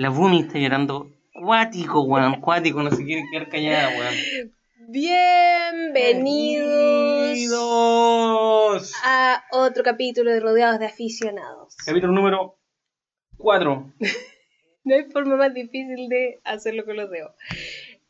La Bumi está llorando cuático, weón. Cuático, no se quiere quedar callada, weón. Bienvenidos Bienvenidos. a otro capítulo de Rodeados de Aficionados. Capítulo número 4. No hay forma más difícil de hacerlo con los dedos.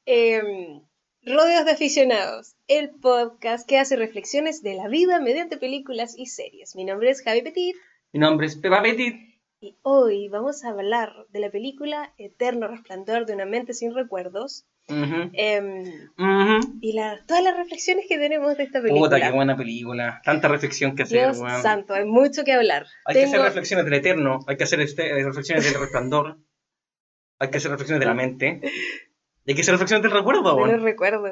Em, Rodeados de Aficionados, el podcast que hace reflexiones de la vida mediante películas y series. Mi nombre es Javi Petit Mi nombre es Pepa Petit. Y hoy vamos a hablar de la película Eterno Resplandor de una mente sin recuerdos Ujú, em, ujú. y la- todas las reflexiones que tenemos de esta película. Puta, qué buena película. Tanta reflexión que hacer, Dios weón. santo, hay mucho que hablar. Hay que Tengo- hacer reflexiones del eterno, hay que hacer este- eh, reflexiones del resplandor, hay que hacer reflexiones de la mente, hay que hacer reflexiones del recuerdo, No weón. lo recuerdo.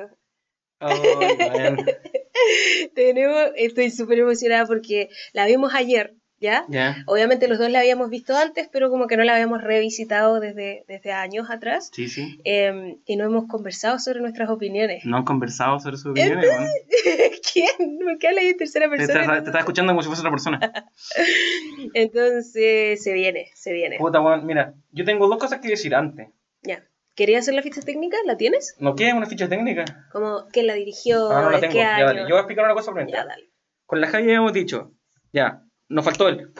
Weón. Tenemos, estoy súper emocionada porque la vimos ayer, ¿ya? Ya, Obviamente los dos la habíamos visto antes, pero como que no la habíamos revisitado desde, desde años atrás. sí, sí. eh, y no hemos conversado sobre nuestras opiniones. No han conversado sobre sus opiniones, weón. ¿Quién? ¿Por qué hablas tercera Te persona? estás, te estás escuchando como si fuese otra persona. Entonces, se viene, se viene. Puta, weón, mira, yo tengo dos cosas que decir antes. Ya. ¿Querías hacer la ficha técnica? ¿La tienes? ¿No quieres una ficha técnica? Como, ¿quién la dirigió? Ah, no la ¿En tengo. qué Ya, año? dale. Yo voy a explicar una cosa por Ya, dale. Con la Javi hemos dicho, ya, nos faltó el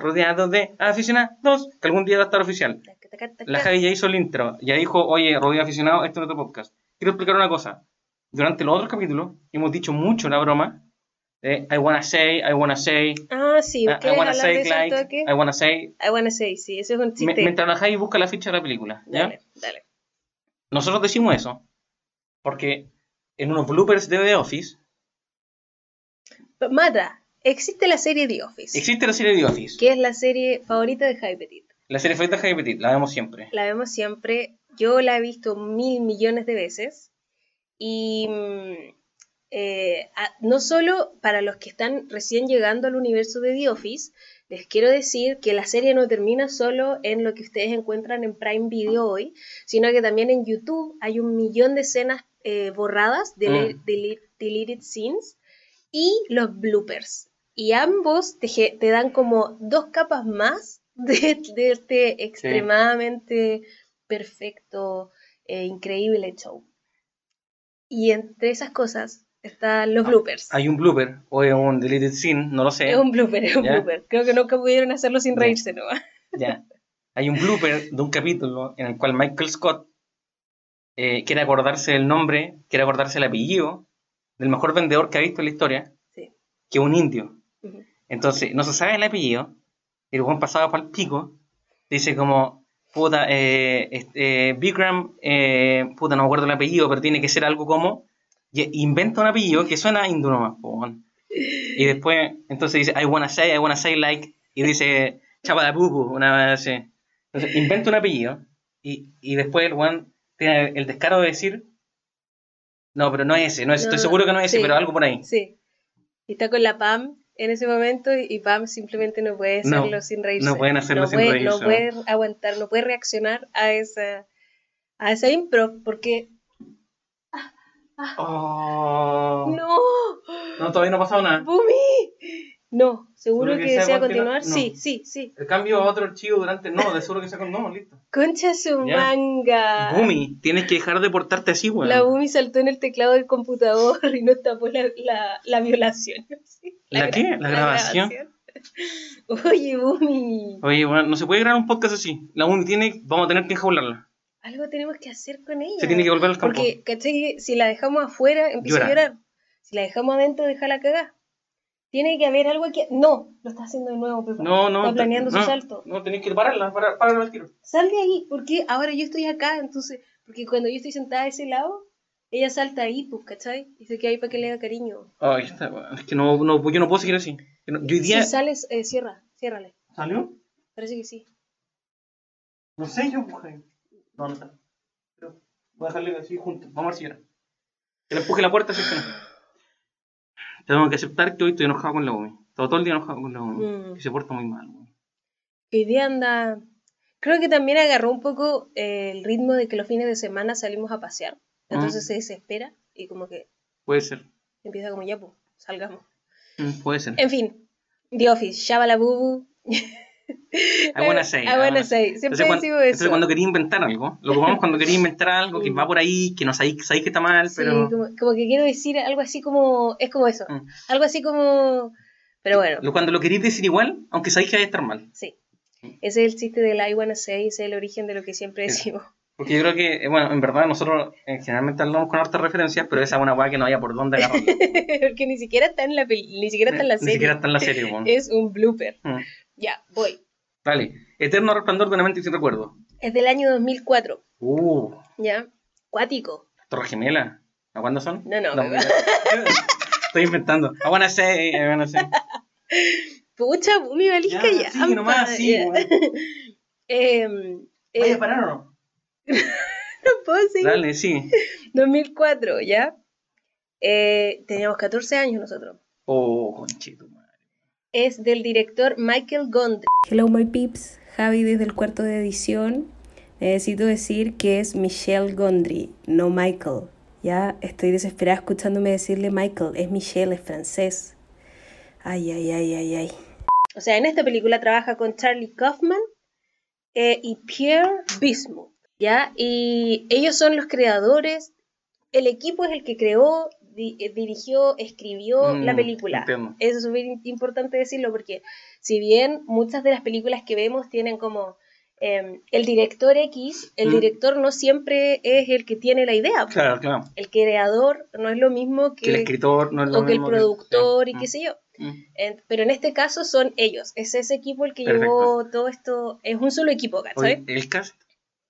rodeado de aficionados, que algún día va a estar oficial. La Javi ya hizo el intro, ya dijo, oye, rodeado de aficionados, esto es otro podcast. Quiero explicar una cosa. Durante los otros capítulos hemos dicho mucho la broma de I wanna say, I wanna say, Ah, sí, I, I ¿quieres wanna say like, toque? I wanna say. I wanna say, sí, eso es un chiste. mientras la Javi busca la ficha de la película, ¿ya? Dale, dale. Nosotros decimos eso porque en unos bloopers de The Office Mata, existe la serie The Office, existe la serie The Office. que es la serie favorita de Javi Petit. La serie favorita de Javi Petit, la vemos siempre. La vemos siempre, yo la he visto mil millones de veces y mm, eh, no solo para los que están recién llegando al universo de The Office, les quiero decir que la serie no termina solo en lo que ustedes encuentran en Prime Video hoy, sino que también en YouTube hay un millón de escenas eh, borradas, dele- Mm. delete- deleted scenes, y los bloopers. Y ambos te, te dan como dos capas más de, de este extremadamente perfecto, e increíble show. Y entre esas cosas están los bloopers. Hay un blooper o es un deleted scene, no lo sé. Es un blooper, es un ¿Ya? blooper. Creo que nunca pudieron hacerlo sin reírse, ¿no? Ya. Hay un blooper de un capítulo en el cual Michael Scott eh, quiere acordarse del nombre, quiere acordarse el apellido del mejor vendedor que ha visto en la historia, Sí. que es un indio. Entonces, no se sabe el apellido, y el buen pasado para el pico, dice como, puta, eh, este, Bikram, eh, puta, no me acuerdo el apellido, pero tiene que ser algo como, y inventa un apellido que suena hindú nomás. Y después, entonces dice, I wanna say, I wanna say like, y dice, chapa la pupu, una vez así. Entonces, inventa un apellido, y, y después el weón tiene el descaro de decir, no, pero no es ese, no es, estoy No, seguro que no es ese, sí. pero algo por ahí. Sí. Y está con la Pam en ese momento y Pam simplemente no puede No, hacerlo sin reírse. no pueden hacerlo No sin puede- reírse, No puede aguantar, no puede reaccionar a esa, a esa impro porque... Oh. ¡No! No, todavía no ha pasado nada. ¡Bumi! No, seguro ¿Seguro que que desea continuar? continuar. No. Sí, sí, sí. El cambio a otro archivo durante. No, de seguro que sea con. No, listo. Concha su Ya. manga. Bumi, tienes que dejar de portarte así, weón. La Bumi saltó en el teclado del computador y nos tapó la, la, la violación. Sí, ¿La qué? ¿La grabación? grabación. Oye, Bumi. Oye, weón, no se puede grabar un podcast así. La Bumi tiene. Vamos a tener que enjaularla. Algo tenemos que hacer con ella. Se tiene que volver al campo. Porque, ¿cachai? Si la dejamos afuera, empieza Llora. a llorar. Si la dejamos adentro, deja la cagada. Tiene que haber algo que. No, lo está haciendo de nuevo, Pepa. No, no. Está planeando no, su salto. No, tenés que pararla, para, pararla al tiro. Sal de ahí, porque ahora yo estoy acá, entonces. Porque cuando yo estoy sentada a ese lado, ella salta ahí, pues, ¿cachai? Y se queda ahí para que le haga cariño. Ay, está, weón. Es que no, no, yo no puedo seguir así. Yo, día. Si sales, eh, cierra, ciérrale. ¿Salió? Parece que sí. No sé, yo empujé. No, no está. Pero voy a dejarle así juntos. Vamos a ver si era. Que le empuje la puerta, es que no. Tengo que aceptar que hoy estoy enojado con la Bumi. Todo, todo el día enojado con la Bumi. Mm. Que se porta muy mal, weón. Hoy día anda. Creo que también agarró un poco eh, el ritmo de que los fines de semana salimos a pasear. Entonces Ah. se desespera y como que Puede ser. empieza como ya, pues, salgamos. Mm, Puede ser. En fin, The Office, Shabala Bubu. I wanna say. I wanna say. Siempre Entonces, cuando, decimos eso. entonces, cuando quería inventar algo, lo ocupamos cuando quería inventar algo que va por ahí, que no sabéis, sabéis que está mal, Sí, pero como, como que quiero decir algo así como. Es como eso. Mm. Algo así como. Pero bueno, cuando lo queréis decir igual, aunque sabéis que va a estar mal. sí. Ese es el chiste del I wanna say, ese es el origen de lo que siempre decimos. Porque yo creo que, eh, bueno, en verdad nosotros eh, generalmente hablamos con hartas referencias, pero esa es una weá que no haya por dónde agarrar. Porque ni siquiera está en la peli- ni siquiera está en la Ni serie. siquiera está en la serie, weón. Es un blooper. Mm. Ya, voy. Dale. Eterno resplandor de una mente sin recuerdo. Es del año 2004. Uh, ¿Ya? Cuático. Torre Gemela. ¿A cuándo son? No, no. Estoy inventando. Wanna say, I wanna say. Pucha, mi valija Ya, ya. sigue nomás, eh, ¿Vaya a parar o no? no puedo seguir. Dale, sí. 2004, ¿ya? Eh, teníamos 14 años nosotros. Oh, conchito. Es del director Michael Gondry. Hello, my peeps. Javi desde el cuarto de edición. Necesito decir que es Michelle Gondry, no Michael. Ya estoy desesperada escuchándome decirle Michael. Es Michelle, es francés. Ay, ay, ay, ay, ay. O sea, en esta película trabaja con Charlie Kaufman eh, y Pierre Bismuth, ¿ya? Y ellos son los creadores, el equipo es el que creó, di- eh, dirigió, escribió Mm, la película. entiendo. Eso es súper importante decirlo porque si bien muchas de las películas que vemos tienen como eh, el director X, el Mm. director no siempre es el que tiene la idea. Claro, claro. El creador no es lo mismo Que el escritor no es lo o que el productor y qué sé yo. Mm, mm. Pero en este caso son ellos. Es ese equipo el que Perfecto. llevó todo esto. Es un solo equipo. Oye, el cast,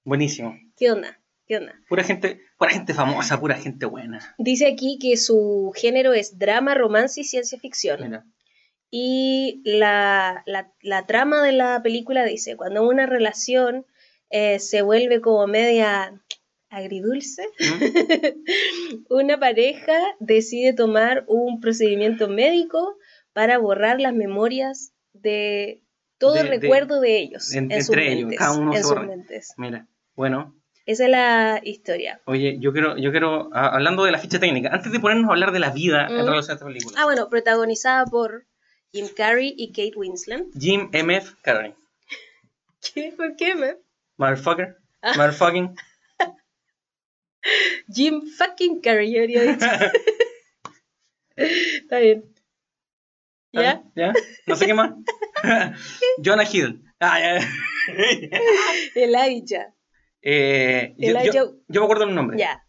buenísimo. ¿Qué onda? ¿Qué onda? Pura gente, pura gente famosa, pura gente buena. Dice aquí que su género es drama, romance y ciencia ficción. Mira. Y la, la- la trama de la película dice, cuando una relación eh, se vuelve como media agridulce, ¿Mm? una pareja decide tomar un procedimiento médico para borrar las memorias de todo De- recuerdo de, ellos en- sus entre ellos, mentes, cada uno en sus mentes. Mira. Bueno, Esa es la historia. oye, yo quiero, yo quiero, ah, hablando de la ficha técnica, antes de ponernos a hablar de la vida en Mm. relación a esta película. Ah, bueno, protagonizada por Jim Carrey y Kate Winslet. Jim M.F. Carrey. ¿Qué? ¿Por qué, me? Motherfucker. Ah. Motherfucking. Jim fucking Carrey, yo habría dicho. Está bien. ¿Ya? ¿Ya? No sé qué más. Jonah Hill. Ah, ya. Elijah. Eh, yo, Elijah- yo- yo me acuerdo el nombre. Ya,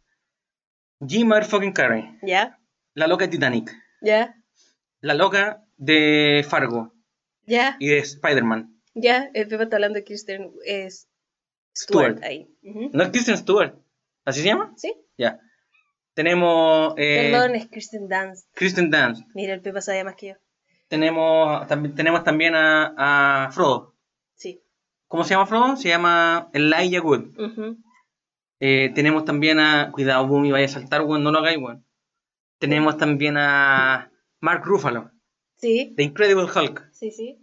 Jim Motherfucking Carrey. ya, La loca de Titanic. ya, La loca de Fargo. ya, Y de Spider-Man. ya. El Pepe está hablando de Kristen es Stewart, Stewart. ahí. ¿No es Kristen Stewart? ¿Así se llama? ¿Sí? Ya. Tenemos. eh, Perdón, es Kristen Dance. Kristen Dunst. Mira, el Pepe sabía más que yo. Tenemos también, tenemos también a, a Frodo. ¿Cómo se llama Frodo? Se llama Elijah Wood. Eh, tenemos también a. Cuidado, Boomy, vaya a saltar, weón, no lo hagáis, weón. Tenemos también a Mark Ruffalo, Sí, The Incredible Hulk. sí, sí.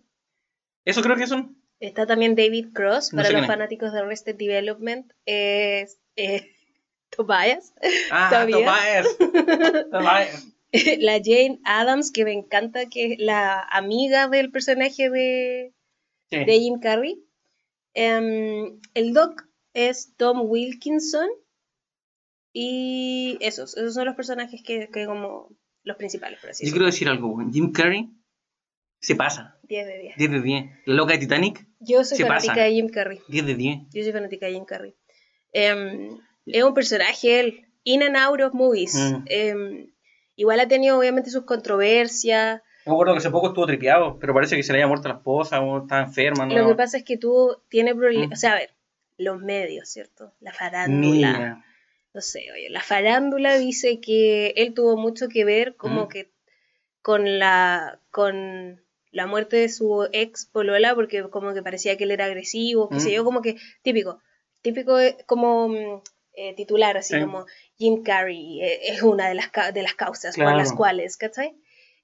Eso creo que son. Está también David Cross, No para los es. fanáticos de Arrested Development. Es eh, Tobias. Ah. Tobias. Tobias. la Jane Adams, que me encanta, que es la amiga del personaje de, Sí. de Jim Carrey. Em, el Doc es Tom Wilkinson. Y esos, esos son los personajes que, que como los principales, por así Yo quiero decir algo. Jim Carrey se pasa. 10 de 10. 10 de 10. La loca de Titanic, Yo soy Se fanática pasa. de Jim Carrey. 10 de 10. Yo soy fanática de Jim Carrey. Em, es un personaje, él, in and out of movies. Mm. Em, igual ha tenido obviamente sus controversias. Me acuerdo que hace poco estuvo tripeado, pero parece que se le había muerto la esposa o estaba enferma, ¿no? Lo que pasa es que tú tienes problemas, Mm. o sea, a ver, los medios, ¿cierto? La farándula. Mira. No sé, oye, la farándula dice que él tuvo mucho que ver como Mm. que con la con la muerte de su ex polola porque como que parecía que él era agresivo, qué sé Mm. yo, como que típico, típico eh, como mm, eh, titular así Sí. como Jim Carrey eh, es una de las de las causas por Claro. las cuales, ¿cachai?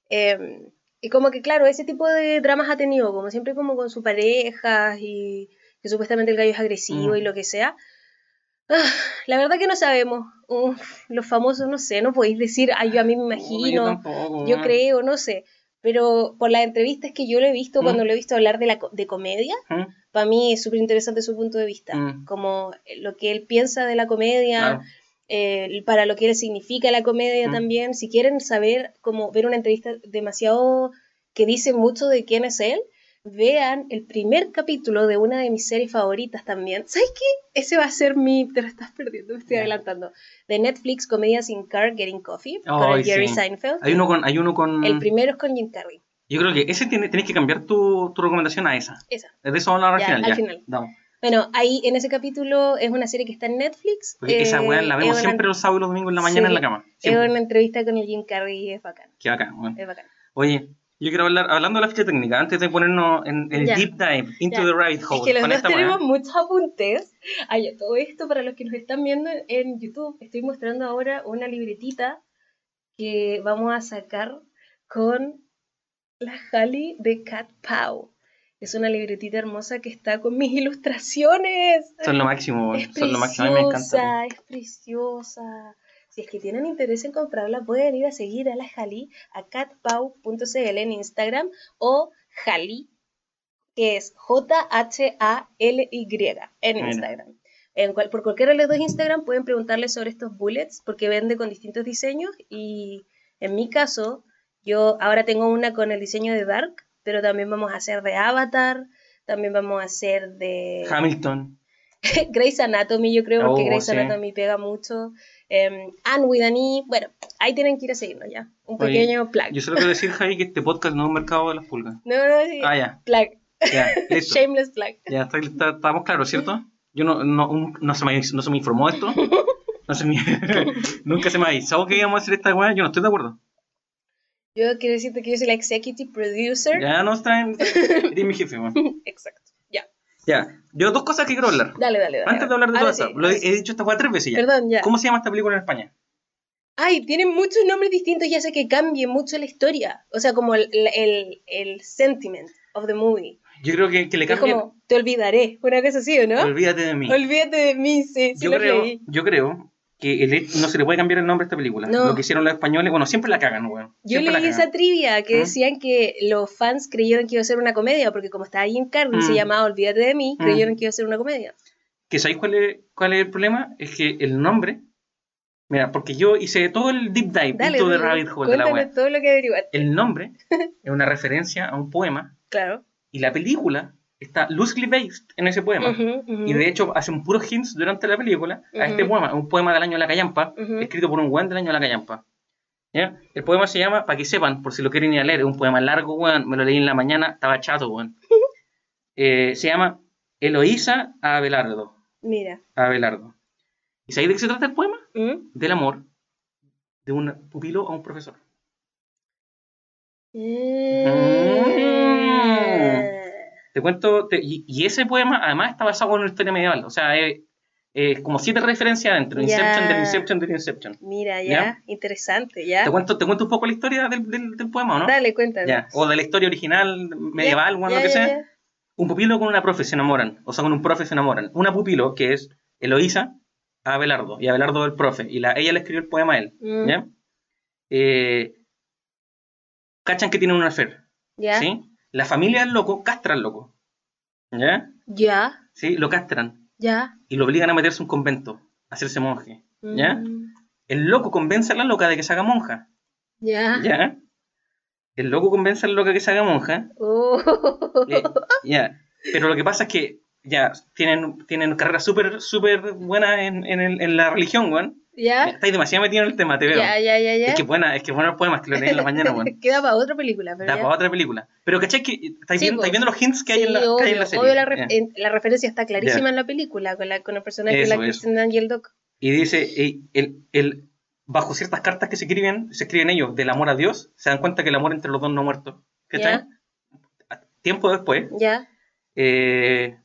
Em, y como que claro, ese tipo de dramas ha tenido, como siempre como con su pareja y que supuestamente el gallo es agresivo Mm. y lo que sea. Ah, la verdad que no sabemos. Uf, los famosos, no sé, no podéis decir, ay, yo a mí me Uy, yo imagino, tampoco, yo creo, no sé. pero por las entrevistas que yo lo he visto, Mm. cuando lo he visto hablar de, la, de comedia, ¿Mm? para mí es súper interesante su punto de vista, Mm. como lo que él piensa de la comedia, Claro. Eh, para lo que significa la comedia Mm. también. Si quieren saber, como ver una entrevista demasiado que dice mucho de quién es él, vean el primer capítulo de una de mis series favoritas también. ¿Sabes qué? Ese va a ser mi... Te lo estás perdiendo, me estoy Ya. adelantando. De Netflix, Comedias in Car, Getting Coffee, con Ay, el Jerry sí. Seinfeld. Hay uno con... Hay uno con... El primero es con Jim Carrey. Yo creo que ese tiene, tenés que cambiar tu, tu recomendación a esa. Esa. De eso vamos a hablar al final. al ya. final. Vamos. Bueno, ahí en ese capítulo es una serie que está en Netflix. Porque esa eh, weá la vemos es una- siempre los sábados y los domingos en la mañana Sí. en la cama. Es Siempre. una entrevista con el Jim Carrey y es bacán. Qué bacán, weón. Es bacán. Oye, yo quiero hablar, hablando de la ficha técnica, antes de ponernos en el Ya. deep dive, into Ya. the rabbit hole, Es que los con dos esta tenemos weá. muchos apuntes. Ay, todo esto para los que nos están viendo en, YouTube, estoy mostrando ahora una libretita que vamos a sacar con la Jali de Cat Pau. Es una libretita hermosa que está con mis ilustraciones. Son lo máximo. Es Son lo máximo. A mí me encanta. preciosa, es preciosa. Si es que tienen interés en comprarla, pueden ir a seguir a la Jali a catpau.cl en Instagram o Jali, que es J-H-A-L-Y en Mira. Instagram. En cual- por cualquiera de los dos Instagram pueden preguntarle sobre estos bullets porque vende con distintos diseños y en mi caso yo ahora tengo una con el diseño de Dark, pero también vamos a hacer de Avatar, también vamos a hacer de... Hamilton. Grey's Anatomy, yo creo, porque Oh, Grey's sí. Anatomy pega mucho. Eh, Anne with an E. Bueno, ahí tienen que ir a seguirnos ya. Un Oye, pequeño plug. Yo solo quiero decir, Javi, que este podcast no es un mercado de las pulgas. No, no, sí. Ah, ya. Plug. Ya, listo. Shameless plug. Ya, está- está- estamos claros, ¿cierto? Yo no, no, no, se me, no se me informó esto. No se me, nunca se me avisó que íbamos a hacer esta weá. Yo no estoy de acuerdo. Yo quiero decirte que yo soy la executive producer. Ya no está en. Eres mi jefe, weón. Exacto. Ya. Ya. Yo dos cosas que quiero hablar. Dale, dale, dale. Antes de hablar de todo sí, lo he, he dicho esta weá tres veces ya. Perdón, ya. ¿Cómo se llama esta película en España? Ay, tienen muchos nombres distintos y hace que cambie mucho la historia. O sea, como el, el, el sentiment of the movie. Yo creo que, que le Es cambien. como, te olvidaré. Una cosa así, ¿o no? Olvídate de mí. Olvídate de mí, sí, sí yo, lo creo, leí. yo creo que el hecho- no se le puede cambiar el nombre a esta película. No. Lo que hicieron los españoles, bueno, siempre la cagan, weón. Yo leí esa trivia que ¿Mm? decían que los fans creyeron que iba a ser una comedia, porque como estaba Jim Carrey y se Mm. llamaba Olvídate de mí, Mm. creyeron que iba a ser una comedia. que ¿sabéis cuál es, cuál es el problema? Es que el nombre, mira, porque yo hice todo el deep dive Dale, the dale, rabbit hole de la web. todo lo que averiguaste. El nombre es una referencia a un poema Claro. y la película está loosely based en ese poema. Ujú. Y de hecho hacen puros hints durante la película a este poema, un poema del año de la callampa, escrito por un weón del año de la callampa. ¿Ya? El poema se llama, para que sepan, por si lo quieren ir a leer, es un poema largo, weón, me lo leí en la mañana, estaba chato, weón. Eh, se llama Eloísa a Abelardo. Mira. a Abelardo. ¿Y sabéis de qué se trata el poema? ¿Mm? Del amor de un pupilo a un profesor. Mm. Te cuento, te- y, y ese poema además está basado en una historia medieval, o sea, es, es como siete referencias dentro, Inception, del Inception, del Inception. Mira, ya. ¿Ya? Interesante, ya. ¿Te cuento, ¿Te cuento un poco la historia del, del, del poema o no? Dale, cuéntame. Ya. O de la historia original, medieval, ya, lo que sea. Un pupilo con una profe se enamoran, o sea, con un profe se enamoran. Una pupilo que es Eloísa a Abelardo, y Abelardo el profe, y la, ella le escribió el poema a él. Mm. ¿Ya? Eh, cachan que tienen un. Ya. ¿Sí? La familia del loco castra al loco. ¿Ya? Ya. ¿Sí? Lo castran Ya. y lo obligan a meterse en un convento, a hacerse monje. ¿Ya? Mm. El loco convence a la loca de que se haga monja. Ya. ¿Ya? El loco convence a la loca que se haga monja. Oh. eh, ¿Ya? Pero lo que pasa es que ya tienen, tienen carreras súper súper buenas en, en, en la religión, weón. ¿Ya? Estáis demasiado metido en el tema, te veo. Ya, ya, ya, ya. Es que buena, es que buenos poemas que lo leí en la mañana, weón. Queda para otra película, pero Da ya. para otra película. Pero ¿cachai que estáis Sí, viendo, po. estáis viendo los hints que hay, en, la, que hay obvio, en la serie? obvio la, referencia está clarísima en la película, con, la, con el personaje de la. Kristen Dunst y el Doc. Y dice, eh, el, el- bajo ciertas cartas que se escriben, se escriben ellos del amor a Dios, se dan cuenta que el amor entre los dos no ha muerto. ¿Cachai? Tiempo después, Ya. eh,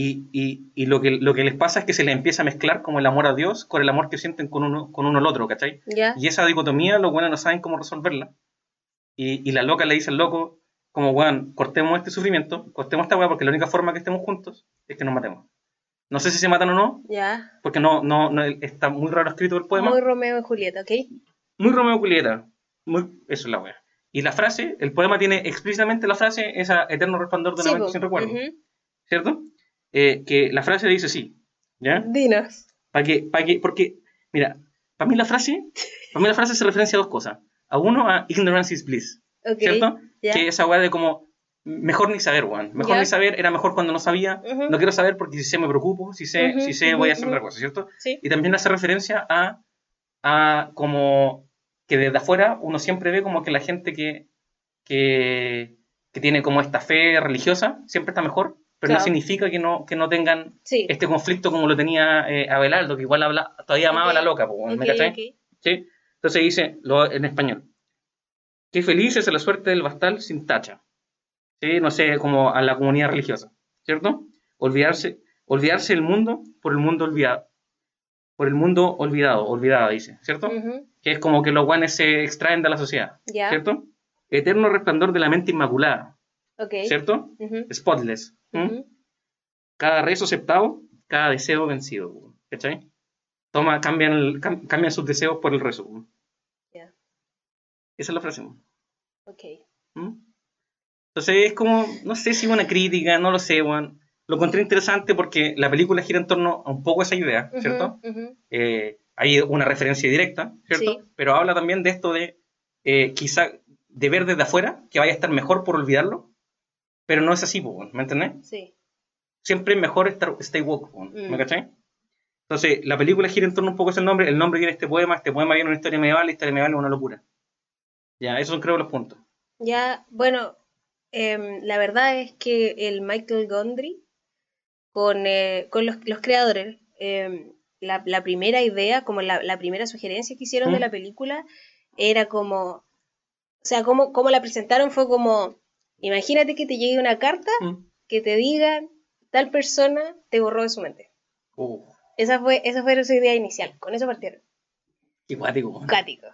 y, y- y lo, que, lo que les pasa es que se les empieza a mezclar como el amor a Dios con el amor que sienten con uno, con uno al otro, ¿cachai? Ya. Y esa dicotomía los buenos no saben cómo resolverla. Y, y la loca le dice al loco, como, weón, cortemos este sufrimiento, cortemos esta weá porque la única forma que estemos juntos es que nos matemos. No sé si se matan o no, Ya. porque no, no, no está muy raro escrito el poema. Muy Muy, Romeo y Julieta, ¿ok? Romeo y Julieta. Muy, eso es la weá. Y la frase, el poema tiene explícitamente la frase, esa eterno resplandor de la Sí, mente sin recuerdo, Ujú. ¿cierto? Eh, que la frase dice sí, ¿ya? Dinos. Para que, para que, porque, mira, para mí la frase, para mí la frase se referencia a dos cosas. A uno, a ignorance is bliss. ¿cierto? Que esa weá de como, mejor ni saber, weón. Mejor ni saber, era mejor cuando no sabía. No quiero saber porque si sé me preocupo, si sé, si sé voy a hacer otra cosa, ¿cierto? Sí. Y también hace referencia a, a como que desde afuera uno siempre ve como que la gente que, que, que tiene como esta fe religiosa siempre está mejor, pero no significa que no, que no tengan Sí. este conflicto como lo tenía eh, Abelardo, que igual habla, todavía amaba a la loca, ¿me Ok, cachai? ok. ¿Sí? Entonces dice lo, en español. Qué feliz es la suerte del bastal sin tacha. ¿Sí? No sé, como a la comunidad religiosa, ¿cierto? Olvidarse, olvidarse del mundo por el mundo olvidado. Por el mundo olvidado, olvidada, dice, ¿cierto? Que es como que los guanes se extraen de la sociedad. ¿cierto? Eterno resplandor de la mente inmaculada. ¿cierto? Spotless. ¿M? Ujú. Cada rezo aceptado, cada deseo vencido, ¿cachai? Toma, cambian, el- cam- cambian sus deseos por el rezo. Ya. Esa es la frase. Ok. ¿Mm? Entonces es como, no sé si una crítica, no lo sé, weón. Lo encontré interesante porque la película gira en torno a un poco esa idea, ¿cierto? ujú. Eh, hay una referencia directa, ¿cierto? Sí. Pero habla también de esto de eh, quizá de ver desde afuera que vaya a estar mejor por olvidarlo, pero no es así, weón, ¿me entendés? Sí. Siempre mejor estar, stay woke, weón, ¿me Mm. cachai? Entonces, la película gira en torno un poco a ese nombre, el nombre viene este poema, este poema viene una historia medieval, la historia medieval es una locura. Ya, esos son creo los puntos. Ya, bueno, em, la verdad es que el Michael Gondry, con, eh, con los, los creadores, em, la, la primera idea, como la, la primera sugerencia que hicieron de ¿Mm? la película, era como, o sea, como, como la presentaron fue como, imagínate que te llegue una carta Mm. que te diga, tal persona te borró de su mente. Uh, Esa fue, esa fue su idea inicial, con eso partieron. qué guático, weón. Cuático,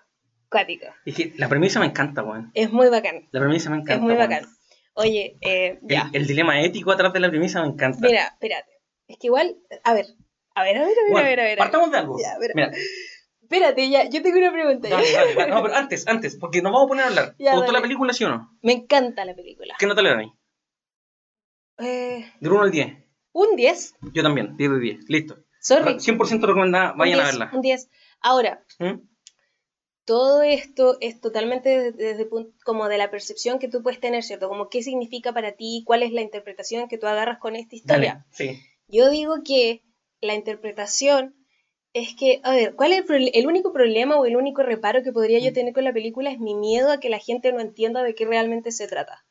cuático. Es que la premisa me encanta, weón. Es muy bacán, La premisa me encanta. es muy bacán. Oye, eh, El, ya. el dilema ético atrás de la premisa me encanta. Mira, espérate. Es que igual, a ver, a ver, a ver, a ver, Bueno, a ver, a ver. Partamos de algo. Ya. Mira, Espérate, ya, yo tengo una pregunta. dale, dale, dale. No, pero antes, antes, porque nos vamos a poner a hablar. Ya, ¿Te gustó la película, sí o no? Me encanta la película. ¿Qué nota le dan ahí? Eh, Del 1 al 10. un 10. Yo también, 10 de 10. Listo. Sorry. 100% recomendada, vayan a 10, verla. Un 10. Ahora, ¿Mm? todo esto es totalmente desde, desde como de la percepción que tú puedes tener, ¿cierto? Como qué significa para ti, cuál es la interpretación que tú agarras con esta historia. Dale, sí. Yo digo que la interpretación es que, a ver, ¿cuál es el, único problema o el único reparo que podría yo Mm. tener con la película? Es mi miedo a que la gente no entienda de qué realmente se trata.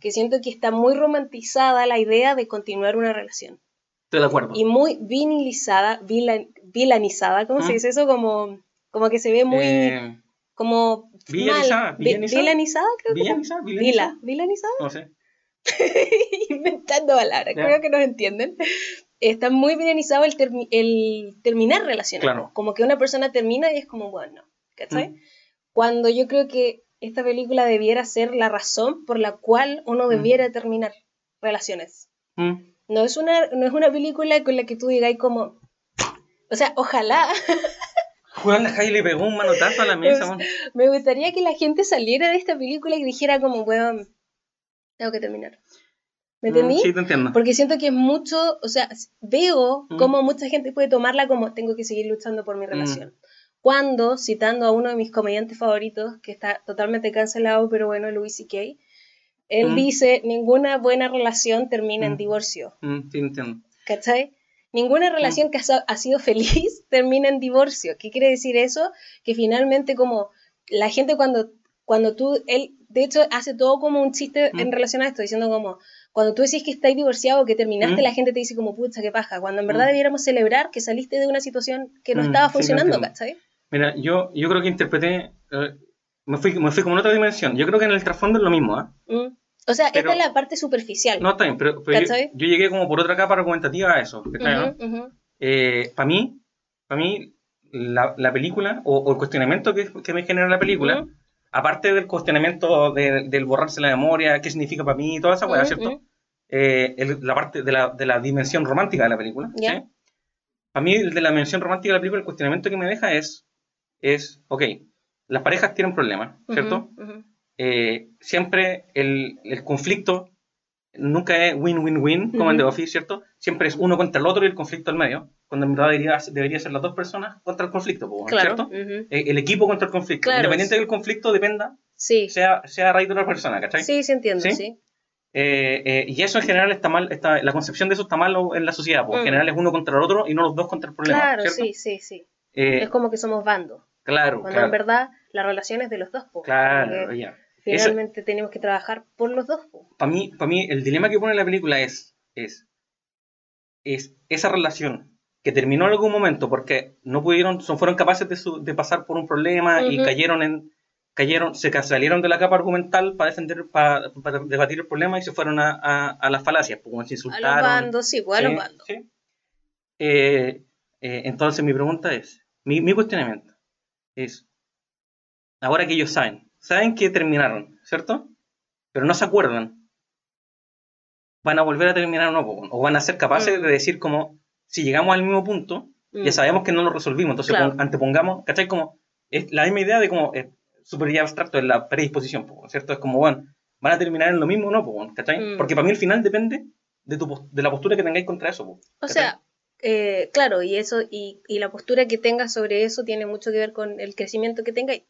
Que siento que está muy romantizada la idea de continuar una relación. Estoy de acuerdo. Y muy vinilizada, vilan- vilanizada, ¿cómo se ¿Mm? dice eso? Como, como que se ve muy, Eh, como villanizada, mal. Vi- villanizada. vilanizada, creo que ¿Villanizada? Vila, ¿Villanizada? vilanizada. No sé. inventando palabras, Ya. creo que nos entienden. Está muy bienizado el, el terminar relaciones. Claro. Como que una persona termina y es como, bueno, ¿cachai? Mm. Cuando yo creo que esta película debiera ser la razón por la cual uno Mm. debiera terminar relaciones. ¿Mm? No es una, no es una película con la que tú digáis como, o sea, ojalá, Juan la Jaime le pegó un manotazo a la mesa, me gustaría que la gente saliera de esta película y dijera como, weón, tengo que terminar. ¿Me entendí? Mm, Sí, te entiendo. Porque siento que es mucho, o sea, veo Mm. cómo mucha gente puede tomarla como tengo que seguir luchando por mi Mm. relación. Cuando, citando a uno de mis comediantes favoritos, que está totalmente cancelado, pero bueno, Louis C.K., él Mm. dice, ninguna buena relación termina en Mm. divorcio, Mm, sí, entiendo. ¿cachai? Ninguna relación que ha, ha sido feliz termina en divorcio. ¿Qué quiere decir eso? Que finalmente como la gente cuando, cuando tú, él de hecho hace todo como un chiste Mm. en relación a esto, diciendo como, cuando tú decís que estáis divorciado o que terminaste, Mm. la gente te dice como, pucha, qué paja, cuando en verdad Mm. debiéramos celebrar que saliste de una situación que no Mm, estaba sí, funcionando. ¿cachai? Mira, yo, yo creo que interpreté. eh, me, fui, me fui como en otra dimensión. Yo creo que en el trasfondo es lo mismo, ¿ah? Mm. O sea, Pero- esta es la parte superficial. No, está bien, pero, pero yo, llegué como por otra capa argumentativa a eso. Ujú, ujú. para mí, para mí la, la película o, o el cuestionamiento que, que me genera la película, aparte del cuestionamiento de- del borrarse la memoria, qué significa para mí y toda esa Ujú, ¿cierto? Eh, el- la parte de la, de la dimensión romántica de la película. Ya. Para mí, el de la dimensión romántica de la película, el cuestionamiento que me deja es, es ok, las parejas tienen problemas, ¿cierto? Ujú, ujú. eh, siempre el, el conflicto nunca es win-win-win, como en The. Office, ¿cierto? Siempre es uno contra el otro y el conflicto al medio, cuando en verdad debería, debería ser las dos personas contra el conflicto, Claro. ¿cierto? ujú. Eh, El equipo contra el conflicto, Claro. independiente del conflicto dependa, Sí. sea, sea a raíz de una persona, ¿cachai? Sí, sí entiendo, ¿Sí? sí. Eh, eh, y eso en general está mal, está, la concepción de eso está mal en la sociedad, porque en Mm. general es uno contra el otro y no los dos contra el problema, Claro, ¿cierto? sí, sí, sí. Eh, Es como que somos bandos. claro, Cuando claro, en verdad la relación es de los dos, po. claro, ya. Eso- Finalmente tenemos que trabajar por los dos, para mí, para mí, el dilema que pone la película es, es, es esa relación que terminó en algún momento porque no pudieron, son, fueron capaces de, su- de pasar por un problema y Ujú. cayeron en, cayeron, se salieron de la capa argumental para defender, para, para debatir el problema y se fueron a, a, a las falacias, pues, se A insultaron. los bandos, sí, pues, a los bandos. sí. Eh, eh, entonces mi pregunta es, mi, mi cuestionamiento es, ahora que ellos saben, saben que terminaron, ¿cierto? Pero no se acuerdan, van a volver a terminar o no, po, o van a ser capaces Mm. de decir como, si llegamos al mismo punto, ya Mm. sabemos que no lo resolvimos, entonces Claro. pon- antepongamos, ¿cachai? Como, es la misma idea de como, es súper ya abstracto, es la predisposición, po, ¿cierto? Es como, bueno, van a terminar en lo mismo o no, po, ¿cachai? Mm. Porque para mí el final depende de, tu, de la postura que tengáis contra eso, po, O sea, eh, claro, y eso, y, y la postura que tengas sobre eso tiene mucho que ver con el crecimiento que tengáis,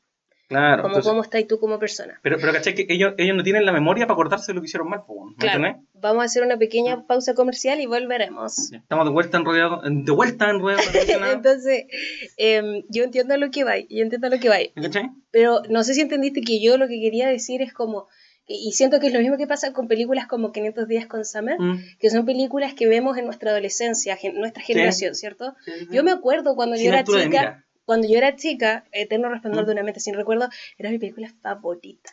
Claro, como entonces- cómo estás tú como persona. pero, pero ¿cachai? Que ellos, ellos no tienen la memoria para acordarse de lo que hicieron mal, ¿me Claro, vamos a hacer una pequeña pausa comercial y volveremos. Estamos de vuelta en rueda, de vuelta en rueda revolucionaria, Entonces, em, yo entiendo lo que va, yo entiendo lo que va, ¿cachai? pero no sé si entendiste que yo lo que quería decir es como, y siento que es lo mismo que pasa con películas como 500 días con Summer, Mm. que son películas que vemos en nuestra adolescencia, gen- nuestra generación, ¿cierto? Sí, sí. Yo me acuerdo cuando Sin yo era chica. Cuando yo era chica, Eterno Resplandor Mm. de una mente sin recuerdo, era mi película favorita.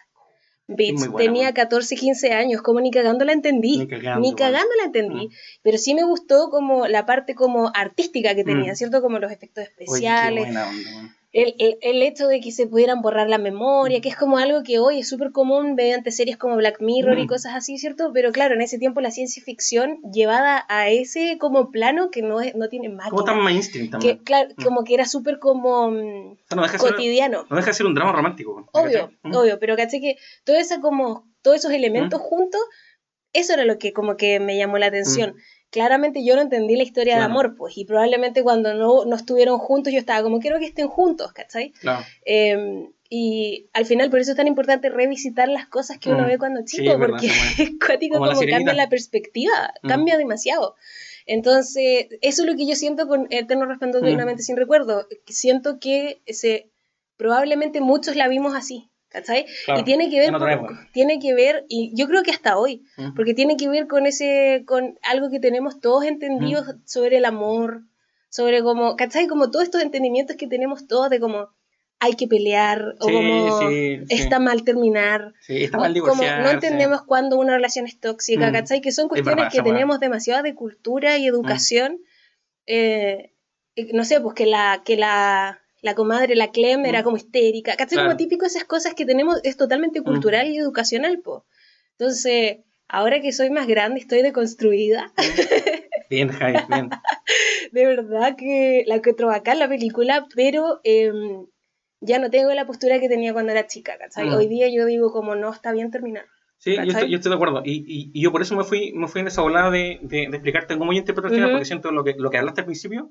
Bitch, buena, tenía buena. 14, 15 años, como ni cagando la entendí. Ni cagando, Ni bueno. cagando la entendí. Mm. Pero sí me gustó como la parte como artística que tenía, Mm. ¿cierto? Como los efectos Oye, qué especiales. buena onda, weón. El, el, el hecho de que se pudieran borrar la memoria, que es como algo que hoy es súper común mediante series como Black Mirror y Mm. cosas así, ¿cierto? Pero claro, en ese tiempo la ciencia ficción llevada a ese como plano que no, es, no tiene Como máquina. tan mainstream también. Que, claro, Mm. como que era súper como mm, O sea, no deja, ser, cotidiano. no deja de ser un drama romántico. Obvio. Mm. obvio, pero caché que todo esa como, todos esos elementos juntos, eso era lo que como que me llamó la atención. Claramente yo no entendí la historia de amor, pues, y probablemente cuando no, no estuvieron juntos yo estaba como, quiero que estén juntos, ¿cachai? Claro. Eh, y al final por eso es tan importante revisitar las cosas que uno Mm. ve cuando Sí, chico, verdad, porque es cuático Como cambia la perspectiva, Mm. cambia demasiado. Entonces, eso es lo que yo siento con Eterno Resplandor de Mm. una mente sin recuerdo. Siento que se, probablemente muchos la vimos así, ¿cachai? Claro, y tiene que ver con- tiene que ver, y yo creo que hasta hoy, Mm. porque tiene que ver con ese, con algo que tenemos todos entendidos sobre el amor, sobre como, ¿cachai? Como todos estos entendimientos que tenemos todos de como hay que pelear, o Sí, como sí, sí. está mal terminar, está o mal como no entendemos cuándo una relación es tóxica, Mm. ¿cachai? Que son Es cuestiones que tenemos demasiado de cultura y educación. eh, no sé, pues que la, que la, la comadre, la Clem, era Mm. como histérica, ¿cachai? Claro. Como típico esas cosas que tenemos, es totalmente Mm. cultural y educacional, po. Entonces, ahora que soy más grande, estoy deconstruida. Bien, Javi, bien. de verdad que la encuentro bacán la película, pero em, ya no tengo la postura que tenía cuando era chica, ¿cachai? Mm. Hoy día yo digo como no está bien terminar. Sí, yo estoy, yo estoy de acuerdo. Y, y, y yo por eso me fui, me fui en esa volada de, de, de explicarte cómo yo interpreto el final, Ujú. porque siento lo que, lo que hablaste al principio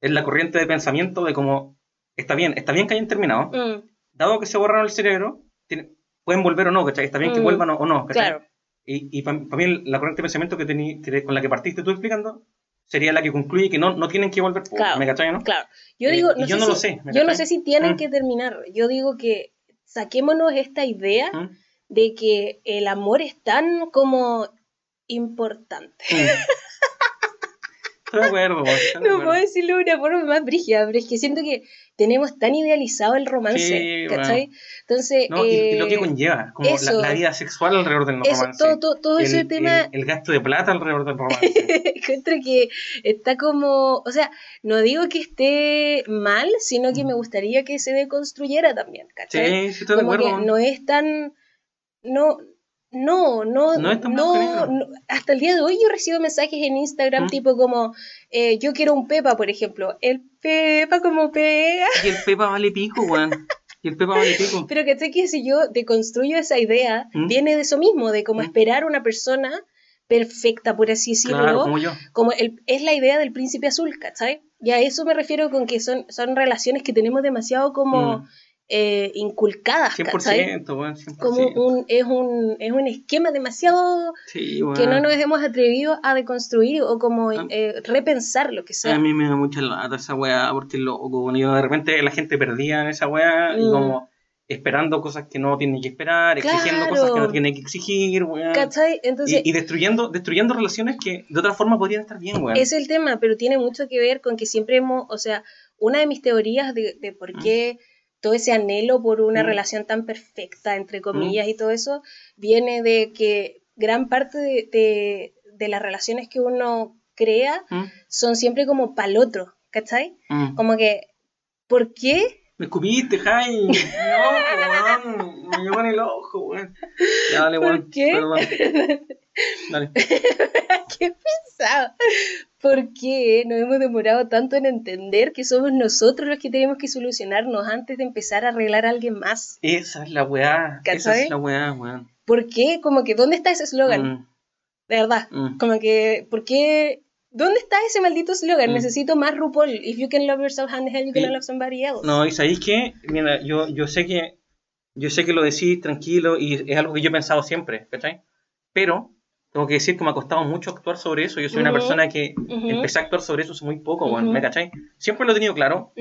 es la corriente de pensamiento de cómo está bien, está bien que hayan terminado, Mm, dado que se borraron el cerebro, tiene- pueden volver o no, ¿cachai? Está bien que Mm. vuelvan o, o no, ¿cachai? claro. Y, y para mí la corriente de pensamiento que tení, que- con la que partiste tú explicando sería la que concluye que no, no tienen que volver, Claro. ¿me cachai, no? Claro. Yo Eh, digo, no yo sé no si, lo sé, ¿me yo no sé si tienen Mm. que terminar. Yo digo que saquémonos esta idea ¿Mm? de que el amor es tan como importante. Mm. Estoy de acuerdo, estoy de No acuerdo. puedo decirlo de una forma más brígida, pero es que siento que tenemos tan idealizado el romance, Sí, ¿cachai? Entonces, No, y, y lo que eh, conlleva, como la, eso. la vida sexual alrededor del eso, romance. todo, todo, todo ese tema el- el gasto de plata alrededor del romance. encuentro que está como, o sea, no digo que esté mal, sino que me gustaría que se deconstruyera también, ¿cachai? sí, sí, estoy de como que acuerdo. no es tan, no, no, no, No no, hasta el día de hoy yo recibo mensajes en Instagram ¿Mm? tipo como, eh, yo quiero un Pepa, por ejemplo, el Pepa como pega, Y el Pepa vale pico, weón. Y el Pepa vale pico. Pero que sé que si yo deconstruyo esa idea, ¿Mm? viene de eso mismo, de como ¿Mm? esperar una persona perfecta, por así decirlo. Claro, como yo. como el, es la idea del príncipe azul, ¿cachai? Y a eso me refiero con que son, son relaciones que tenemos demasiado como. Eh, inculcadas, ¿cachai? 100%, weón, 100%. Como un, es, un, es un esquema demasiado Sí, weón. que no nos hemos atrevido a deconstruir o como Ah. eh, repensar lo que sea. A mí me da mucha lata esa weá, porque loco. Bueno, yo de repente la gente perdía en esa weá y Mm. como esperando cosas que no tiene que esperar, exigiendo Claro. cosas que no tiene que exigir, weón. Entonces, Y, y destruyendo, destruyendo relaciones que de otra forma podrían estar bien, weón. es el tema, pero tiene mucho que ver con que siempre hemos, o sea, una de mis teorías de, de por qué todo ese anhelo por una Mm. relación tan perfecta, entre comillas, y todo eso, viene de que gran parte de, de- de las relaciones que uno crea ¿Mm? son siempre como pa'l otro, ¿cachai? Mm. Como que, ¿por qué? Me escupiste, Jai. No, weón. Me llegó en el ojo, weón. Ya, dale, ¿Por weón. qué? Perdón. Dale. ¿Qué pesado? ¿Por qué nos hemos demorado tanto en entender que somos nosotros los que tenemos que solucionarnos antes de empezar a arreglar a alguien más? Esa es la weá. Esa es la weá, weón. ¿Por qué? Como que, ¿dónde está ese eslogan? Mm, De verdad. mm. Como que, ¿por qué? ¿Dónde está ese maldito eslogan? Mm. Necesito más RuPaul. If you can love yourself, how the hell you can love somebody else? No, y sabéis que, mira, yo, yo sé que yo sé que lo decís tranquilo y es algo que yo he pensado siempre, ¿cachai? Pero tengo que decir que me ha costado mucho actuar sobre eso. Yo soy una Ujú. persona que Ujú. empecé a actuar sobre eso hace muy poco, weón, Ujú. ¿me cachai? Siempre lo he tenido claro.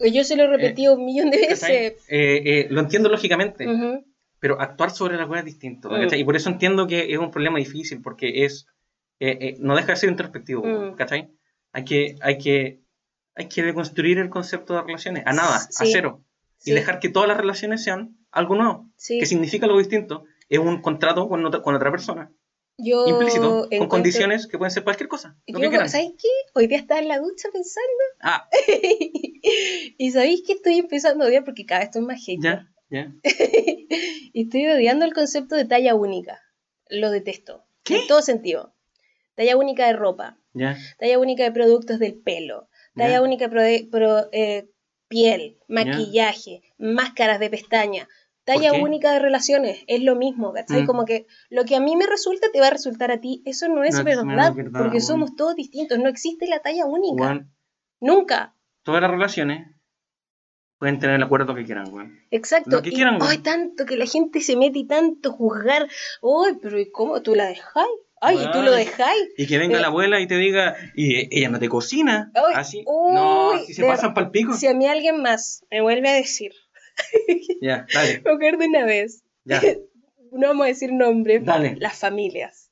Yo se lo he repetido un millón de veces. Eh, eh, lo entiendo lógicamente, pero actuar sobre la weá es distinto, Mm. ¿cachai? Y por eso entiendo que es un problema difícil, porque es eh, eh, no deja de ser introspectivo, Mm. ¿cachai? Hay que, hay que, hay que deconstruir el concepto de relaciones, a nada, a Sí. cero. Sí. y dejar que todas las relaciones sean algo nuevo. Sí. que significa algo distinto. Es un contrato con otra, con otra persona, Yo implícito, con encuentro- condiciones que pueden ser cualquier cosa. Lo que Yo, quieran. ¿Sabéis qué? Hoy día estaba en la ducha pensando. Ah, y sabéis que estoy empezando a odiar porque cada vez estoy más hater. ya, ya. y estoy odiando el concepto de talla única. Lo detesto. ¿Qué? En todo sentido. Talla única de ropa, ya. talla única de productos del pelo, talla Ya. única de pro- eh, piel, maquillaje, máscaras de pestaña. Talla única de relaciones, es lo mismo, ¿cachai? Mm. Como que lo que a mí me resulta te va a resultar a ti. Eso no es No, verdad, no es verdad, porque somos todos distintos. No existe la talla única. Weón, Nunca. todas las relaciones pueden tener el acuerdo que quieran. Exacto. Lo que Y, quieran, güey. ay, tanto que la gente se mete y tanto juzgar. Ay, pero ¿y cómo tú la dejáis? Ay, ¿y tú lo Ay. dejáis? Y que venga Eh. la abuela y te diga, y eh, ella no te cocina. Ay, así. uy, no, si se de- pasan pa'l pico. Si a mí alguien más me vuelve a decir, Ya, dale, me acuerdo una vez, ya. no vamos a decir nombre, Dale. las familias.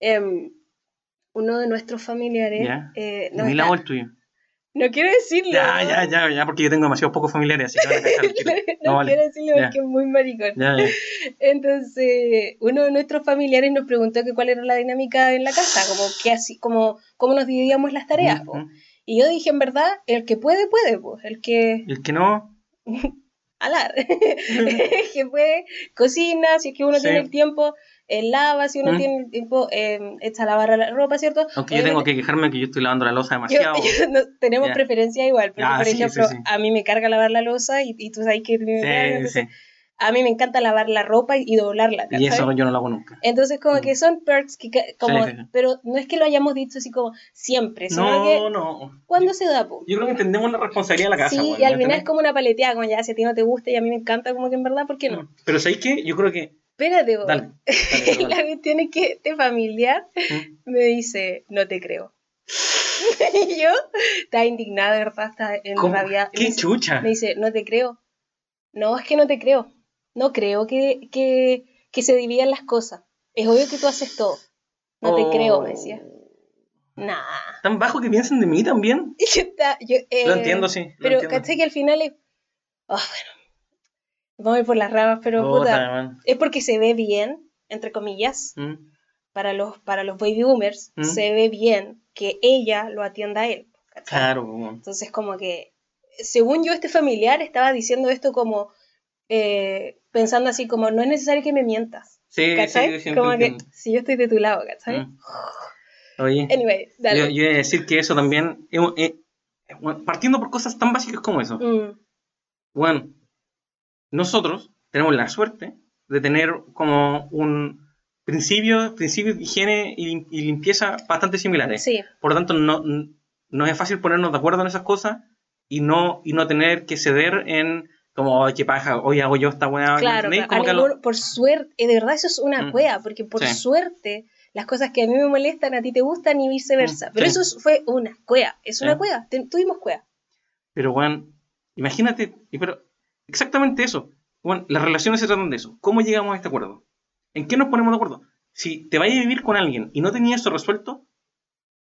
Em, uno de nuestros familiares, Ya. eh, ¿De no, está- el tuyo? no quiero decirlo. Ya, ya, ya, ya, porque yo tengo demasiados pocos familiares, así que tiro. no No, vale. quiero decirlo Ya. porque es muy maricón. Ya, ya. Entonces, uno de nuestros familiares nos preguntó que cuál era la dinámica en la casa, como que así, como cómo nos dividíamos las tareas. Ujú. Y yo dije, en verdad, el que puede, puede, pues. El que El que no, alar, que puede, cocina, si es que uno Sí. tiene el tiempo, eh, lava, si uno Mm. tiene el tiempo, eh, echa a lavar la ropa, ¿cierto? aunque yo tengo que quejarme que yo estoy lavando la losa demasiado. yo no- tenemos preferencia igual, porque Ya, por sí, ejemplo, sí. a mí me carga lavar la losa y, y tú sabes que me carga, Sí, entonces, sí. A mí me encanta lavar la ropa y, doblarla. Y eso yo no lo hago nunca. Entonces, como Mm. que son perks que, como, Sí, sí, sí. pero no es que lo hayamos dicho así como siempre, sino No, que no. cuando se da, po. Yo creo que entendemos la responsabilidad de la casa. Sí, y al ¿me final es como una paleteada, como ya, si a ti no te gusta y a mí me encanta, como que en verdad, ¿por qué no? Pero ¿sabéis qué? Yo creo que... Espérate, po. Dale. dale, la cuestión es que este familiar ¿Mm? me dice, no te creo. y yo estaba indignada, verdad, estaba en ¿Cómo? rabia. Me ¡Qué dice- chucha! Me dice, no te creo. No, es que no te creo. No creo que, que, que se dividan las cosas. Es obvio que tú haces todo. No te Oh. creo, me decía. Nah. Tan bajo que piensan de mí también. Yo yo, eh, Lo entiendo, sí. lo Pero caché que al final es. Ah, bueno. Vamos a ir por las ramas, pero Puta, es porque se ve bien, entre comillas, ¿Mm? para los, para los baby boomers, ¿Mm? se ve bien que ella lo atienda a él. ¿cachai? Claro. Entonces, como que, según yo, este familiar estaba diciendo esto como, eh, pensando así como, no es necesario que me mientas, Sí, ¿cachai? sí, como que, entiendo. si yo estoy de tu lado, ¿cachai? Mm. Oye, Anyway, dale. yo, yo iba a decir que eso también... eh, eh, partiendo por cosas tan básicas como eso. Mm, Bueno, nosotros tenemos la suerte de tener como un principio, principio de higiene y, y limpieza bastante similares. Sí, Por lo tanto, no, no es fácil ponernos de acuerdo en esas cosas y no, y no tener que ceder en como, "Ay, qué paja, hoy hago yo esta weá. claro. a Como que lo- por suerte, eh, de verdad eso es una Mm. cueva, porque por Sí. suerte las cosas que a mí me molestan a ti te gustan y viceversa. Mm, Pero sí. eso es- fue una cueva, es una Sí. cueva, tuvimos cueva. Pero, weón, imagínate, pero exactamente eso. Weón, las relaciones se tratan de eso. ¿Cómo llegamos a este acuerdo? ¿En qué nos ponemos de acuerdo? Si te vayas a vivir con alguien y no tenías eso resuelto,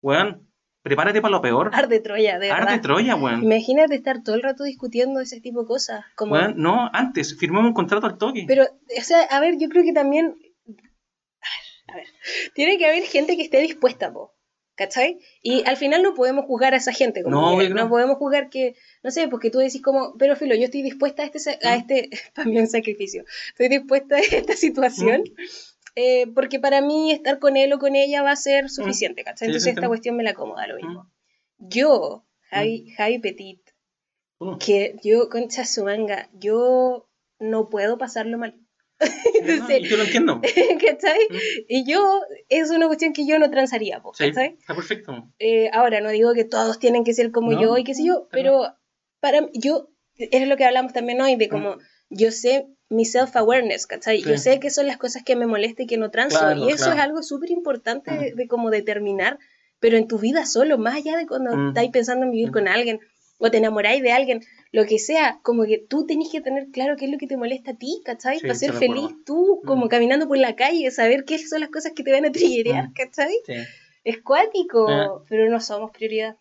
weón, prepárate para lo peor. Arde Troya, de Arde verdad. Troya, weón. Imagínate estar todo el rato discutiendo ese tipo de cosas. Como, Weón, no, antes, firmamos un contrato al toque. Pero, o sea, a ver, yo creo que también. A ver, a ver. Tiene que haber gente que esté dispuesta, po. ¿Cachai? Y al final no podemos juzgar a esa gente. Como No, que no no. podemos juzgar que, no sé, porque tú decís como, pero Filo, yo estoy dispuesta a este, a Mm. este, también sacrificio, estoy dispuesta a esta situación, Mm. Eh, porque para mí estar con él o con ella va a ser suficiente, ¿cachai? Sí, Entonces sí, esta entiendo. cuestión me la acomoda lo mismo. Yo, Javi, Javi Petit, Mm. que yo, concha su manga, yo no puedo pasarlo mal. No, Entonces, y yo lo entiendo. ¿cachai? Mm. Y yo, es una cuestión que yo no transaría, po, Sí, ¿cachai? está perfecto. Eh, ahora, no digo que todos tienen que ser como No, yo y qué sé yo, pero para mí- yo, es lo que hablamos también hoy, de como yo sé mi self-awareness, ¿cachai? Sí. Yo sé que son las cosas que me molestan y que no transo, Claro, y eso claro. es algo súper importante Mm. de, de como determinar, pero en tu vida solo, más allá de cuando Mm. estáis pensando en vivir Mm. con alguien, o te enamoráis de alguien, lo que sea, como que tú tenés que tener claro qué es lo que te molesta a ti, ¿cachai? Sí, Para ser feliz tú, como caminando por la calle, saber qué son las cosas que te van a triguear, Mm. ¿cachai? Sí. Es cuático, Ah. pero no somos prioridad.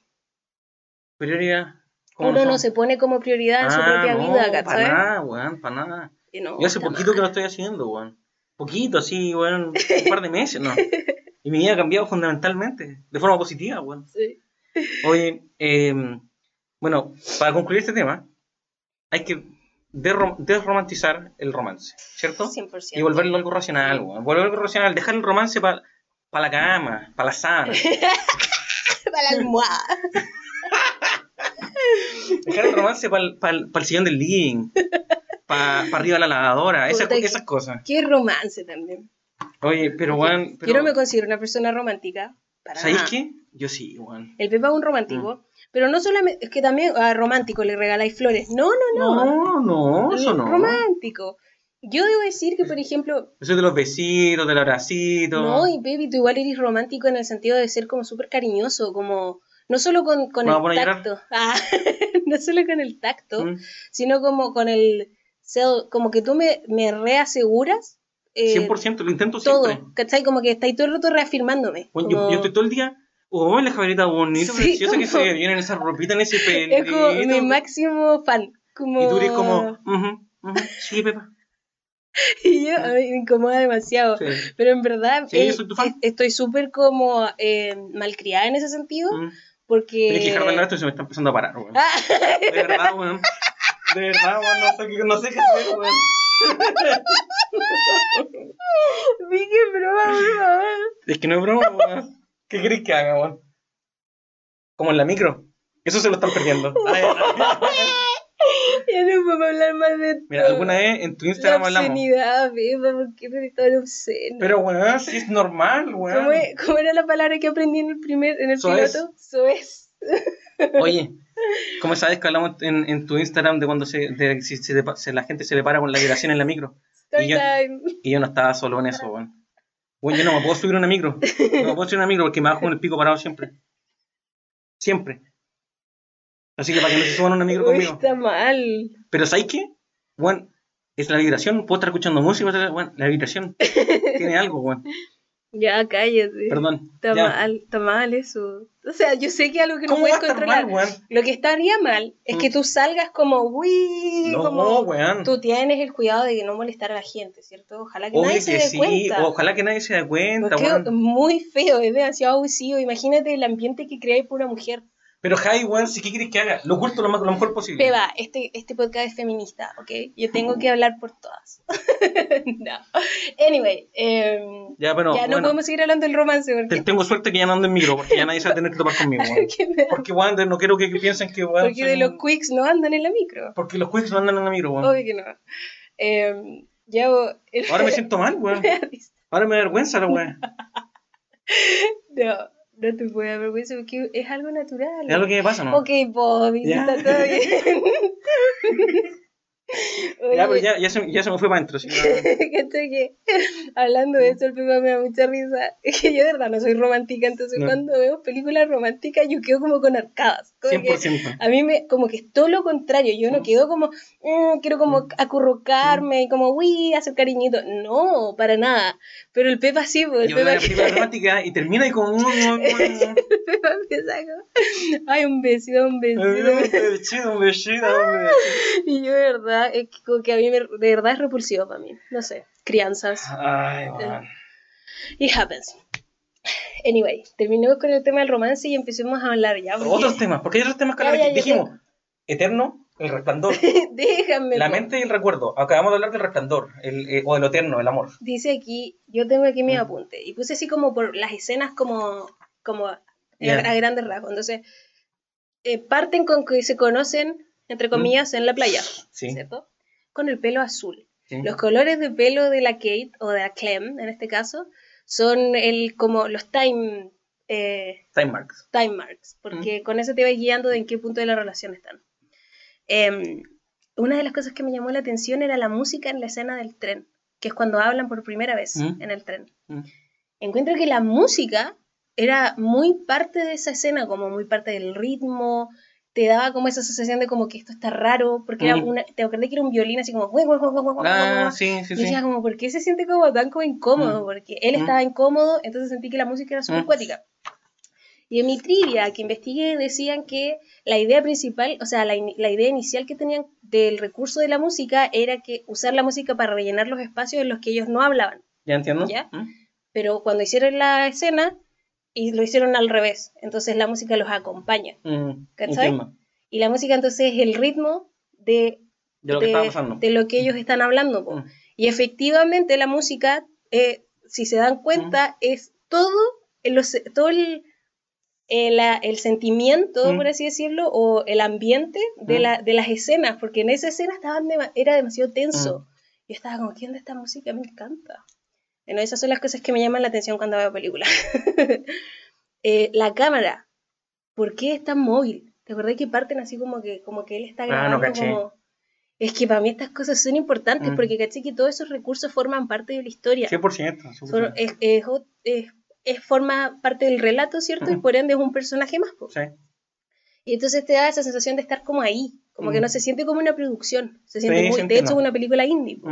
Prioridad. ¿Cómo Uno no se pone como prioridad en su Ah, propia no, vida, ¿cachai? Para nada, weón, para nada. Y no, Yo hace poquito que lo estoy haciendo, weón. Poquito, así, weón, un par de meses, ¿no? Y mi vida ha cambiado fundamentalmente, de forma positiva, weón. Sí. Oye, eh, bueno, para concluir este tema, hay que desromantizar el romance, ¿cierto? 100%. Y volverlo algo racional, weón. Volverlo algo racional, dejar el romance para la cama, para la sábana. Para la almohada. Dejar el romance para el sillón del living, para arriba de la lavadora, esas, Puta, esas cosas. Qué romance también. Oye, pero, weón, pero, Yo no me considero una persona romántica. Para ¿sabéis nada. qué? Yo sí, weón. El Pepa es un romántico. Mm. Pero no solamente, es que también a romántico le regaláis flores. No, no, no. No, no, eso no. Romántico. Yo debo decir que, por ejemplo, Eso de los besitos, del abracito. no, y baby, tú igual eres romántico en el sentido de ser como súper cariñoso, como no solo con, con ¿Me vas a el tacto, Ah, no solo con el tacto, Mm, sino como con el como que tú me, me reaseguras eh, 100%, lo intento todo, siempre. ¿cachai? Como que estáis todo el rato reafirmándome. Bueno, yo, como- yo estoy todo el día, oh, la Javierita bonita, Sí, preciosa que como- se viene en esa ropita, en ese pelito. es como mi máximo fan. Como... Y tú eres como, ujú, ujú, sí, Pepa. Y yo, a mí me incomoda demasiado. Sí. Pero en verdad Sí, eh, yo estoy súper como eh, malcriada en ese sentido, Mm. Porque... Tienes que dejar de hablar esto y se me está empezando a parar, weón. Ah, De verdad, weón. De verdad, weón, no sé, qué- no sé qué hacer, weón. Vicky, broma, por favor. Es que no es broma, weón. ¿Qué querés que haga, weón? Como en la micro. Eso se lo están perdiendo. Ay, Ya no podemos hablar más de esto. Mira, alguna vez en tu La Instagram hablamos. obscenidad, ¿por qué eres tan obsceno? Pero, weón, sí es normal, weón. ¿Cómo, era la palabra que aprendí en el primer, en el Soez. piloto? Soez. Oye, ¿cómo sabes que hablamos en, en tu Instagram de cuando se, de, si se se- la gente se le para con la vibración en la micro? Story Y yo- time. Y yo no estaba solo en eso, weón. Weón, yo no me puedo subir a una micro. No me puedo subir a una micro porque me bajo con el pico parado siempre. Siempre. Así que para que no se suban a una micro Uy, conmigo. está mal. Pero ¿sabes qué? Weón, es la vibración. Puedo estar escuchando música, weón, la vibración tiene algo, weón. Ya, cállate. Perdón. Está ya. mal, está mal eso. O sea, yo sé que es algo que no ¿Cómo va a puedes controlar. mal? Lo que estaría mal es que Mm. tú salgas como, uy, No, como weón. tú tienes el cuidado de no molestar a la gente, ¿cierto? Ojalá que Obvio nadie se dé sí. cuenta. Ojalá que nadie se dé cuenta, Porque es muy feo, es demasiado abusivo. Imagínate el ambiente que crea por una mujer. Pero Javi, weón, si qué quieres que haga, lo oculto lo, más, lo mejor posible. Peba, este, este podcast es feminista, ¿ok? Yo tengo que hablar por todas. no. Anyway, em, Ya, pero, ya no bueno, podemos seguir hablando del romance te- porque, tengo suerte que ya no ando en micro, porque ya nadie se va a tener que topar conmigo, weón. porque weón, no quiero que, que piensen que, weón, porque soy de los quicks no andan en la micro. Porque los quicks no andan en la micro, weón. Obvio que no. Em, ya, vos- Ahora me siento mal, weón. Ahora me da vergüenza la weón. No, no te puedo dar vergüenza porque es algo natural. Es algo que pasa, ¿no? Ok, Bobby, Ya. está todo bien. Ya, pero ya, ya, se, ya se me fue para adentro. que- ¿cachai que hablando de eso, el Pepa me da mucha risa. Es que yo de verdad no soy romántica, entonces No. cuando veo películas románticas yo quedo como con arcadas. Como que 100%. a mí me, como que es todo lo contrario, yo no Mm. quedo como, mm, quiero como acurrucarme y como, uy, hacer cariñito. No, para nada. Pero el Pepa sí, pues, el Yo veo película romántica y termina y como... el Pepa empieza como, ay, un besito, un besito. Un besito, un besito, un besito. Y yo de verdad, es que, a mí me- de verdad es repulsivo para mí. No sé, crianzas. Ay, weón. It happens. Anyway, terminemos con el tema del romance y empecemos a hablar ya. porque- Otros temas, porque hay otros temas que Ya, ya, ya dijimos. Eterno, el resplandor, Déjame. la mente y el recuerdo. Acabamos de hablar del resplandor, el, eh, o de lo eterno, el amor. Dice aquí, yo tengo aquí mi Mm. apunte y puse así como por las escenas como, como a, Ya. a grandes rasgos. Entonces, eh, parten con que se conocen, entre comillas, en la playa. Sí. ¿cierto? Con el pelo azul. sí. Los colores de pelo de la Kate, o de la Clem en este caso, son el, como los time, eh, Time marks. time marks, porque Mm. con eso te vas guiando de en qué punto de la relación están. Em, una de las cosas que me llamó la atención era la música en la escena del tren, que es cuando hablan por primera vez Mm. en el tren. Mm. Encuentro que la música era muy parte de esa escena, como muy parte del ritmo, te daba como esa sensación de como que esto está raro, porque era Mm. una, te acordé que era un violín así como... "Guau, guau, guau, guau, guau, guau, Ah, guau". sí, sí, Y sí. decía como, ¿por qué se siente como tan como incómodo? Mm. Porque él Mm. estaba incómodo, entonces sentí que la música era súper Mm. cuática. Y en mi trivia que investigué decían que la idea principal, o sea, la, la idea inicial que tenían del recurso de la música era que usar la música para rellenar los espacios en los que ellos no hablaban. ¿Ya entiendo? ¿Ya? ¿Mm? Pero cuando hicieron la escena, y lo hicieron al revés. Entonces la música los acompaña. Mm. Y la música entonces es el ritmo de, De lo que de- estaba pasando. de lo que ellos están hablando. Mm. Y efectivamente la música, eh, si se dan cuenta, es todo, el, los- todo el, el, la- el sentimiento, por así decirlo, o el ambiente de, la, de las escenas, porque en esa escena estaban era demasiado tenso. Yo estaba como, ¿qué onda esta música? Me encanta. Bueno, esas son las cosas que me llaman la atención cuando veo películas. Eh, la cámara, ¿por qué es tan móvil? ¿Te acordás que parten así como que, como que él está Ah, no grabando caché. como... Es que para mí estas cosas son importantes Mm. porque caché que todos esos recursos forman parte de la historia. 100%. 100%. Son- es, es, es- es- forma parte del relato, ¿cierto? Y Ujú. por ende es un personaje más. po. Sí. Y entonces te da esa sensación de estar como ahí, como que Mm. no se siente como una producción, se siente Sí, muy, sí de hecho, una película indie. po.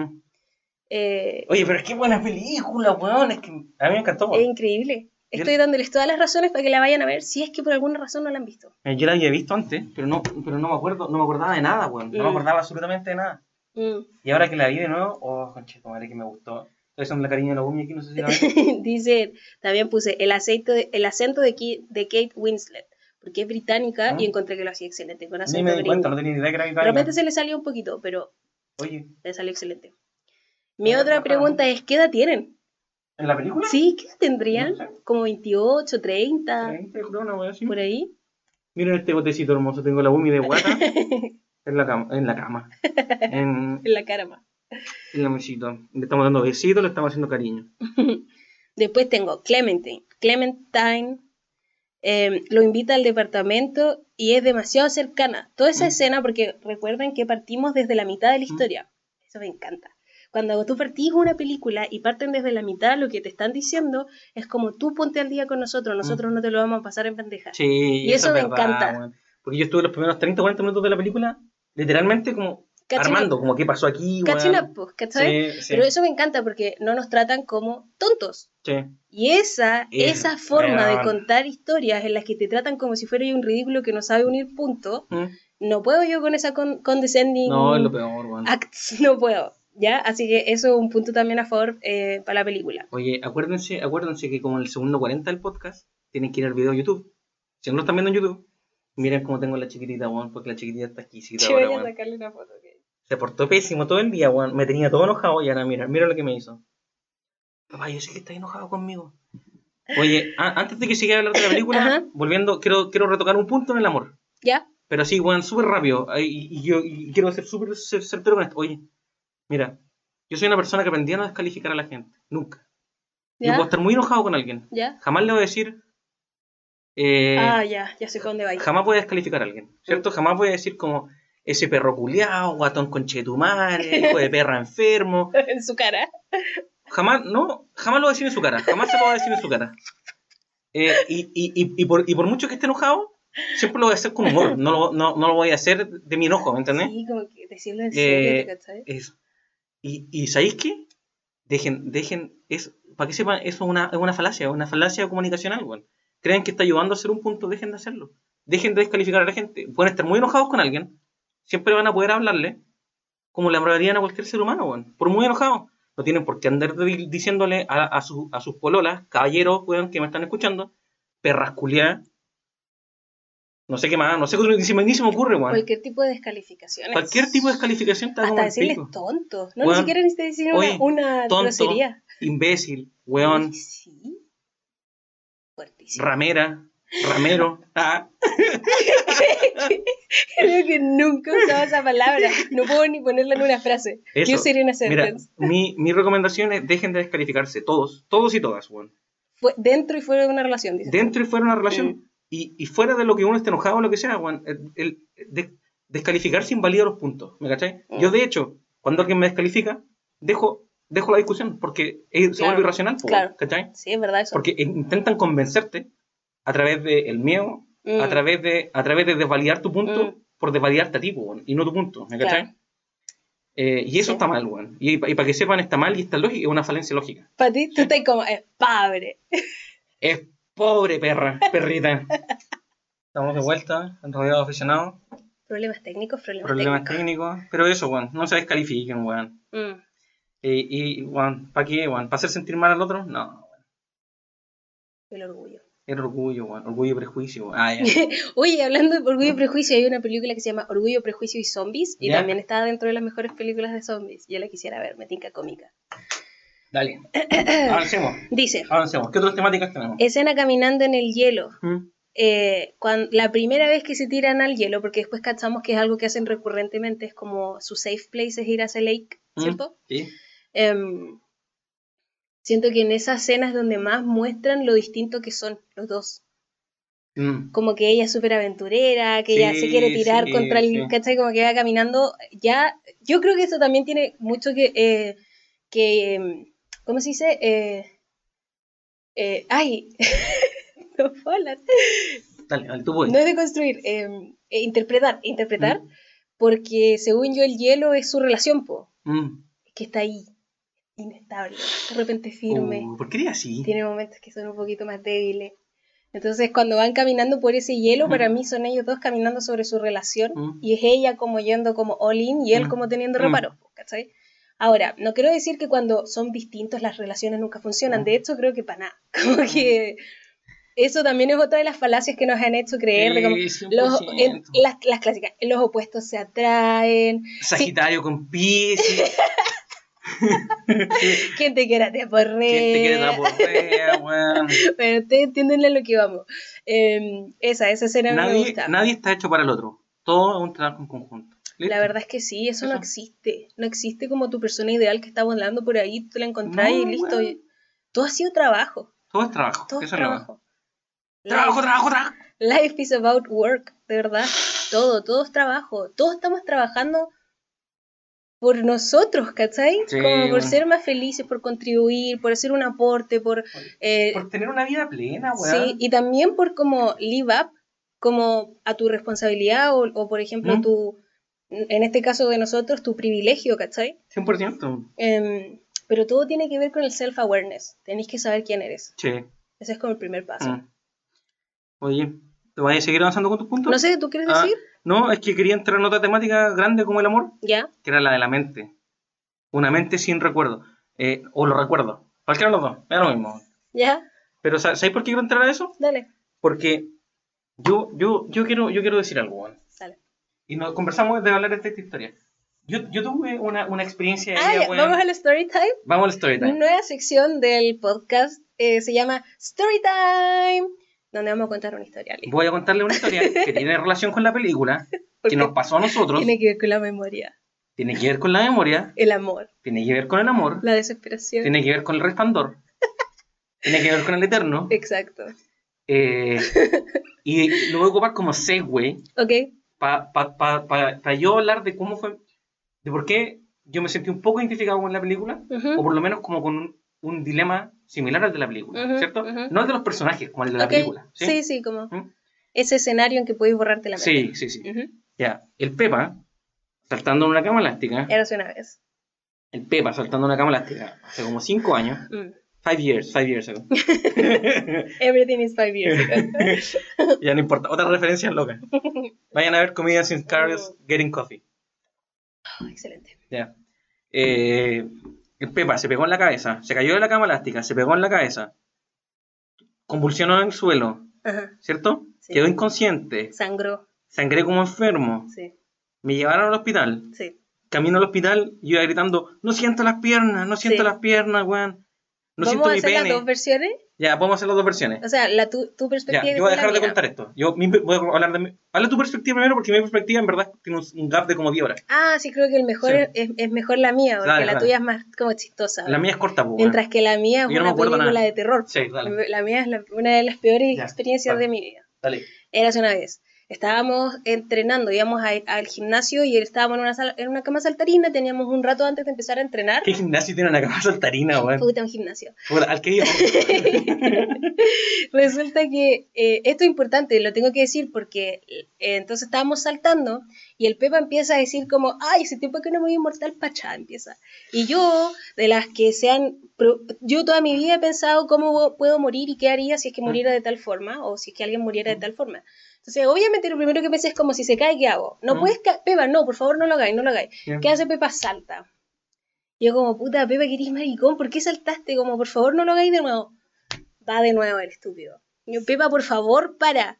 Eh, Oye, pero es que buena película, weón. Es que a mí me encantó, es weón. increíble. Yo- Estoy dándoles todas las razones para que la vayan a ver, si es que por alguna razón no la han visto. Eh, Yo la había visto antes, pero no, pero no me acuerdo, no me acordaba de nada, weón. No me Mm. acordaba absolutamente de nada. Mm. Y ahora que la vi de nuevo, oh, conchito, madre que me gustó. Estoy haciendo la cariño de la Gumi aquí, no sé si la. Dice, también puse el, aceite de- el acento de, Ki- de Kate Winslet, porque es británica Ah. y encontré que lo hacía excelente, con Ni acento me di cuenta, no tenía ni idea que era De británica. repente se le salió un poquito, pero Oye, le salió excelente. Mi otra pregunta es, ¿qué edad tienen? ¿en la película? Sí, ¿qué edad tendrían? No sé. ¿Como 28, 30? 30, creo, una wea así. ¿Por ahí? Miren este botecito hermoso, tengo la Gumi de guata en la cama, en la cama. En, En la cara más. en la mesita. Le estamos dando besitos, le estamos haciendo cariño. Después tengo Clementine. Clementine eh, lo invita al departamento y es demasiado cercana. Toda esa Mm. escena, porque recuerden que partimos desde la mitad de la historia. Eso me encanta. Cuando tú partís una película y parten desde la mitad, lo que te están diciendo es como tú ponte al día con nosotros, nosotros no te lo vamos a pasar en bandeja. Mm. Sí, Y eso es me verdad, encanta. Porque yo estuve los primeros 30 o 40 minutos de la película, literalmente como Cachina- armando, como qué pasó aquí, Cachina, pues, ¿cachai? Sí, sí, Pero eso me encanta porque no nos tratan como tontos. sí. Y esa, Es- esa forma de contar historias en las que te tratan como si fuera un ridículo que no sabe unir puntos, Mm. no puedo yo con esa con- condescending No, es lo peor, acts, no puedo, ¿ya? Así que eso es un punto también a favor eh, para la película. Oye, acuérdense, acuérdense que como en el segundo 40 del podcast, tienen que ir al video de YouTube. Si no lo están viendo en YouTube, Miren cómo tengo la chiquitita, weón, porque la chiquitita está exquisita Yo ahora, voy a weón. sacarle una foto. Se portó pésimo todo el día, weón. Me tenía todo enojado y ahora mira, mira lo que me hizo. Papá, yo sé que estás enojado conmigo. Oye, antes de que siga a hablar de la película, volviendo, quiero, quiero retocar un punto en el amor. ¿Ya? Pero así, weón, súper rápido. Y, y yo y quiero ser súper cer- certero con esto. Oye, mira, yo soy una persona que aprendí a no descalificar a la gente. Nunca. Yo ¿Ya? puedo estar muy enojado con alguien. ¿Ya? Jamás le voy a decir. eh, ah, ya, ya sé dónde va. jamás voy a descalificar a alguien, ¿cierto? Jamás voy a decir como ese perro culiao, guatón conchetumare, hijo de perra enfermo. en su cara. Jamás, no, jamás lo voy a decir en su cara. Jamás se lo voy a decir en su cara. Eh, y, y, y, y por, y por mucho que esté enojado, siempre lo voy a hacer con humor. No lo, no, no lo voy a hacer de mi enojo, ¿me entendés? Sí, como que decirlo en Eh, serio, ¿te cachai? Eso. Y, y ¿sabéis qué? Dejen, dejen, es, para que sepan, eso es una, es una falacia, una falacia comunicacional, weón. Creen que está ayudando a hacer un punto, dejen de hacerlo. Dejen de descalificar a la gente. Pueden estar muy enojados con alguien, siempre van a poder hablarle como le hablarían a cualquier ser humano, weón. Por muy enojado. No tienen por qué andar di- diciéndole a, a, su- a sus pololas, caballeros, weón, que me están escuchando, perras culiadas. No sé qué más, no sé qué ni se me, ocurre, weón. Cualquier tipo de descalificaciones. Cualquier tipo de descalificación está Hasta decirles pico. tontos. No, Weón, ni siquiera necesitas decir oye, una, una tonto, grosería. imbécil, weón, Sí. Fuertísimo. ramera, ramero. Ah, Creo que nunca usaba esa palabra. No puedo ni ponerla en una frase. Eso. Yo sería una mira, sentence. mi, mi recomendación es dejen de descalificarse, todos, todos y todas, weón. Fue dentro y fuera de una relación, dice. Dentro y fuera de una relación, Mm. Y, y fuera de lo que uno esté enojado o lo que sea, weón, el, el- de- descalificarse invalida los puntos, ¿me cachai? Mm. Yo, de hecho, cuando alguien me descalifica, dejo, dejo la discusión, porque es- se Claro, vuelve irracional, claro. ¿cachai? Sí, es verdad eso. Porque intentan convencerte a través del miedo, Mm. a través de a través de desvalidar tu punto Mm. por desvalidarte a ti, weón, y no tu punto, ¿me cachai? Claro. Eh, y eso Sí. está mal, weón. Y, para que sepan, está mal y está lógica, es una falencia lógica. Para ti, tú estás como, es padre. Es pobre perra, perrita. Estamos de vuelta, en rodeado aficionados, Problemas técnicos, problemas, problemas técnicos. técnicos, pero eso, weón, no se descalifiquen, weón. Mm. Eh, y, weón, ¿para qué, weón? ¿Para hacer sentir mal al otro? No, weón. El orgullo. El orgullo, weón. Orgullo y prejuicio, weón. Ah. Oye, hablando de Orgullo y Prejuicio, hay una película que se llama Orgullo, Prejuicio y Zombies y también está dentro de las mejores películas de zombies. Yo la quisiera ver, me tinca cómica. Dale. Avancemos, Dice, avancemos. ¿Qué otras temáticas tenemos? escena caminando en el hielo. ¿Mm? Eh, cuan- la primera vez que se tiran al hielo, porque después cachamos que es algo que hacen recurrentemente, es como su safe place es ir a ese lake, ¿Mm? ¿cierto? Sí. Em, siento que en esas escenas donde más muestran lo distinto que son los dos. Mm. Como que ella es súper aventurera, que ella se quiere tirar sí, contra el, sí. ¿cachai? Como que va caminando. Ya, yo creo que eso también tiene mucho que, eh, que em, ¿cómo se dice? Eh, eh, ay, no puedo hablar. Dale, dale, tú puedes. No es de construir, em, eh, interpretar, interpretar, Mm. porque según yo el hielo es su relación, po, Mm. que está ahí, inestable, de repente firme, Uh, ¿Por qué así? tiene momentos que son un poquito más débiles. Entonces cuando van caminando por ese hielo, Mm. para mí son ellos dos caminando sobre su relación Mm. y es ella como yendo como all in y él Mm. como teniendo Mm. reparos, po, ¿cachai? Ahora, no quiero decir que cuando son distintos las relaciones nunca funcionan, de hecho creo que para nada, como que eso también es otra de las falacias que nos han hecho creer, de como, Sí, los, 100%. en- las, las clásicas, los opuestos se atraen, Sagitario con Pisces. quien te quiera te aporrea. ¿Quién te quiere dar por wea, weón? Pero ustedes entienden a lo que vamos. Eh, esa, esa escena me Nadie, gusta. nadie está hecho para el otro. Todo es un trabajo en conjunto. ¿Listo? La verdad es que sí, eso, no existe. No existe como tu persona ideal que está volando por ahí, tú la encontrás y listo. Todo ha sido trabajo. Todo es trabajo. Todo es Eso es lo trabajo. Trabajo, Life- trabajo, trabajo. Life is about work, de verdad. Todo, todo es trabajo. Todos estamos trabajando por nosotros, ¿cachai? Sí, Como por bueno. ser más felices, por contribuir, por hacer un aporte, por... eh, Por tener una vida plena, Sí, weón. y también por como live up como a tu responsabilidad o, o, por ejemplo ¿Mm? tu, en este caso de nosotros, tu privilegio, ¿cachai? 100%. Em, pero todo tiene que ver con el self-awareness. Tenéis que saber quién eres. Sí. Ese es como el primer paso. Mm. Oye, ¿te vas a seguir avanzando con tus puntos? No sé, ¿tú quieres Ah, decir? No, es que quería entrar en otra temática grande como el amor, Ya, que era la de la mente. Una mente sin recuerdo. Eh, o los recuerdos. Cualquiera de los dos. Es lo mismo. ya, Pero ¿sa- ¿sabéis por qué quiero entrar a eso? dale. Porque Yo, yo, yo, quiero, yo quiero decir algo. Y nos conversamos de hablar de esta historia. Yo, yo tuve una, una experiencia Ah, ya, weón. vamos al story time. Vamos al story time. Nueva sección del podcast eh, se llama Story Time, donde vamos a contar una historia. Voy a contarle una historia que tiene relación con la película, que nos pasó a nosotros. tiene que ver con la memoria, Tiene que ver con la memoria, el amor, tiene que ver con el amor, la desesperación. tiene que ver con el resplandor, tiene que ver con el eterno. Exacto. eh, y lo voy a ocupar como segue Ok. Para pa, pa, pa- yo hablar de cómo fue, de por qué yo me sentí un poco identificado con la película, Ujú. o por lo menos como con un, un dilema similar al de la película, Ujú, ¿cierto? ujú. No el de los personajes, como el de la película. Sí, ¿sí? sí, como ¿Mm? ese escenario en que podéis borrarte la mente. Sí, sí, sí. Ya, el Pepa, saltando en una cama elástica, Érase una vez. el Pepa saltando en una cama elástica, hace como cinco años, Mm. Five years, five years ago. Everything is five years ago. ya no importa, otra referencia loca. Vayan a ver Comedians in Cars Getting Coffee. Oh, excelente. Ya. Eh, el Pepa se pegó en la cabeza, se cayó de la cama elástica, se pegó en la cabeza, convulsionó en el suelo, Ajá. ¿cierto? Sí. Quedó inconsciente, Sangró. sangré como enfermo, Sí, me llevaron al hospital. sí. Camino al hospital, yo iba gritando, no siento las piernas, no siento Sí. las piernas, weón. No ¿Vamos a hacer las dos versiones? Ya, podemos hacer las dos versiones. O sea, la, tu, tu Ya, perspectiva. y yo voy a dejar de contar esto. Yo mi- voy a hablar de mi... Habla tu perspectiva primero porque mi perspectiva en verdad tiene un, un gap de como 10 horas. Ah, sí, creo que el mejor Sí. es, es mejor la mía, porque Dale, la dale. tuya es más como chistosa. La mía es corta, pues. Mientras que la mía es Yo una película nada. de terror. Sí, dale. La mía es la- una de las peores Ya, experiencias de mi vida. Dale. Érase una vez. Estábamos entrenando, íbamos a- al gimnasio y estábamos en una, sala- en una cama saltarina, teníamos un rato antes de empezar a entrenar. ¿Qué gimnasio tiene una cama saltarina, weón? Puta, un gimnasio. Puta, Al que. Resulta que eh, esto es importante, lo tengo que decir porque eh, entonces estábamos saltando y el Pepa empieza a decir como, ay, ese tipo que no me voy inmortal, pachá, empieza. Y yo, de las que sean, yo toda mi vida he pensado cómo puedo morir y qué haría si es que muriera de tal forma o si es que alguien muriera de tal forma. Entonces, obviamente lo primero que pensé es como si se cae, ¿qué hago? No Mm. puedes caer, Pepa, no, por favor no lo hagáis, no lo hagáis. ¿Qué hace Pepa? Salta. Y yo como, puta, Pepa, que eres maricón, ¿por qué saltaste? Como, por favor no lo hagáis de nuevo. Va de nuevo el estúpido. Y yo, Pepa, por favor, para.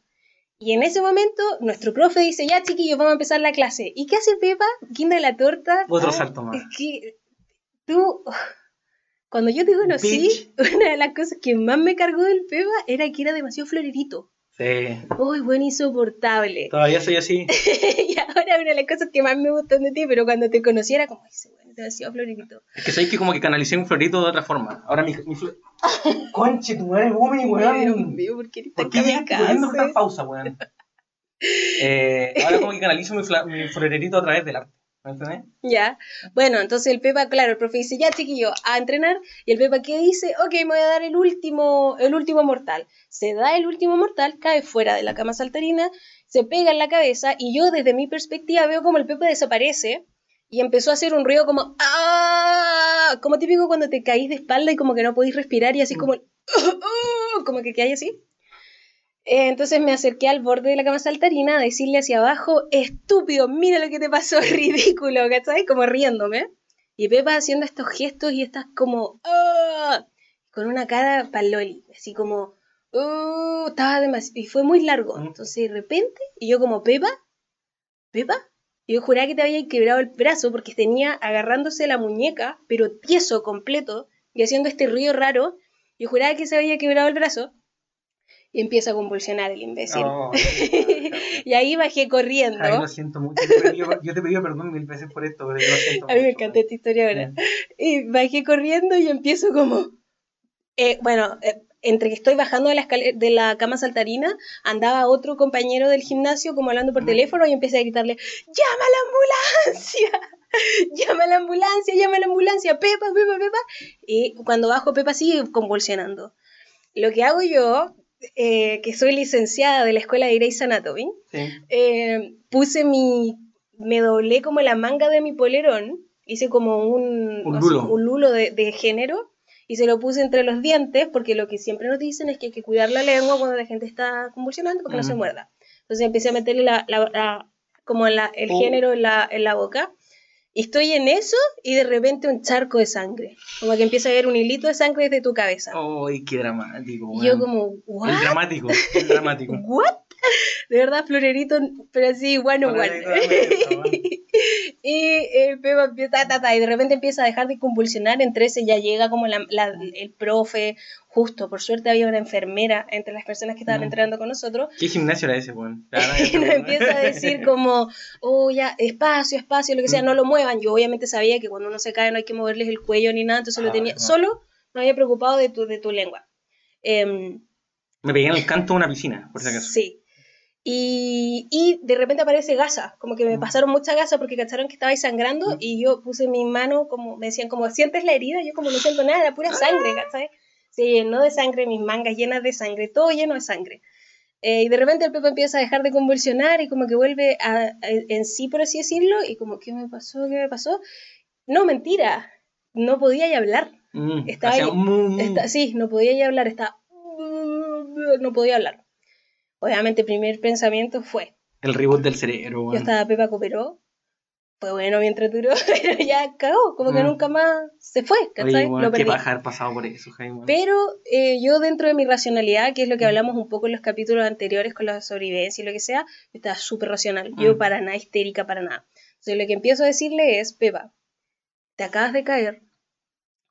Y en ese momento, nuestro profe dice, ya chiquillos, vamos a empezar la clase. ¿Y qué hace Pepa? Guinda la torta. Otro Ah, salto más. Es que tú, cuando yo te conocí, una de las cosas que más me cargó del Pepa era que era demasiado florerito. Sí. Uy, buen insoportable. Todavía soy así. y ahora una de las cosas que más me gustan de ti, pero cuando te conocí era como, ese bueno, demasiado florerito. Es que sabéis que como que canalicé un florito de otra forma. Ahora mi, mi flor... Conche, tu madre, weón. mío, ¿por qué ¿Por qué kamikaze? esta pausa, weón? Eh, ahora como que canalizo mi, mi florerito a través del arte. Ya, bueno, entonces el Pepa, claro, el profe dice, ya chiquillo, a entrenar, y el Pepa ¿qué dice? Ok, me voy a dar el último, el último mortal. Se da el último mortal, cae fuera de la cama saltarina, se pega en la cabeza, y yo desde mi perspectiva veo como el Pepa desaparece, y empezó a hacer un ruido como, ¡ah! Como típico cuando te caís de espalda y como que no podéis respirar, y así como, el, "Ah", como que cae así. Eh, Entonces me acerqué al borde de la cama saltarina a decirle hacia abajo, estúpido, mira lo que te pasó, ridículo, ¿cachai? Como riéndome. Y Pepa haciendo estos gestos y estas como, "Ah", con una cara paloli, así como, "Uh", estaba demasiado, y fue muy largo. Entonces de repente, y yo como, Pepa, Pepa, y yo juraba que te había quebrado el brazo porque tenía agarrándose la muñeca, pero tieso completo, y haciendo este ruido raro, yo juraba que se había quebrado el brazo. Y empieza a convulsionar el imbécil. Oh, Y ahí bajé corriendo. Ay, lo siento mucho. Yo te, pedí, yo te pedido perdón mil veces por esto, pero yo lo siento A mí me encanta esta historia ahora. Y bajé corriendo y empiezo como... eh, bueno, eh, entre que estoy bajando de la, de la cama saltarina, andaba otro compañero del gimnasio como hablando por Mm. teléfono y empecé a gritarle, ¡llama a la ambulancia! ¡Llama a la ambulancia! ¡Llama a la ambulancia! ¡Pepa, Pepa, Pepa! Y cuando bajo, Pepa sigue convulsionando. Lo que hago yo, eh, que soy licenciada de la escuela de Grey's Anatomy, Sí. eh, puse mi, me doblé como la manga de mi polerón, hice como un, Un lulo. un lulo de, de género y se lo puse entre los dientes porque lo que siempre nos dicen es que hay que cuidar la lengua cuando la gente está convulsionando porque no se muerda. Entonces empecé a meterle la, la- la- como la- el Oh. género en la, en la boca y estoy en eso y de repente un charco de sangre, como que empieza a ver un hilito de sangre desde tu cabeza. Ay, qué dramático, yo como, El ¿what? dramático, el dramático. ¿What? De verdad, florerito, pero así, bueno, bueno. y eh, Pepa empieza, ta, y de repente empieza a dejar de convulsionar. Entre ese ya llega como la, la, el profe, justo, por suerte había una enfermera entre las personas que estaban Mm. entrenando con nosotros. ¿Qué gimnasio era ese, weón? Y nos empieza a decir como, oh, ya, espacio, espacio, lo que sea, Mm. no lo muevan. Yo obviamente sabía que cuando uno se cae no hay que moverles el cuello ni nada, entonces lo Ah, tenía, no. solo me había preocupado de tu, de tu lengua. Em, Me pegué en el canto de una piscina, por si acaso. Sí. Y, y de repente aparece gasa, como que me Mm. pasaron mucha gasa porque cacharon que estaba ahí sangrando Mm. y yo puse mi mano como, me decían como, ¿sientes la herida? Yo como no siento nada, era pura sangre, ¿cachai? Se llenó de sangre, mis mangas llenas de sangre, todo lleno de sangre. Eh, y de repente el Pepe empieza a dejar de convulsionar y como que vuelve a, a- en sí, por así decirlo, y como, ¿qué me pasó? ¿Qué me pasó? No, mentira, no podía ya hablar. Mm, Estaba ahí- mu- mu- Está- sí, no podía ya hablar, estaba... No podía hablar. Obviamente el primer pensamiento fue, El reboot del cerebro, yo weón. estaba Pepa cooperó, fue bueno mientras duró, pero ya cagó, como que Mm. nunca más se fue, ¿cachai? Oye, weón, Lo qué perdí. paja haber pasado por eso, Jaime. Pero eh, yo dentro de mi racionalidad, que es lo Mm. que hablamos un poco en los capítulos anteriores con la sobrevivencia y lo que sea, yo estaba súper racional, yo Mm. para nada histérica, para nada. Entonces lo que empiezo a decirle es, Pepa, te acabas de caer,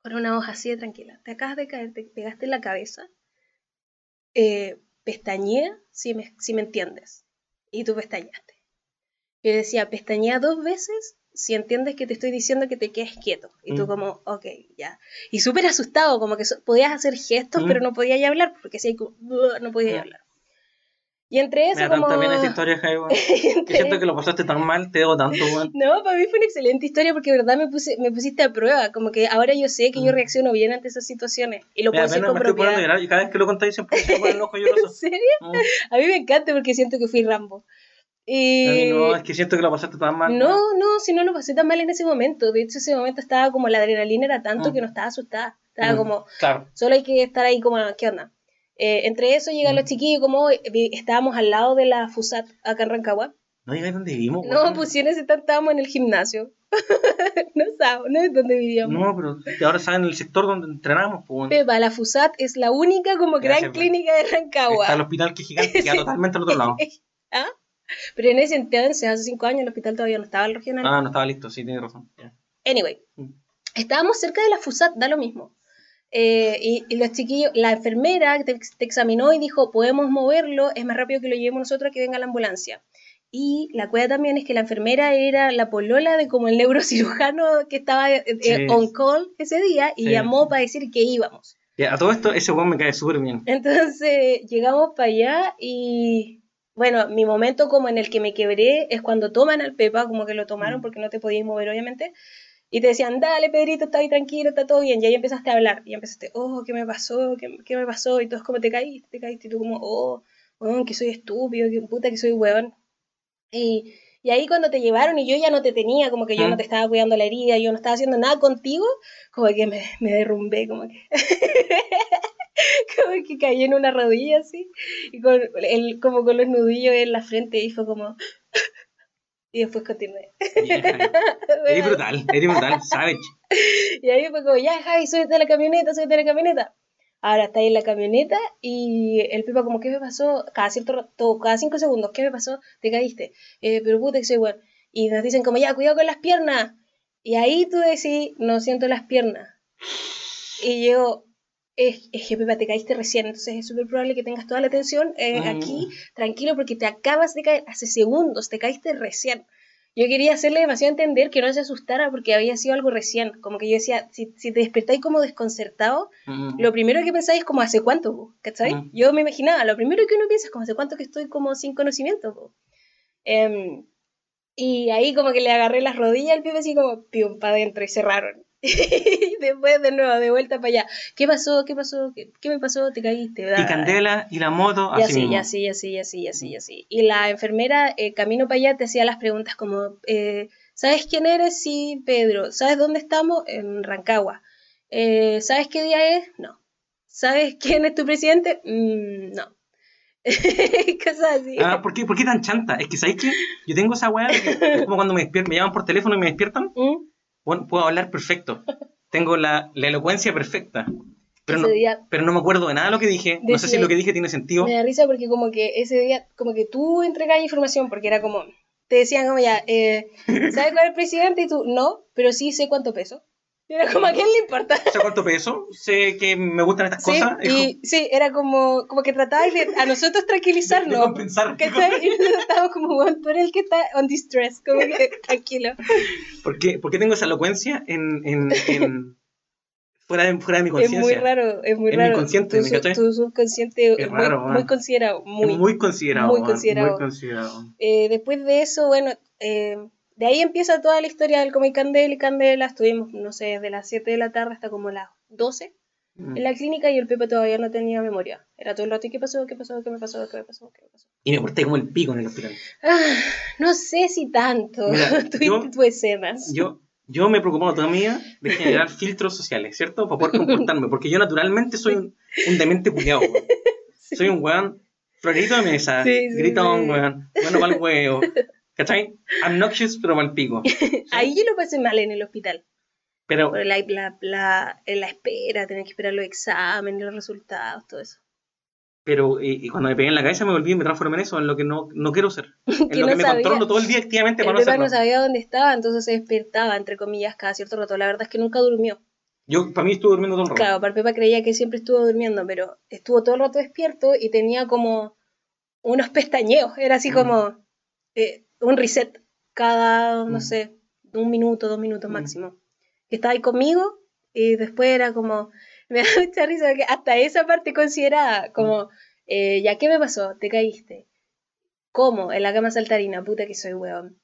con una hoja así de tranquila, te acabas de caer, te pegaste en la cabeza, eh, pestañea si me, si me entiendes. Y tú pestañaste. Yo decía, pestañea dos veces si entiendes que te estoy diciendo que te quedes quieto. Y tú Mm. como, ok, ya. Y súper asustado, como que so- podías hacer gestos, Mm. pero no podías ya hablar, porque si hay no podías ya Mm. hablar. Y entre eso da como... pena esta historia. Que entre- siento que lo pasaste tan mal, te debo tanto, weón. No, para mí fue una excelente historia porque de verdad me, puse, me pusiste a prueba. Como que ahora yo sé que yo Mm. reacciono bien ante esas situaciones. Y lo Me puedo decir con propiedad. y cada vez que lo contáis siempre me pone el ojo ¿En lloroso. serio? Mm. A mí me encanta porque siento que fui Rambo. Y... A mí no, es que siento que lo pasaste tan mal. No, no, si no lo pasé tan mal en ese momento. De hecho, ese momento estaba como la adrenalina era tanto Mm. que no estaba asustada. Estaba Mm, como, Claro. solo hay que estar ahí como, ¿qué onda? Eh, entre eso llegan Mm. los chiquillos, como estábamos al lado de la FUSAT acá en Rancagua. No digáis dónde vivimos, No, pues si en ese tanto estábamos en el gimnasio. no sabemos, no es donde vivíamos. No, pero ahora saben el sector donde entrenamos, pues, weón. Pepa, la FUSAT es la única como gran clínica de Rancagua. Está el hospital que es gigante, que queda totalmente al otro lado. ¿Ah? Pero en ese entonces, hace cinco años, el hospital todavía no estaba el regional. Ah, no estaba listo, sí, tienes razón. Anyway, Mm. estábamos cerca de la FUSAT, da lo mismo. Eh, y, y los chiquillos, la enfermera te, te examinó y dijo, podemos moverlo, es más rápido que lo llevemos nosotros que venga la ambulancia. Y la cueva también es que la enfermera era la polola de como el neurocirujano que estaba eh, eh, Sí. on call ese día y Sí. llamó para decir que íbamos. Ya, a todo esto, ese weón me cae súper bien. Entonces llegamos para allá y bueno, mi momento como en el que me quebré es cuando toman al Pepa, como que lo tomaron Mm. porque no te podías mover obviamente, y te decían, dale Pedrito, está ahí tranquilo, está todo bien, y ahí empezaste a hablar, y empezaste, oh, ¿qué me pasó? ¿Qué, qué me pasó? Y todos como te caíste, te caíste, y tú como, oh, weón, que soy estúpido, que puta que soy weón. Y, y ahí cuando te llevaron y yo ya no te tenía, como que yo no te estaba cuidando la herida, yo no estaba haciendo nada contigo, como que me, me derrumbé, como que... como que caí en una rodilla así, y con el, como con los nudillos en la frente, y fue como... y después continué. Javi. Eres brutal, eres brutal, savage. Y ahí fue como, ya, Javi, súbete a la camioneta, súbete a la camioneta. Ahora está ahí en la camioneta y el Pepa como, ¿qué me pasó? Cada cierto rato, cada cinco segundos, ¿qué me pasó? Te caíste. Eh, pero puta que soy bueno. Y nos dicen como, ya, cuidado con las piernas. Y ahí tú decís, no siento las piernas. Y yo, es, es que Pepa, te caíste recién, entonces es súper probable que tengas toda la atención eh, Mm. aquí, tranquilo, porque te acabas de caer hace segundos, te caíste recién. Yo quería hacerle demasiado entender que no se asustara porque había sido algo recién. Como que yo decía, si, si te despertáis como desconcertado, Mm. lo primero que pensáis es como, ¿hace cuánto? ¿Cachai? Mm. Yo me imaginaba, lo primero que uno piensa es como, ¿hace cuánto que estoy como sin conocimiento? po?". Em, y ahí como que le agarré las rodillas al pibe así como, pium, para adentro y cerraron. Y después de nuevo, de vuelta para allá. ¿Qué pasó? ¿Qué pasó? ¿Qué, qué me pasó? ¿Te caíste? Y Candela y la moto, Y así así, y así, y así, y así, y así, y así. Y la enfermera, eh, camino para allá, te hacía las preguntas como, eh, ¿sabes quién eres? Sí, Pedro. ¿Sabes dónde estamos? En Rancagua. Eh, ¿Sabes qué día es? No. ¿Sabes quién es tu presidente? Mm, no. Cosas así. Ah, ¿por qué, ¿por qué tan chanta? Es que, ¿sabéis qué? Yo tengo esa weá, es como cuando me, me llaman por teléfono y me despiertan, ¿Mm? Bueno, puedo hablar perfecto. Tengo la, la elocuencia perfecta. Pero no, día pero no me acuerdo de nada de lo que dije. No sé si lo que dije tiene sentido. me da risa porque como que ese día, como que tú entregabas información, porque era como, te decían como ya, eh, ¿sabes cuál es el presidente? Y tú, no, pero sí sé cuánto peso. Era como, ¿a quién le importa? sé cuánto peso, sé que me gustan estas Sí, cosas. y sí, era como, como que tratabas de a nosotros como de tranquilizarnos. compensar. ¿Cachai? Y nosotros estábamos como, bueno, tú eres el que está on distress, como que tranquilo. ¿Por qué, por qué tengo esa elocuencia en, en, en- fuera, de, fuera de mi Es muy conciencia? raro, es muy Es mi raro. inconsciente, tu, ¿me tu subconsciente Es es muy, raro, muy considerado, muy. Es muy considerado. muy considerado. Muy considerado. Eh, después de eso, bueno, eh, de ahí empieza toda la historia del Comic Candela y Candela. Estuvimos, no sé, desde las 7 de la tarde hasta como las 12 Mm. en la clínica y el Pepe todavía no tenía memoria. Era todo el rato, ¿y qué pasó? ¿Qué pasó? ¿Qué me pasó? ¿Qué me pasó? ¿Qué me pasó? Y me porté como el pico en el hospital. Ah, no sé si tanto. Mira, Tuviste tus escenas. Yo, yo me he preocupado toda mi vida de generar filtros sociales, ¿cierto? Para poder comportarme. Porque yo naturalmente soy un, un demente culiado, weón. Soy un weón florito de mesa, Sí, sí, gritón, sí. weón. Bueno, para el huevo. ¿Cachai? Obnoxious, pero el pico. Ahí yo lo pasé mal en el hospital. Pero, la, la, la, en la espera, tener que esperar los exámenes, los resultados, todo eso. pero y, y cuando me pegué en la cabeza me volví y me transformé en eso, en lo que no, no quiero ser. En Que lo no que me sabía. controlo todo el día activamente El para no hacerlo. no sabía dónde estaba, entonces se despertaba, entre comillas, cada cierto rato. La verdad es que nunca durmió. Yo, para mí, estuve durmiendo todo el rato. Claro, para Pepa creía que siempre estuvo durmiendo, pero estuvo todo el rato despierto y tenía como unos pestañeos. Era así Mm. como eh, un reset cada, no Mm. sé, un minuto, dos minutos Mm. máximo. Que estaba ahí conmigo y después era como, me da mucha risa porque hasta esa parte considerada como, eh, ya, ¿qué me pasó? Te caíste. ¿Cómo? En la cama saltarina, puta que soy weón.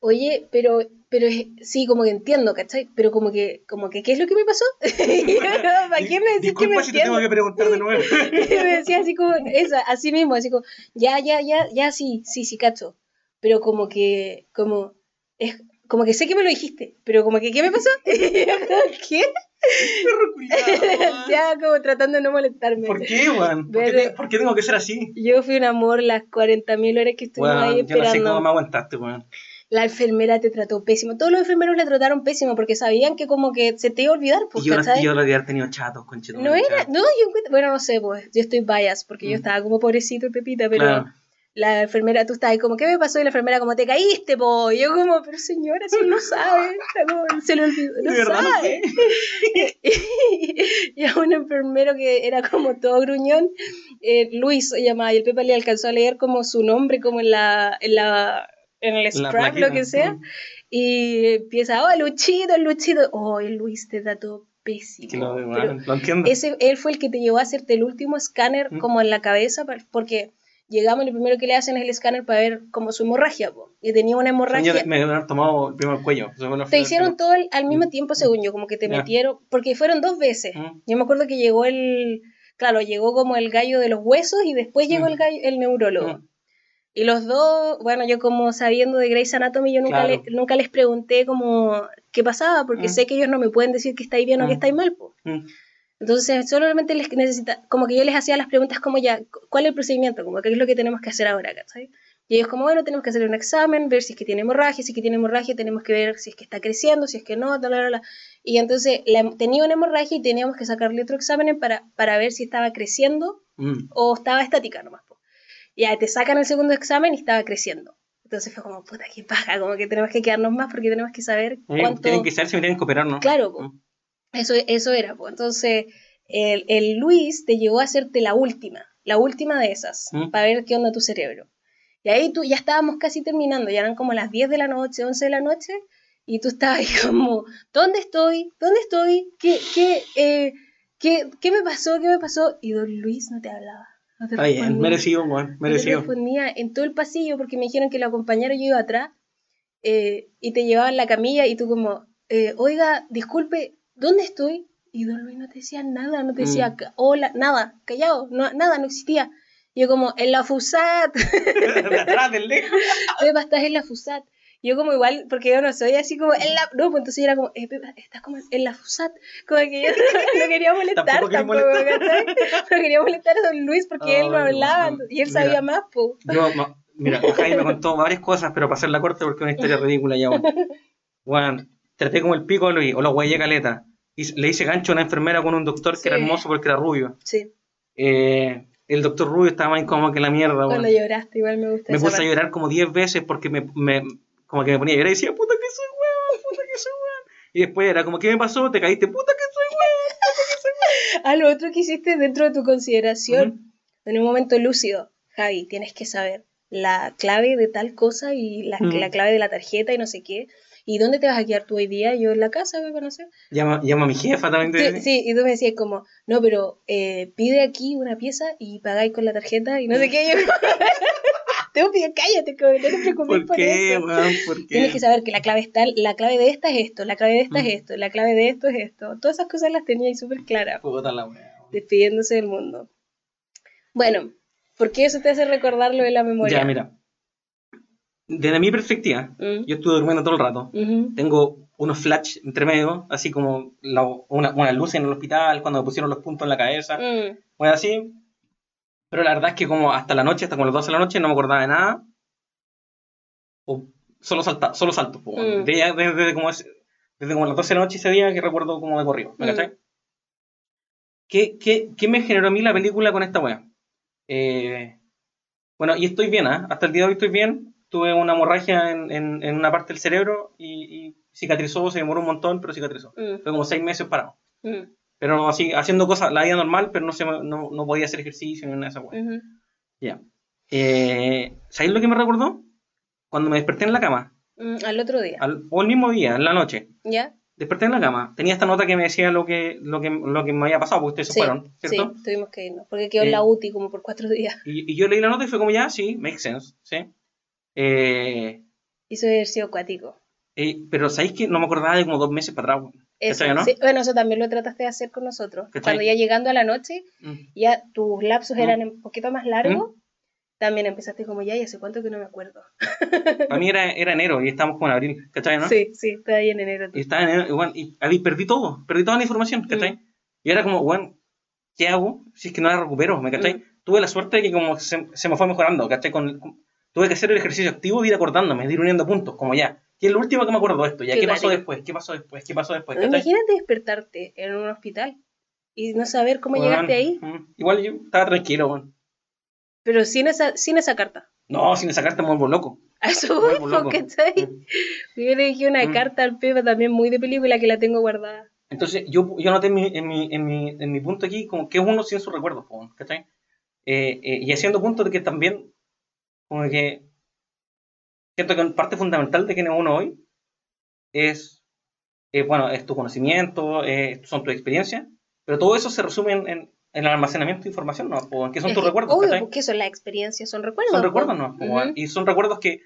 Oye, pero, pero sí, como que entiendo, ¿cachai? Pero como que, como que, ¿qué es lo que me pasó? ¿Para qué me decís que me si te tengo que preguntar de nuevo. me decía así como, esa, así mismo, así como, ya, ya, ya, ya, sí, sí, sí, cacho. Pero como que, como, es, como que sé que me lo dijiste, pero como que, ¿qué me pasó? ¿Qué? Ya, como tratando de no molestarme. ¿Por qué, weón? ¿Por, te- por qué tengo que ser así? Yo fui un amor las 40.000 horas que estuvimos ahí Weón, yo no sé esperando. cómo me aguantaste, weón. La enfermera te trató pésimo. Todos los enfermeros la trataron pésimo porque sabían que como que se te iba a olvidar, pues, Y yo, ¿cachai? yo lo haber tenido chatos, conchito. No era, no, yo encuentro, bueno, no sé, pues, yo estoy bias porque yo Mm. estaba como pobrecito Pepita, pero Claro. La enfermera, tú estabas ahí como, ¿qué me pasó? Y la enfermera como, te caíste, po. Y yo como, pero señora, si no sabe, como, se le olvidó, no no sabe. y a un enfermero que era como todo gruñón, eh, Luis se llamaba, y el Pepa le alcanzó a leer como su nombre, como en la, en la, en el scrap, lo que sea, mm. y empieza, oh, Luchito, Luchito, oh, Luis te trató pésimo. Lo, Pero weón, lo entiendo. ese, él fue el que te llevó a hacerte el último escáner Mm. como en la cabeza, porque llegamos y lo primero que le hacen es el escáner para ver como su hemorragia, po, y tenía una Según yo, hemorragia. me haber tomado primero el cuello. Te hicieron todo al, al mismo Mm. tiempo, según yo, como que te metieron, porque fueron dos veces. Mm. Yo me acuerdo que llegó el, claro, llegó como el gallo de los huesos y después llegó Mm. el gallo, el neurólogo. Mm. Y los dos, bueno, yo como sabiendo de Grey's Anatomy, yo nunca, Claro. le- nunca les pregunté como qué pasaba, porque sé que ellos no me pueden decir que estáis bien o que estáis mal, po. Entonces, solamente les necesita, como que yo les hacía las preguntas como ya, ¿cuál es el procedimiento? Como qué es lo que tenemos que hacer ahora, ¿cachai? Y ellos como, bueno, tenemos que hacer un examen, ver si es que tiene hemorragia, si es que tiene hemorragia, tenemos que ver si es que está creciendo, si es que no, tal, tal, tal. Y entonces la- tenía una hemorragia y teníamos que sacarle otro examen para, para ver si estaba creciendo Mm. o estaba estática nomás. po. Y ya te sacan el segundo examen y estaba creciendo. Entonces fue como, puta, qué paja, como que tenemos que quedarnos más porque tenemos que saber Eh, cuánto... Tienen que saber si me tienen que operar, ¿no? Claro, po. Mm. Eso, eso era, pues. Entonces, el, el Luis te llevó a hacerte la última, la última de esas, Mm. para ver qué onda tu cerebro. Y ahí tú ya estábamos casi terminando, ya eran como las 10 de la noche, 11 de la noche, y tú estabas ahí como, ¿dónde estoy? ¿Dónde estoy? ¿Qué, qué, eh, qué, qué me pasó? ¿Qué me pasó? Y don Luis no te hablaba. No te bien, respondía. merecido, No te merecido. respondía en todo el pasillo porque me dijeron que lo acompañara yo iba atrás eh, y te llevaban la camilla y tú como, eh, oiga, disculpe, ¿dónde estoy? Y Don Luis no te decía nada, no te decía Mm. hola, nada, callado, no, nada, no existía. Yo como, en la FUSAT, de atrás, del lejos. Pepa, estás en la FUSAT. Yo como igual, porque yo no soy así como, en la... No, pues entonces yo era como, eh, Pepa, estás como en la FUSAT. Como que yo no quería molestar Tampoco tampoco, quería ¿cachai? No quería molestar a Don Luis porque él no hablaba bueno. y él Mira. sabía más, pues. Yo, ma- mira, Jaime me contó varias cosas, pero para hacer la corte porque es una historia ridícula ya. Weón, traté como el pico a Luis, o lo guayé caleta. Y le hice gancho a una enfermera con un doctor que era hermoso porque era rubio. Sí. Eh, el doctor rubio estaba más incómodo que la mierda. Cuando lloraste, igual me gusta Me puse a parte. llorar como 10 veces porque me, me- como que me ponía a llorar y decía, puta que soy weón, puta que soy weón. Y después era como, ¿qué me pasó? Te caíste, puta que soy weón. Ah, lo otro que hiciste dentro de tu consideración, en un momento lúcido, Javi, tienes que saber la clave de tal cosa y la, Ujú. la clave de la tarjeta y no sé qué. ¿Y dónde te vas a quedar tú hoy día? Yo en la casa, voy a conocer. Llama, llama a mi jefa también. te- Sí, sí, y tú me decías como, no, pero eh, pide aquí una pieza y pagáis con la tarjeta y no sé qué. Yo, Tengo que cállate, como, no te preocupes ¿Por por, qué, eso. weón? ¿Por qué? Tienes que saber que la clave está, la clave de esta es esto, la clave de esta Mm. es esto, la clave de esto es esto. Todas esas cosas las tenía ahí súper claras, la despidiéndose del mundo. Bueno, ¿por qué eso te hace recordar lo de la memoria? Ya, mira. Desde mi perspectiva, Mm, yo estuve durmiendo todo el rato. ujú, Tengo unos flash entre medio, así como la, una, una luz en el hospital, cuando me pusieron los puntos en la cabeza. mm, Bueno, así. Pero la verdad es que como hasta la noche, hasta como las 12 de la noche, no me acordaba de nada. O solo salta, solo salto. Mm. Desde, desde como es- desde como las 12 de la noche ese día que recuerdo como de corrido. ¿Me Mm. cachai? ¿Qué, qué, qué me generó a mí la película con esta wea? Eh, bueno, y estoy bien, ¿ah? Hasta el día de hoy estoy bien. Tuve una hemorragia en, en, en una parte del cerebro y, y cicatrizó, se demoró un montón, pero cicatrizó. mm, Fue como seis meses parado. mm, Pero así, haciendo cosas, la vida normal, pero no, se, no, no podía hacer ejercicio ni nada de esa weá. ujú. Ya. Eh, ¿Sabéis lo que me recordó? Cuando me desperté en la cama, Mm, al otro día, al- o el mismo día, en la noche, ¿ya? desperté en la cama, tenía esta nota que me decía lo que, lo que, lo que me había pasado, porque ustedes se Sí, fueron, sí, ¿cierto? tuvimos que irnos, porque quedó en Eh, la UTI como por cuatro días. Y, y yo leí la nota y fue como, ya, sí, makes sense, ¿sí? Eh, Hizo sido acuático. eh, pero ¿sabéis que no me acordaba de como dos meses para atrás? Eso, ¿Cachai, no? sí, bueno, eso también lo trataste de hacer con nosotros. ¿Cachai? Cuando ya llegando a la noche, Mm. ya tus lapsos Mm. eran un poquito más largos, también empezaste como ya, y hace cuánto que no me acuerdo. Para mí era, era enero y estábamos como en abril, ¿cachai, no? Sí, sí, todavía en enero. Y estaba en enero, y, bueno, y ahí perdí todo, perdí toda la información, ¿cachai? Mm. Y era como, bueno, ¿qué hago si es que no la recupero? ¿Me cachai? Mm. Tuve la suerte de que como se, se me fue mejorando, ¿cachai? Con, con- tuve que hacer el ejercicio activo de ir acordándome, de ir uniendo puntos, como ya. ¿Qué es lo último que me acuerdo de esto? ¿Ya Qué qué pasó después? ¿Qué pasó después? ¿Qué pasó después? Imagínate despertarte en un hospital y no saber cómo Weón, llegaste ahí, mm, Igual yo estaba tranquilo, weón. pero sin esa, sin esa carta. No, sin sacarte me vuelvo loco. A eso voy, loco. ¿cachai? Mm. Yo le dije una Mm. carta al Pepe también muy de película que la tengo guardada. Entonces, yo, yo noté en mi, en, mi, en, mi, en mi punto aquí como que es uno sin sus recuerdos, ¿cachai? Eh, eh, y haciendo punto de que también, como que, siento que parte fundamental de quién es uno hoy es, eh, bueno, es tu conocimiento, eh, son tus experiencias, pero todo eso se resume en, en- en el almacenamiento de información, ¿no? Po, en qué son Es tus recuerdos, Obvio, porque son las experiencias, son recuerdos. Son recuerdos, ¿no? Po, Ujú, weón, Y son recuerdos que,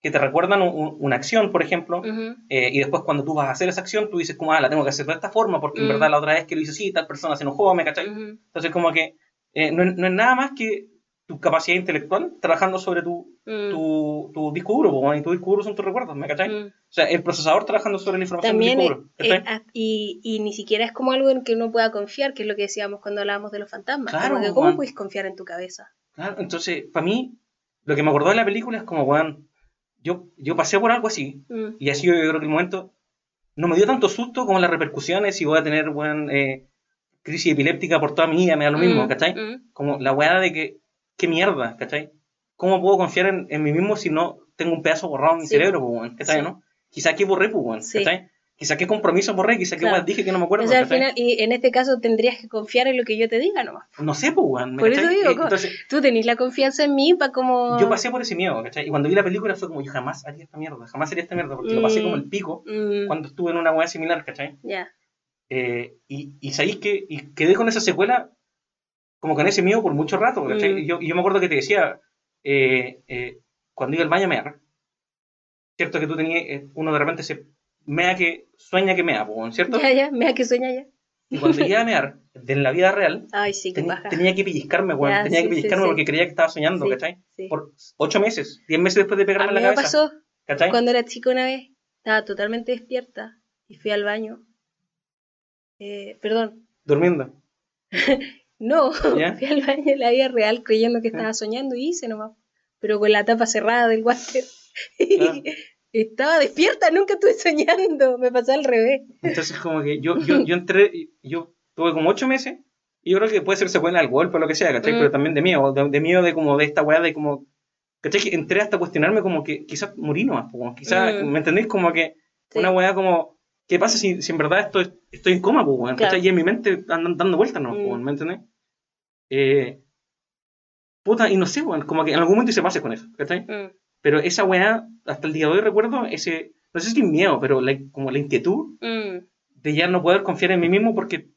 que te recuerdan un- una acción, por ejemplo, ujú. eh, y después cuando tú vas a hacer esa acción, tú dices como, ah, la tengo que hacer de esta forma, porque en Mm. verdad la otra vez que lo hice así, tal persona se enojó, ¿me cachai? Entonces como que eh, no, no es nada más que tu capacidad intelectual trabajando sobre tu, Mm. tu, tu disco duro, weón, y tu disco duro son tus recuerdos, ¿me cachai? Mm. O sea, el procesador trabajando sobre la información También, del disco duro, eh, ah, y, y ni siquiera es como algo en que uno pueda confiar, que es lo que decíamos cuando hablábamos de los fantasmas. Claro, Como que, ¿Cómo puedes confiar en tu cabeza? Claro, entonces, para mí, lo que me acordó de la película es como, weón, yo, yo pasé por algo así, Mm. y así yo creo que el momento no me dio tanto susto como las repercusiones y voy a tener, weón, eh, crisis epiléptica por toda mi vida, me da lo mismo, Mm, ¿cachai? mm. Como la weá de que, qué mierda, ¿cachai? ¿Cómo puedo confiar en, en mí mismo si no tengo un pedazo borrado en mi Sí. cerebro, pues? ¿Cachai, Sí. no? Quizá que borré, pues. ¿cachai? Quizá qué compromiso borré, quizá qué Claro. weá dije que no me acuerdo, O sea, al final, y en este caso tendrías que confiar en lo que yo te diga nomás. No sé, pues, weón, ¿me Por eso cachai? digo, Eh, ¿cómo? Entonces, Tú tenés la confianza en mí para como... yo pasé por ese miedo, ¿cachai? Y cuando vi la película fue como, yo jamás haría esta mierda, jamás haría esta mierda, porque lo pasé Mm. como el pico Mm, cuando estuve en una weá similar, ¿cachai? Ya. Eh, y, y sabéis que y quedé con esa secuela, como con ese miedo por mucho rato. Mm. Yo, yo me acuerdo que te decía, eh, eh, cuando iba al baño a mear, cierto que tú tenías, eh, uno de repente se mea que sueña que mea, ¿cierto? Ya, ya, mira que sueña ya. Y cuando iba a mear, de la vida real, Ay, sí, paja. tenía que pellizcarme, weón, Ya, tenía sí, que pellizcarme sí. porque creía que estaba soñando, ¿cachai? Por ocho meses, diez meses después de pegarme A en la me cabeza, pasó ¿cachai? cuando era chica una vez. Estaba totalmente despierta y fui al baño. Eh, perdón. Durmiendo, No, ¿Ya? fui al baño en la vida real creyendo que estaba soñando y hice nomás. Pero con la tapa cerrada del water. Ah. Estaba despierta, nunca estuve soñando. Me pasó al revés. Entonces, como que yo, yo, yo entré, yo tuve como ocho meses, y yo creo que puede ser secuela al golpe o lo que sea, ¿cachai? Mm. Pero también de miedo, de, de miedo de como de esta weá de como, ¿cachai? Que entré hasta cuestionarme como que quizás morí nomás, como quizás, Mm. ¿me entendéis? Como que Sí. una weá como, ¿qué pasa si, si en verdad estoy, estoy en coma, pues? Claro. Y en mi mente andan dando vueltas, ¿no? Mm. ¿Me entendés? Eh, puta, y no sé, weón, como que en algún momento se pase con eso, ¿cachai? Mm, Pero esa weá, hasta el día de hoy recuerdo ese, no sé si es miedo, pero la- como la inquietud mm. de ya no poder confiar en mí mismo porque,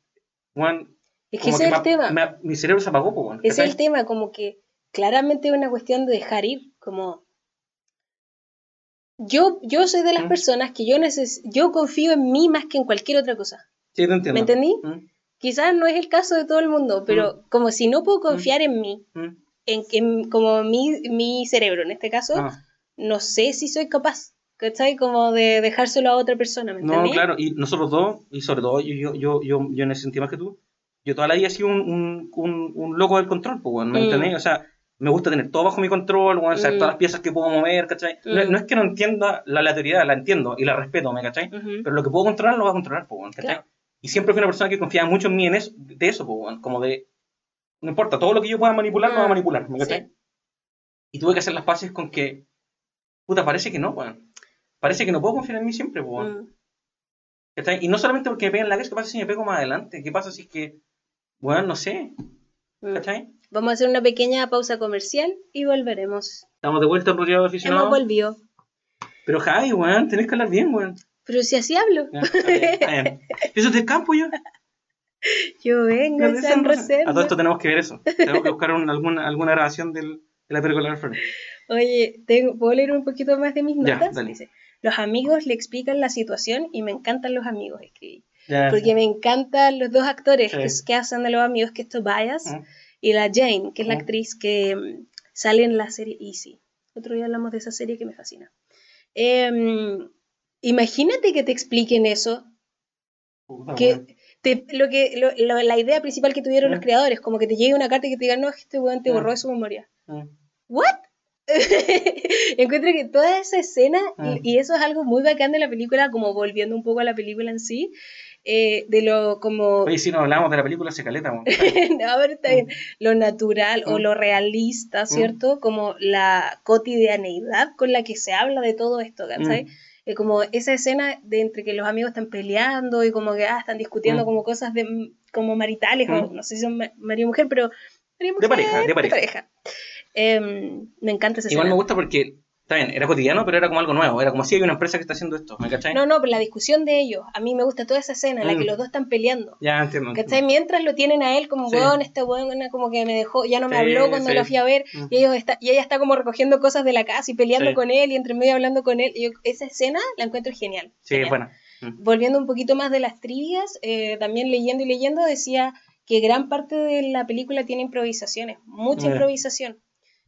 weón, Es que ese es me- el tema. me- mi cerebro se apagó, weón, Ese es el tema, como que claramente es una cuestión de dejar ir, como... Yo, yo soy de las Mm. personas que yo neces yo confío en mí más que en cualquier otra cosa. Sí, te entiendo. ¿Me entendí? Mm, Quizás no es el caso de todo el mundo, pero como si no puedo confiar en mí, mm. en, en como mi, mi cerebro en este caso, Ah, no sé si soy capaz, ¿cachai? Como de dejárselo a otra persona, ¿me no, claro, y nosotros dos, y sobre todo yo, yo, yo, yo, yo en ese sentido más que tú, yo toda la vida he sido un, un, un, un loco del control, pues, ¿me Mm. entendés? O sea, me gusta tener todo bajo mi control, weón, saber Mm. todas las piezas que puedo mover, ¿cachai? No, Mm. no es que no entienda la aleatoriedad, la entiendo y la respeto, ¿me cachai? Ujú. Pero lo que puedo controlar lo voy a controlar, pues, ¿cachai? Claro. Y siempre fui una persona que confiaba mucho en mí en eso, de eso, como de, no importa, todo lo que yo pueda manipular, lo voy a Mm, manipular, ¿me cachai? sí. Y tuve que hacer las paces con que, puta, parece que no, weón. Parece que no puedo confiar en mí siempre, weón. Mm. ¿Cachai? Y no solamente porque me pegan la cabeza, ¿qué pasa si me pego más adelante? ¿Qué pasa si es que, weón, no sé, Mm. ¿cachai? Vamos a hacer una pequeña pausa comercial y volveremos. Estamos de vuelta rodeado de Hemos volvido. Pero, Javi, weón, tenés que hablar bien, weón. Pero si así hablo. Ya, bien, bien. Eso es del campo, yo. Yo vengo de San. A todo esto tenemos que ver eso. Tenemos que buscar un- alguna, alguna grabación del, de la película de. Oye, tengo, ¿puedo leer un poquito más de mis Ya, notas? dale. Dice, los amigos le explican la situación y me encantan los amigos, escribí. Ya, Porque me encantan los dos actores Sí. que, que hacen de los amigos, que es Tobias Mm. y la Jane, que es la Mm. actriz que mm, sale en la serie Easy. Otro día hablamos de esa serie que me fascina. Em, imagínate que te expliquen eso, Puta, que te- lo que lo- lo- la idea principal que tuvieron los Mm. creadores, como que te llegue una carta y que te digan, no, este weón te Mm. borró de su memoria. Mm. ¿What? Encuentro que toda esa escena, y, y eso es algo muy bacán de la película, como volviendo un poco a la película en sí, eh, de lo como... Oye, si no hablamos de la película, se caleta, no, pero está bien, lo natural o lo realista, ¿cierto? Como la cotidianeidad con la que se habla de todo esto, ¿cachai? Mm. Eh, como esa escena de entre que los amigos están peleando y como que ah, están discutiendo Mm. como cosas de como maritales, o Mm. no sé si son ma- marido y mujer, pero marido y De pareja, de pareja. Em, me encanta esa Igual escena. me gusta porque, está bien, era cotidiano, pero era como algo nuevo. Era como si hay una empresa que está haciendo esto, ¿me cachai? No, no, pero la discusión de ellos, a mí me gusta toda esa escena en la que Mm. los dos están peleando. Ya entiendo. ¿Cachai? Mientras lo tienen a él como, Sí. weón, este weón como que me dejó, ya no me Sí, habló cuando lo fui a ver, Mm. y, ellos está, y ella está como recogiendo cosas de la casa y peleando con él, y entre medio hablando con él. Y yo- esa escena la encuentro genial. Sí, genial. bueno. Mm. Volviendo un poquito más de las trivias, eh, también leyendo y leyendo, decía que gran parte de la película tiene improvisaciones, mucha improvisación.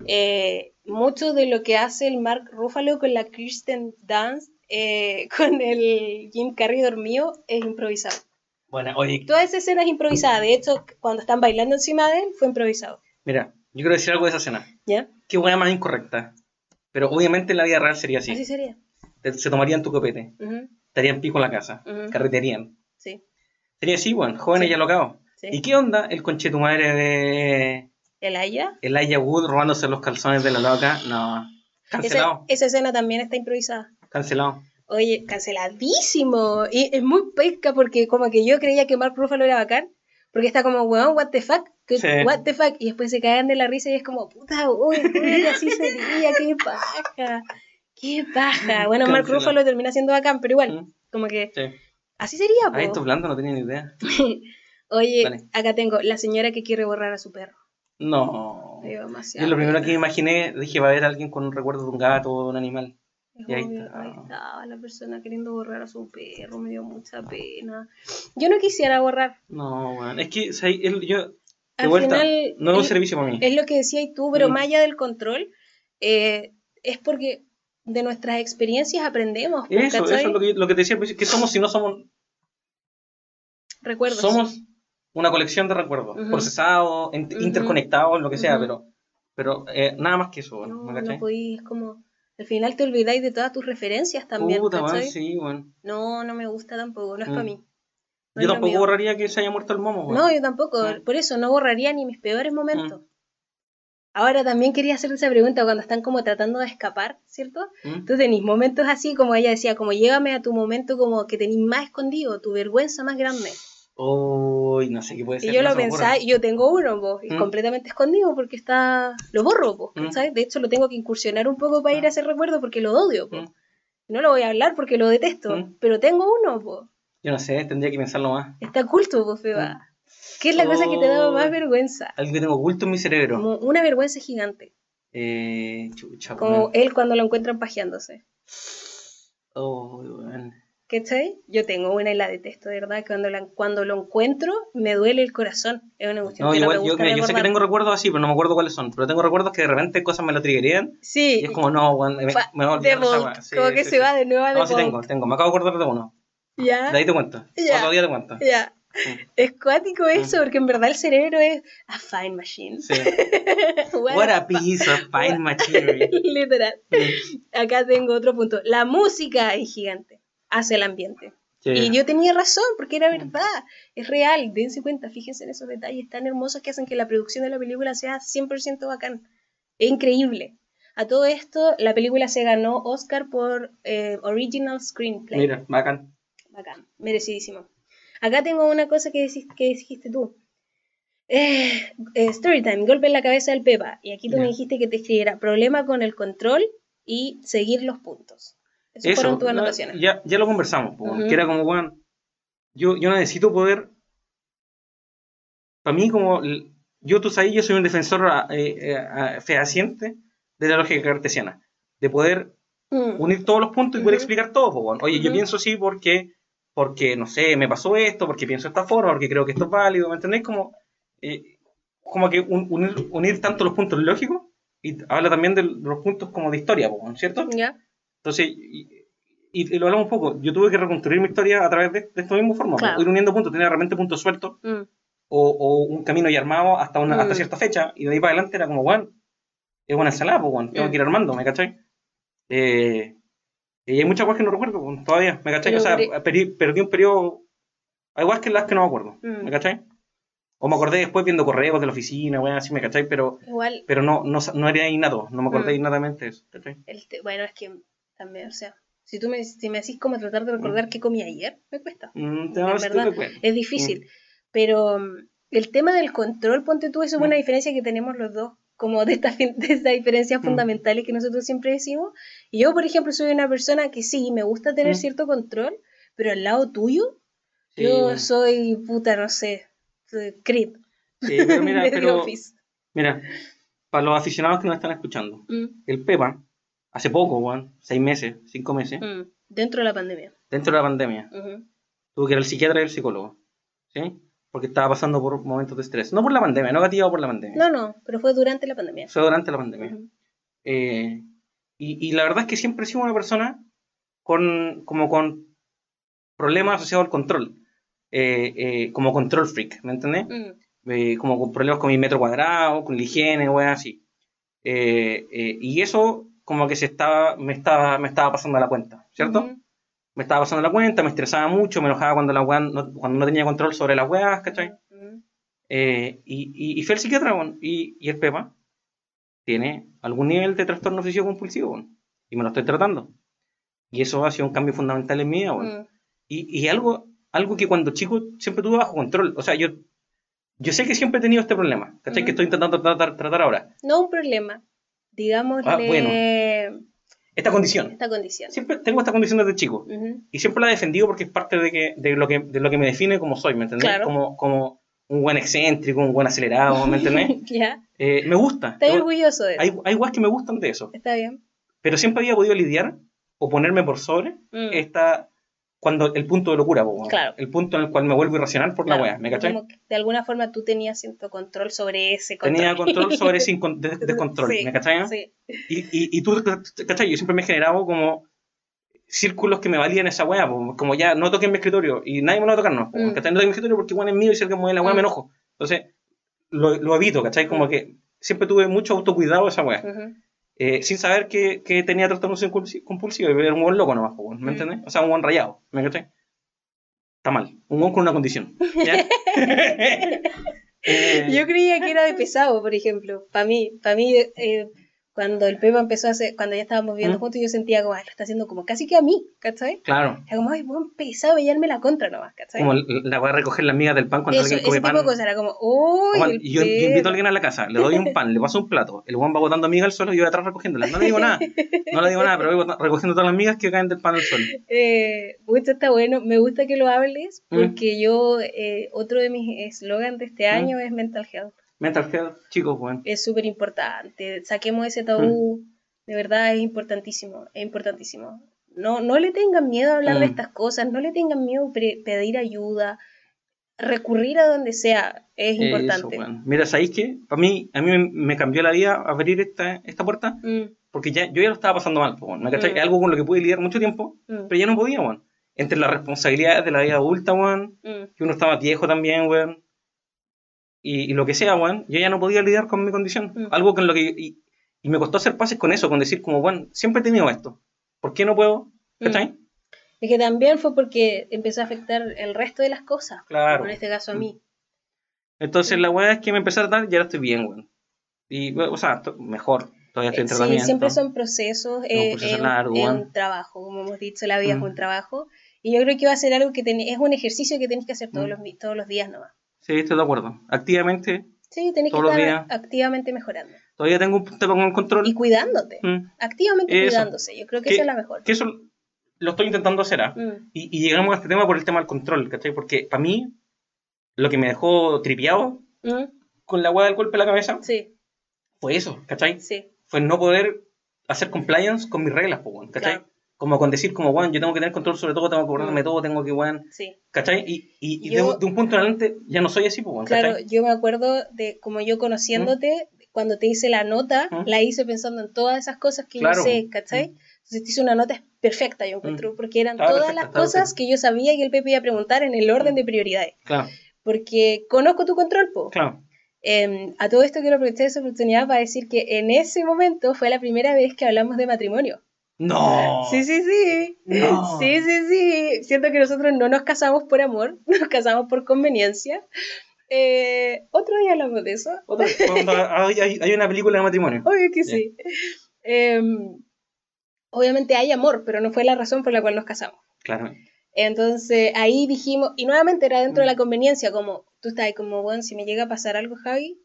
Eh, mucho de lo que hace el Mark Ruffalo con la Kirsten Dunst, eh, con el Jim Carrey dormido, es improvisado. Bueno, oye, Toda esa escena es improvisada. De hecho, cuando están bailando encima de él, fue improvisado. mira, yo quiero decir algo de esa escena. ¿Ya? Qué buena más incorrecta. Pero obviamente en la vida real sería así. Así sería. Se tomarían tu copete, Ujú, estarían pico en la casa, Ujú. carretearían. Sí, Sería así, bueno, jóvenes Sí. y alocados. sí. ¿Y qué onda el conchetu madre de ¿El Aya? Elijah Wood robándose los calzones de la loca? No. Cancelado. esa escena también está improvisada. Cancelado. Oye, canceladísimo. Y es muy pesca porque como que yo creía que Mark Ruffalo era bacán. Porque está como, weón, what the fuck, ¿Qué- Sí. what the fuck. Y después se cagan de la risa y es como, puta, uy, uy, así sería, qué paja. Qué paja. Bueno, Mark Cancelado. Ruffalo termina siendo bacán, pero igual, Mm, como que Sí. así sería, po. Ahí esto blando no tenía ni idea. Oye, acá tengo la señora que quiere borrar a su perro. No. Me dio Yo demasiado lo primero que me imaginé, dije, va a haber alguien con un recuerdo de un gato o de un animal. Es y ahí obvio, está. ahí estaba la persona queriendo borrar a su perro, me dio mucha pena. Yo no quisiera borrar. No, weón. Es que, o sea, él- yo, de Al vuelta, final, no es servicio para mí. Es lo que decías tú, pero Mm. más allá del control, eh, es porque de nuestras experiencias aprendemos. pues, Eso, eso es lo que, lo que te decía, que somos si no somos, Recuerdos. somos una colección de recuerdos, procesados, interconectados, lo que sea, pero, pero eh, nada más que eso, No, ¿me no cachai? podí, es como... Al final te olvidáis de todas tus referencias también. Puta, man, ¿cachai? sí, weón. No, no me gusta tampoco, no es Mm. para mí. No Yo tampoco borraría que se haya muerto el momo, weón. No, yo tampoco. Mm. Por eso no borraría ni mis peores momentos. Ahora también quería hacerte esa pregunta cuando están como tratando de escapar, ¿cierto? ¿Mm? Tú tenés momentos así, como ella decía, como llévame a tu momento como que tenés más escondido, tu vergüenza más grande. Uy, no sé qué puede ser. Y yo no lo pensaba, y yo tengo uno, po, y Mm. completamente escondido porque está, lo borro, po, Mm. De hecho lo tengo que incursionar un poco para ir a ese recuerdo porque lo odio, po. Mm. No lo voy a hablar porque lo detesto, pero tengo uno, po. Yo no sé, tendría que pensarlo más. Está oculto, po, Feba. ¿Qué es la cosa que te da Oh. más vergüenza? Algo que tengo oculto en mi cerebro. Como una vergüenza gigante. Eh, chucha, Como él cuando lo encuentran pajeándose. Oh, weón. ¿Cachai? Yo tengo una y la detesto, de verdad. Cuando, la, cuando lo encuentro, me duele el corazón. Es una cuestión No, que igual, no me yo, gusta mira, yo sé que tengo recuerdos así, pero no me acuerdo cuáles son. Pero tengo recuerdos que de repente cosas me lo triggerían Sí, y es como, no, me, fa- me voy a olvidar esa. Sí, como que sí, se sí. va de nuevo a No, sí tengo, tengo. Me acabo de acordar de uno. Ya, De ahí te cuento. Ya. Otro día te cuento. ya. Mm. Es cuático eso, porque en verdad el cerebro es a fine machine. Sí. What What a a piece of fine machinery. Literal. Mm. Acá tengo otro punto. La música es gigante. Hace el ambiente. Sí. Y yo tenía razón, porque era verdad. Es real. Dense cuenta, fíjense en esos detalles tan hermosos que hacen que la producción de la película sea 100% bacán. Es increíble. A todo esto, la película se ganó Oscar por eh, Original Screenplay. Mira, bacán. Bacán, merecidísimo. Acá tengo una cosa que, decis- que dijiste tú. Eh, eh, Storytime, golpe en la cabeza del Pepa. Y aquí tú me dijiste que te escribiera problema con el control y seguir los puntos. Esas Eso, fueron tus anotaciones. ya, ya lo conversamos, po, Ujú. que era como, weón, yo, yo necesito poder, para mí como, yo tú sabes, yo soy un defensor eh, eh, fehaciente de la lógica cartesiana, de poder Mm, unir todos los puntos y poder explicar todo, po, weón. oye, yo pienso así porque, porque, no sé, me pasó esto, porque pienso de esta forma, porque creo que esto es válido, ¿me entendéis? Como, eh, como que un- unir, unir tanto los puntos lógicos y habla también de los puntos como de historia, po, ¿cierto? ¿Ya? Entonces, y, y- y lo hablamos un poco, yo tuve que reconstruir mi historia a través de, de esta misma forma, Claro. po, ir uniendo puntos, tenía realmente puntos sueltos Mm, o, o un camino ya armado hasta, una, hasta Mm. cierta fecha y de ahí para adelante era como, bueno, es una ensalada, pues, bueno, tengo Mm. que ir armando, ¿me cachai? Eh, y hay muchas cosas que no recuerdo pues, todavía, ¿me cachai? Pero o sea, perdí, perdí un periodo, hay igual que las que no me acuerdo, Mm. ¿me cachai? O me acordé después viendo correos de la oficina, weón, así, ¿me cachai? Pero, Igual, pero no, no, no era innato, no me acordé Mm. innatamente eso, ¿cachai? el bueno, es que también, o sea, si tú me, si me decís como tratar de recordar qué comí ayer, me cuesta. Mm, te vas verdad. Es difícil. Pero mm, el tema del control, ponte tú, eso es Mm. una diferencia que tenemos los dos, como de estas de estas diferencias Mm. fundamentales que nosotros siempre decimos. Y yo, por ejemplo, soy una persona que sí, me gusta tener Mm. cierto control, pero al lado tuyo, Sí, yo soy puta, no sé, soy Creed. Sí, pero mira, pero, mira, para los aficionados que nos están escuchando, Mm, el Pepa, hace poco, weón, seis meses, cinco meses, mm, Dentro de la pandemia. dentro de la pandemia, Ujú. tuvo que ir al psiquiatra y al psicólogo, ¿sí? Porque estaba pasando por momentos de estrés. No por la pandemia, no gatilado por la pandemia. No, no, pero fue durante la pandemia. Fue durante la pandemia. Eh, y, y la verdad es que siempre he sido una persona con, como con problemas asociados al control. Eh, eh, como control freak, ¿me entendés? Mm, como con problemas con mi metro cuadrado, con la higiene, weón, así. Y eso como que se estaba, me estaba, me estaba pasando la cuenta, ¿cierto? ujú. Me estaba pasando la cuenta, me estresaba mucho, me enojaba cuando la weá no, cuando no tenía control sobre las weas, ¿cachai? Ujú. Eh, y, y, y fui al psiquiatra, weón, y, y el Pepa tiene algún nivel de trastorno físico compulsivo, weón, y me lo estoy tratando. Y eso ha sido un cambio fundamental en mi vida, weón. Mm, Y, y algo, algo que cuando chico siempre tuve bajo control. O sea, yo, yo sé que siempre he tenido este problema, ¿cachai? Que estoy intentando tratar, tratar ahora. No un problema, digámosle Ah, bueno. Esta condición. esta condición. Siempre tengo esta condición desde chico. Y siempre la he defendido porque es parte de, que, de, lo, que, de lo que me define como soy, ¿me entendés? Claro. Como, como un buen excéntrico, un buen acelerado, ¿me entendés? Eh, me gusta. estoy Yo- orgulloso de eso. hay, hay guas que me gustan de eso. Está bien. Pero siempre había podido lidiar o ponerme por sobre Mm, esta... Cuando el punto de locura, po. Claro. el punto en el cual me vuelvo irracional por claro. la wea, ¿me cachai? Como que de alguna forma tú tenías cierto control sobre ese control. Tenía control sobre ese descontrol, Sí, ¿me cachai? Sí. Y, y, y tú, ¿cachai? Yo siempre me he generado como círculos que me valían esa weá, po, como ya no toquen mi escritorio y nadie me lo va a tocar, no, po, Mm. No toquen mi escritorio porque bueno es mío y si alguien mueve la weá Mm. me enojo. Entonces, lo, lo evito, ¿cachai? Como que siempre tuve mucho autocuidado esa weá. Ujú. Eh, sin saber que, que tenía trastorno compulsi- compulsivo. Era un buen loco nomás, ¿me Mm. entiendes? O sea, un buen rayado, ¿me cachai? Está mal. Un buen con una condición. ¿ya? Eh, Yo creía que era de pesado, por ejemplo. Para mí, para mí eh, cuando el Pepa empezó a hacer, cuando ya estábamos viendo ¿Mm? juntos, yo sentía como, "Ay, lo está haciendo como casi que a mí, ¿cachai? Claro. Era como, ay, buen pesado, veíarme la contra nomás, ¿cachai? Como la voy a recoger las migas del pan cuando Eso, alguien ese come tipo pan. de cosas, era como, uy, el yo, yo invito a Pepa". alguien a la casa, le doy un pan, le paso un plato, el Juan va botando migas al suelo y yo voy atrás recogiéndolas. No le digo nada, no le digo nada, pero voy recogiendo todas las migas que caen del pan al suelo. Eh, mucho está bueno, me gusta que lo hables, ¿Mm? porque yo, eh, otro de mis eslogans de este ¿Mm? año es mental health. Mental health, chicos, weón. Es súper importante, saquemos ese tabú, ¿Mm? de verdad es importantísimo, es importantísimo. No, no le tengan miedo a hablar de Mm. estas cosas, no le tengan miedo a pedir ayuda, recurrir a donde sea, es importante. Eso, weón. Mira, ¿sabéis qué? Para mí, a mí me, cambió la vida abrir esta, esta puerta, Mm, porque ya, yo ya lo estaba pasando mal, weón, ¿me cachai? Mm. Es algo con lo que pude lidiar mucho tiempo, mm, pero ya no podía, weón. Entre las responsabilidades de la vida adulta, weón, mm, que uno estaba viejo también, weón. Y, y lo que sea, weón, yo ya no podía lidiar con mi condición. Mm. Algo con lo que... Y, y me costó hacer pases con eso, con decir como, weón, siempre he tenido esto. ¿Por qué no puedo? ¿Cachai? Es que también fue porque empezó a afectar el resto de las cosas, Claro. en este caso a Mm. mí. Entonces la weá es que me empecé a tratar y ahora estoy bien, weón. Y, bueno, o sea, to- mejor. Todavía estoy en Eh, Sí, tratamiento. siempre son procesos, eh, proceso es, un- largo, es bueno. un trabajo, como hemos dicho, la vida Mm. es un trabajo. Y yo creo que va a ser algo que ten- es un ejercicio que tenés que hacer todos, Mm. los, todos los días nomás. Sí, estoy de acuerdo. Activamente, Sí, tenés que Todos los estar días. activamente mejorando. todavía tengo un tema con el control. Y cuidándote, Mm. activamente Eso. cuidándose. Yo creo que ¿Qué- esa es la mejor. Que eso lo estoy intentando hacer, ¿ah? Mm, Y, y llegamos a este tema por el tema del control, ¿cachai? Porque para mí, lo que me dejó tripiado mm, con la weá del golpe en la cabeza Sí, fue eso, ¿cachai? sí. Fue no poder hacer compliance con mis reglas, ¿cachai? Claro. Como con decir, como, weón, yo tengo que tener control sobre todo, tengo que acordarme Mm. todo, tengo que, weón, Sí, ¿cachai? Y, y, y Yo- de, de un punto en adelante ya no soy así, po, weón, claro, ¿cachai? yo me acuerdo de como yo conociéndote, cuando te hice la nota, ¿Mm? la hice pensando en todas esas cosas que Claro. yo sé, ¿cachai? Entonces te hice una nota perfecta, yo encuentro, porque eran Estaba todas perfecta, las cosas perfecta. que yo sabía que el Pepe iba a preguntar en el orden Mm. de prioridades. Claro, Porque conozco tu control, po. claro. Em, a todo esto quiero aprovechar esa oportunidad para decir que en ese momento fue la primera vez que hablamos de matrimonio. ¡No! Sí, sí, sí. No. Sí, sí, sí. Siento que nosotros no nos casamos por amor, nos casamos por conveniencia. Eh, otro día hablamos de eso. Otra- hay, hay- hay una película de matrimonio. Obvio que sí. Em, obviamente hay amor, pero no fue la razón por la cual nos casamos. Claro. Entonces ahí dijimos, y nuevamente era dentro Mm. de la conveniencia, como tú estás ahí como, bueno, si me llega a pasar algo, Javi,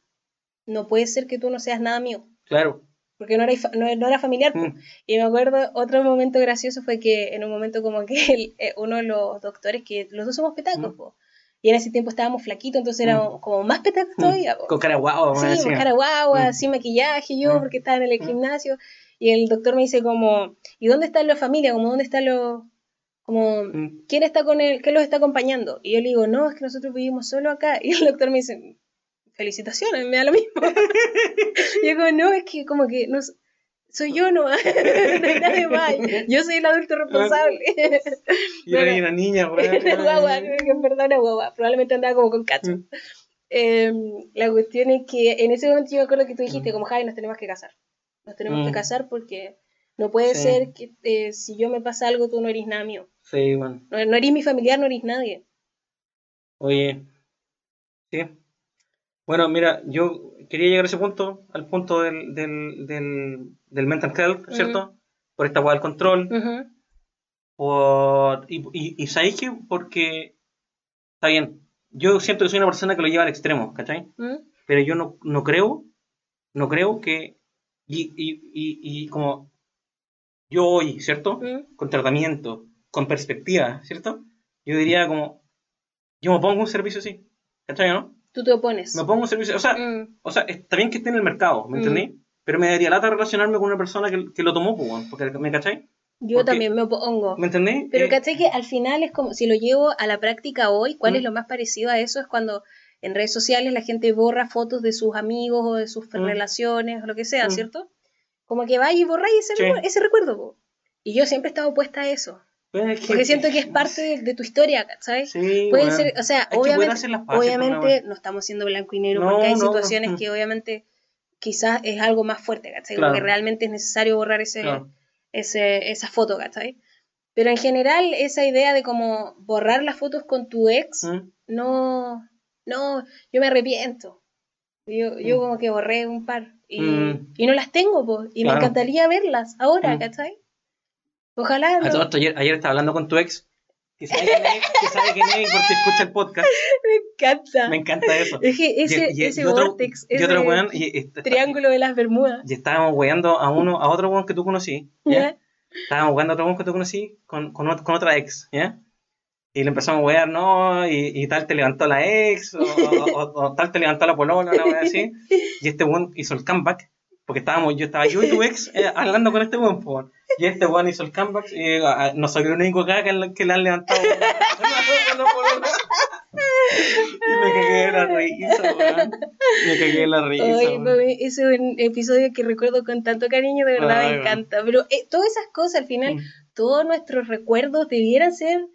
no puede ser que tú no seas nada mío, Claro. Porque no era, no, no era familiar. Mm. Y me acuerdo, otro momento gracioso fue que en un momento como que el- eh, uno de los doctores, que los dos somos petacos, Mm. po, y en ese tiempo estábamos flaquitos, entonces éramos como más petacos Mm. todavía. po. Con cara Sí, decía. con cara guagua, Mm. sin maquillaje, yo, Mm. porque estaba en el Mm. gimnasio. Y el doctor me dice como, ¿y dónde está la familia? Como, ¿dónde están los... Como, Mm. ¿quién está con él? ¿Quién los está acompañando? Y yo le digo, no, es que nosotros vivimos solo acá. Y el doctor me dice, felicitaciones, me da lo mismo. y yo como, no, es que como que no, soy yo no, no hay nadie más. Yo soy el adulto responsable. Y era una niña, weón. guagua, en verdad era guagua, probablemente andaba como con cacho. Mm. Eh, la cuestión es que en ese momento yo me acuerdo que tú dijiste, como Javi, nos tenemos que casar. Nos tenemos Mm. que casar porque no puede Sí. ser que eh, si yo me pasa algo, tú no eres nada mío. Sí, bueno. No, no eres mi familiar, no eres nadie. Oye. Sí. Bueno, mira, yo quería llegar a ese punto, al punto del, del, del, del mental health, ¿cierto? Por esta hueá del control. Ujú. Por, y, y, y. Porque está bien. Yo siento que soy una persona que lo lleva al extremo, ¿cachai? ¿Mm? Pero yo no, no creo, no creo que. Y, y, y, y como yo hoy, ¿cierto? Con tratamiento, con perspectiva, ¿cierto? Yo diría como. Yo me pongo un servicio así, ¿cachai? ¿No? Tú te opones. Me pongo un servicio. O sea, Mm. o sea, está bien que esté en el mercado, ¿me Mm. entendí? Pero me daría lata relacionarme con una persona que, que lo tomó, pues, porque ¿me cachai? Yo porque- también me opongo. ¿Me entendí? Pero Eh, caché que al final es como, si lo llevo a la práctica hoy, ¿cuál Mm. es lo más parecido a eso? Es cuando en redes sociales la gente borra fotos de sus amigos o de sus Mm. relaciones o lo que sea, Mm. ¿cierto? Como que vaya y borráis ese, Sí. recu- ese recuerdo. po. Y yo siempre he estado opuesta a eso. Es que- Porque siento que es parte de, de tu historia, ¿sabes? Sí, Puede weón. ser, o sea, obviamente, obviamente no estamos siendo blanco y negro No, porque hay no, situaciones que obviamente quizás es algo más fuerte, ¿cachai? Claro. Como que realmente es necesario borrar ese, Claro. ese, esa foto, ¿cachai? Pero en general, esa idea de como borrar las fotos con tu ex, ¿Mm? no, no, yo me arrepiento. Yo, yo Mm. como que borré un par y, Mm. y no las tengo, pues, y Claro. me encantaría verlas ahora. ¿cachai? Ojalá A no. todo esto, ayer, ayer estaba hablando con tu ex, que sabe quién es, que sabe quién es porque escucha el podcast. Me encanta. Me encanta eso. Es que ese, Y- y- ese y otro- vortex, ese otro weón, triángulo de las Bermudas. y estábamos weando a uno, a otro weón que tú conocí, ¿ya? Estábamos weando a otro weón que tú conocí con, con, con otra ex, ¿ya? Y le empezamos a wear, no, y, y tal te levantó la ex, o, o- o- o tal te levantó la polola, una wea así. Y este weón hizo el comeback, porque estábamos, yo estaba yo y tu ex eh, hablando con este weón, po. Y este weón hizo el comeback, y ah, no soy el único acá que, le- que le han levantado. y me cagué de la risa, weón. Me cagué de la risa. Ay, weón. mami, ese es un episodio que recuerdo con tanto cariño, de verdad Ay, me encanta. Pero eh, todas esas cosas, al final, Mm. todos nuestros recuerdos debieran ser,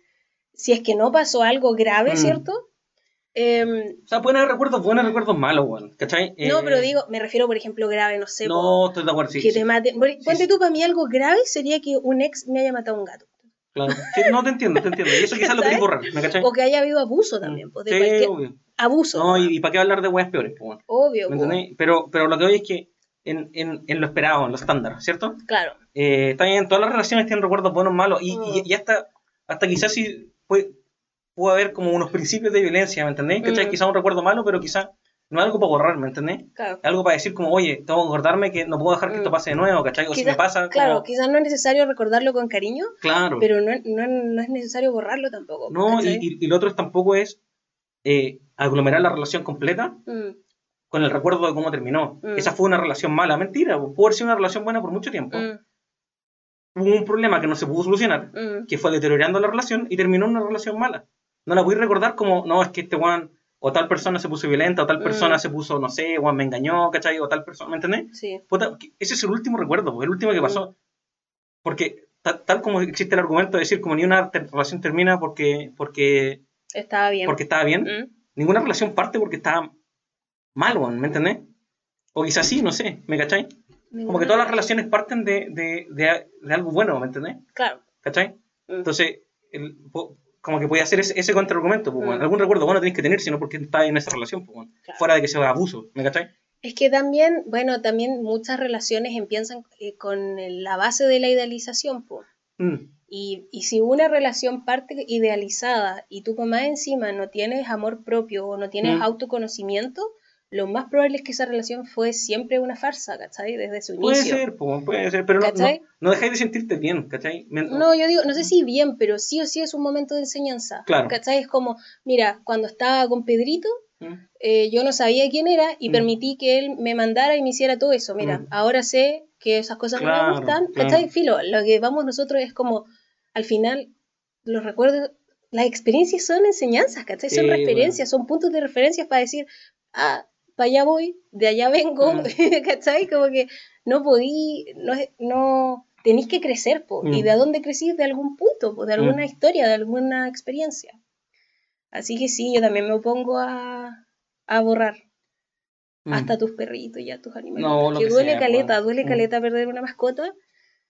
si es que no pasó algo grave, Mm. ¿cierto? Em, O sea, pueden haber recuerdos buenos, recuerdos malos, weón. ¿Cachai? no, Eh, pero digo, me refiero, por ejemplo, grave, no sé, No, estoy de acuerdo, sí. que te maten. Por- Ponte sí. tú, para mí algo grave sería que un ex me haya matado a un gato. claro. Sí, no, te entiendo, te entiendo. Y eso quizás lo querés borrar, ¿me cachai? O que haya habido abuso también, pues, de Sí, cualquier obvio. abuso. No, y, y para qué hablar de weas peores, pues. Obvio, ¿Me entendés? Pero, pero lo que voy es que en, en, en lo esperado, en lo estándar, ¿cierto? Claro. Eh, también todas las relaciones tienen recuerdos buenos, malos, y, Mm. y, y hasta, hasta quizás puede, puede haber como unos principios de violencia, ¿me entendés? Mm. Quizás un recuerdo malo, pero quizás no es algo para borrar, ¿me entendés? Claro. Algo para decir como, oye, tengo que acordarme que no puedo dejar que esto Mm. pase de nuevo, ¿cachai? O si Quizá- me pasa, como- Claro, quizás no es necesario recordarlo con cariño, claro. pero no, no, no es necesario borrarlo tampoco. No, y, y, y lo otro es tampoco es eh, aglomerar la relación completa Mm, con el recuerdo de cómo terminó. Mm. Esa fue una relación mala, mentira, po. pudo haber sido una relación buena por mucho tiempo. mm, Hubo un problema que no se pudo solucionar, mm. que fue deteriorando la relación y terminó en una relación mala. No la voy a recordar como, no, es que este Juan o tal persona se puso violenta, o tal Mm. persona se puso, no sé, Juan me engañó, ¿cachai? O tal persona, ¿me entendés? Sí. Ese es el último recuerdo, po, el último que Mm. pasó. Porque ta- tal como existe el argumento de decir como ni una relación termina porque, porque, Estaba bien. porque estaba bien, Mm, ninguna relación parte porque está mal, weón, ¿me entendés? O quizás sí, no sé, ¿me cachai? Como que todas las relaciones parten de, de, de, de algo bueno, ¿me entendés? Claro. ¿Cachai? Mm. Entonces, el- po- como que puede hacer ese, ese contraargumento, pues, weón. Mm. algún recuerdo bueno tenés que tener, sino porque estás en esa relación, pues, weón. Claro. fuera de que sea abuso, ¿me cachai? Es que también, bueno, también muchas relaciones empiezan eh, con la base de la idealización, po. Mm, Y, y si una relación parte idealizada y tú más encima no tienes amor propio o no tienes Mm. autoconocimiento, lo más probable es que esa relación fue siempre una farsa, ¿cachai? Desde su Puede inicio. ser, pues, puede ser, pero no, no, no dejáis de sentirte bien, ¿cachai? No, yo digo, no sé si bien, pero sí o sí es un momento de enseñanza. Claro. ¿Cachai? Es como, mira, cuando estaba con Pedrito, Mm, eh, yo no sabía quién era y Mm. permití que él me mandara y me hiciera todo eso. Mira, Mm. ahora sé que esas cosas no Claro, me gustan. claro. ¿Cachai? Filo, lo que vamos nosotros es como, al final, los recuerdos, las experiencias son enseñanzas, ¿cachai? Son Sí, referencias, son puntos de referencias para decir, ah, para allá voy, de allá vengo, Mm. ¿cachai? Como que no podí, no, no tenéis que crecer, po. Mm. ¿y de dónde crecís? De algún punto, po, de alguna Mm. historia, de alguna experiencia. Así que sí, yo también me opongo a, a borrar mm. hasta tus perritos y a tus animales. No, que que duele sea, caleta, duele Mm. caleta perder una mascota,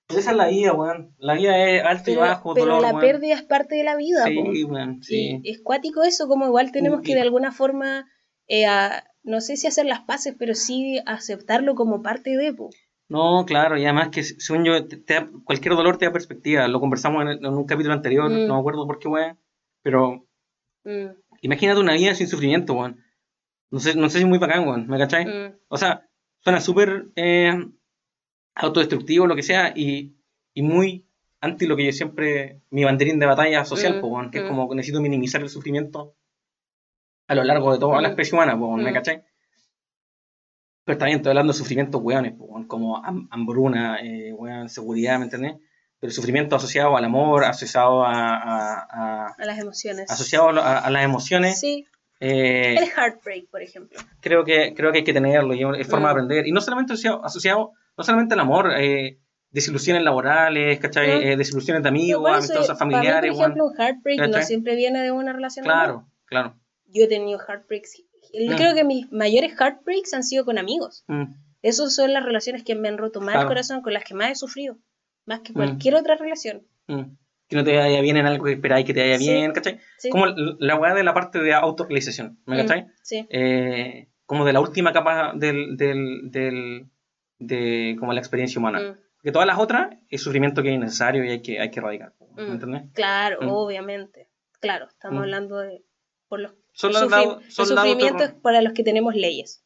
Pues esa es la vida, weón. La vida es alto pero, y bajo, pero dolor, la pérdida es parte de la vida. Sí, weón, sí. Y es cuático eso, como igual tenemos Y- que de alguna forma, eh, a- no sé si hacer las paces, pero sí aceptarlo como parte de, po. No, claro, y además que según yo, te- te da- cualquier dolor te da perspectiva. Lo conversamos en, en un capítulo anterior, Mm. no me acuerdo por qué, weón. Pero Mm, imagínate una vida sin sufrimiento, weón. No sé, no sé si es muy bacán, weón, ¿me cachai? mm, O sea, suena súper eh, autodestructivo, lo que sea, y, y muy anti lo que yo siempre, mi banderín de batalla social, Mm, po, weón, que es como necesito minimizar el sufrimiento a lo largo de toda la Mm. especie humana, weón, ¿me Mm. cachai? Pero bien, estoy hablando de sufrimientos weones, como ham- hambruna, eh, weón, seguridad, ¿me entendés? Pero sufrimiento asociado al amor, asociado a, a- a- a las emociones. asociado a, a- las emociones, Sí, eh, el heartbreak, por ejemplo. creo que creo que hay que tenerlo y es forma de Mm. aprender y no solamente asociado, asociado no solamente al amor eh, desilusiones laborales ¿cachai? Mm. Eh, desilusiones de amigos amistosas para mí, familiares por ejemplo, un heartbreak no siempre viene de una relación amor. claro claro Yo he tenido heartbreaks. Yo Mm. creo que mis mayores heartbreaks han sido con amigos. Mm. Esas son las relaciones que me han roto más el corazón, con las que más he sufrido. Más que Mm. cualquier otra relación. Mm. Que no te vaya bien en algo que esperáis que te vaya Sí. bien, ¿cachai? Sí. Como la weá de la parte de autorrealización, ¿me Mm, cachai? Sí. Eh, como de la última capa del, del, del, de como la experiencia humana. Porque todas las otras es sufrimiento que es innecesario y hay que, hay que erradicar. ¿Me entendés? Claro, obviamente. Claro, estamos hablando de por los, Son los los, sufri- los son lados sufrimientos para los que tenemos leyes,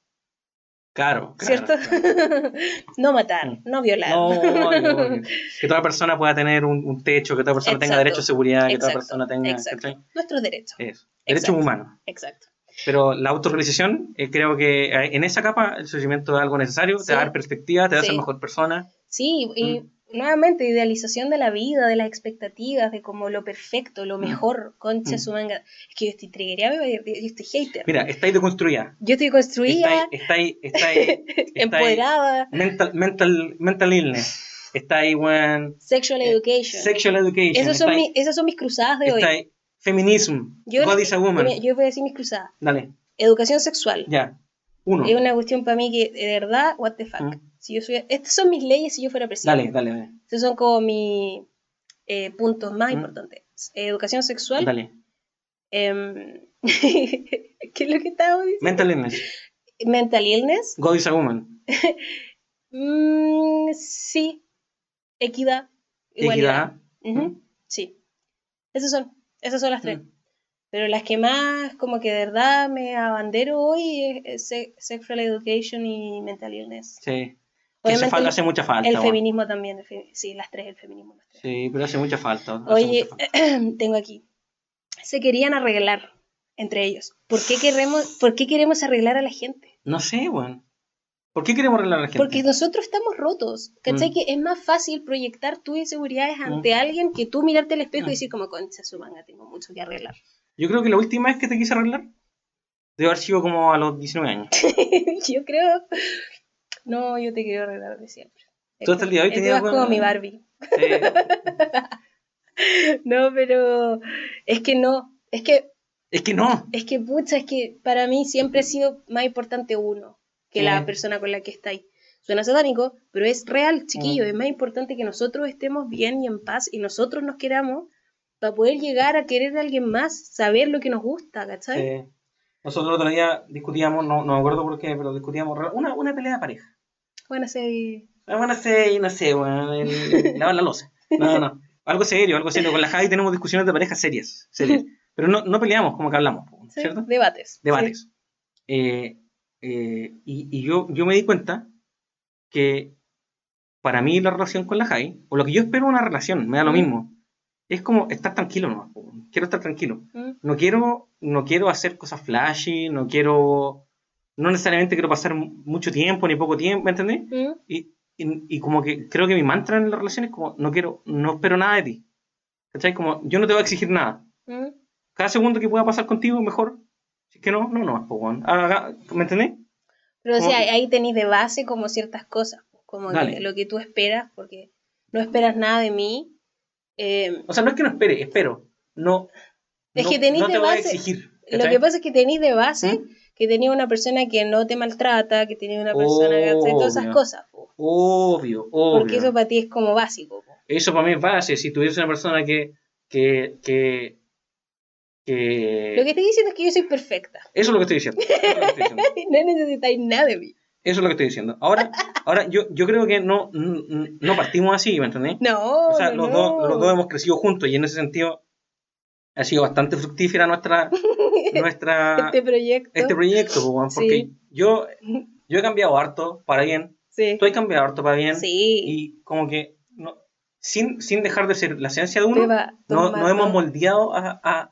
Claro, claro, ¿cierto? claro. no matar, Mm. no violar. No, obvio, obvio. que toda persona pueda tener un, un techo, que toda persona tenga Exacto. derecho a seguridad, que toda Exacto, persona tenga. Nuestros derechos. Eso. Derechos humanos. Exacto. Pero la autorrealización, eh, creo que eh, en esa capa el sufrimiento es algo necesario, Sí. te va a dar perspectiva, te Sí. hacer mejor persona. Sí, y Mm. Nuevamente, idealización de la vida, de las expectativas, de como lo perfecto, lo mejor, concha Mm. su manga. Es que yo estoy triggerada, yo estoy hater. Mira, estáis deconstruida. Yo estoy construida, Estáis, estáis, estáis, empoderada, mental, mental, mental illness. Estáis, weón, sexual eh, education. sexual education. Esas son, mi- esas son mis cruzadas de hoy. estáis feminism. Yo, God is a woman. yo voy a decir mis cruzadas. Dale, Educación sexual. ya. Uno. Es una cuestión para mí que, de verdad, what the fuck. Mm. Si yo soy, estas son mis leyes si yo fuera presidente. Dale, dale, dale. Estos son como mis eh, puntos más Mm. importantes. Educación sexual. Dale. em, ¿Qué es lo que estábamos diciendo? Mental illness. Mental illness. God is a woman. Mm, sí. Equidad. Igualdad. Equidad. Sí. Esas son. Esas son las tres. Mm. Pero las que más, como que de verdad me abandero hoy es, es se- sexual education y mental illness. Sí. Obviamente hace, falta, hace mucha falta. El weón. feminismo también, el fe- sí, las tres, el feminismo. Las tres. Sí, pero hace mucha falta. Oye, mucha falta. tengo aquí. Se querían arreglar entre ellos. ¿Por qué queremos, por qué queremos arreglar a la gente? No sé, weón. ¿Por qué queremos arreglar a la gente? Porque nosotros estamos rotos. ¿Cachai? Mm. Que es más fácil proyectar tus inseguridades ante alguien que tú mirarte al espejo Mm. y decir como, concha su manga, tengo mucho que arreglar. Yo creo que la última vez que te quise arreglar debe haber sido como a los 19 años. yo creo... No, yo te quiero arreglar de siempre. ¿Tú hasta el día de hoy Esto tenías es como mi Barbie. Sí. No, pero es que no. Es que es que no. Es que, pucha, es que para mí siempre ha sido más importante uno que Sí. la persona con la que estáis. Suena satánico, pero es real, chiquillo. Mm. Es más importante que nosotros estemos bien y en paz y nosotros nos queramos para poder llegar a querer a alguien más, saber lo que nos gusta, ¿cachai? Sí. Nosotros el otro día discutíamos, no, no me acuerdo por qué, pero discutíamos una, una pelea de pareja. Bueno, sí. Ah, Bueno, sé, no sé, el- lavar la losa. No, no. Algo serio, algo serio. Con la Javi tenemos discusiones de pareja serias, serias. Pero no, no peleamos como que hablamos, sí, ¿cierto? Debates. debates. Eh, eh, y y yo, yo me di cuenta que para mí la relación con la Jai, o lo que yo espero una relación, me da lo mismo, es como estar tranquilo nomás. Quiero estar tranquilo. Mm, No quiero, no quiero hacer cosas flashy, no quiero, no necesariamente quiero pasar mucho tiempo ni poco tiempo, ¿me entendés? mm, Y, y, y como que creo que mi mantra en la relación es como, no quiero, no espero nada de ti. ¿Cachai? Como, yo no te voy a exigir nada mm. cada segundo que pueda pasar contigo, mejor. Si es que no, no, no, po, ¿me entendés? Pero o Como sea, que- ahí tenéis de base como ciertas cosas, como que lo que tú esperas, porque no esperas nada de mí. Eh, O sea, no es que no espere, espero. No, Es no, que tenés no te de voy a base- exigir. Lo que pasa es que tenéis de base ¿Mm? que tenía una persona que no te maltrata, que tenía una persona que hace todas esas cosas. po. Obvio, obvio. Porque eso para ti es como básico. po. Eso para mí es base. Si tuviese una persona que, que, que, que- Lo que estoy diciendo es que yo soy perfecta. Eso es lo que estoy diciendo. Eso es lo que estoy diciendo. No necesitáis nada de mí. Eso es lo que estoy diciendo. Ahora, ahora yo, yo creo que no, no partimos así, ¿me entendés? No, O sea, no, los, no. dos, los dos hemos crecido juntos y en ese sentido ha sido bastante fructífera nuestra, nuestra Este proyecto. este proyecto, weón, porque Sí. yo, yo he cambiado harto para bien, Sí. tú has cambiado harto para bien, Sí. y como que no, sin, sin dejar de ser la esencia de uno, no, nos hemos moldeado a, a,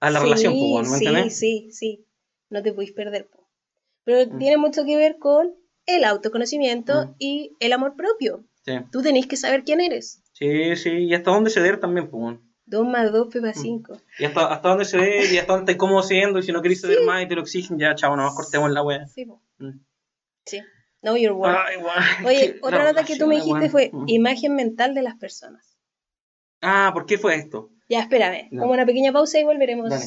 a la Sí, relación, weón, ¿me sí, entiendes? sí, sí. No te podéis perder. Pero Mm. tiene mucho que ver con el autoconocimiento Mm. y el amor propio. Sí. Tú tenés que saber quién eres. sí, sí, y hasta dónde ceder también, pues, weón. 2 más 2 pepa Mm. 5. Y hasta, hasta dónde ceder, y hasta dónde estás cómodo cediendo, y si no querés ceder más y te lo exigen, ya, chavo, nomás cortemos la wea. Sí. Mm. Sí. Know your worth. Ay, weón, Oye, otra nota que tú me dijiste fue imagen mental de las personas. Ah, ¿por qué fue esto? Ya, espérame. Como una pequeña pausa y volveremos. Dale.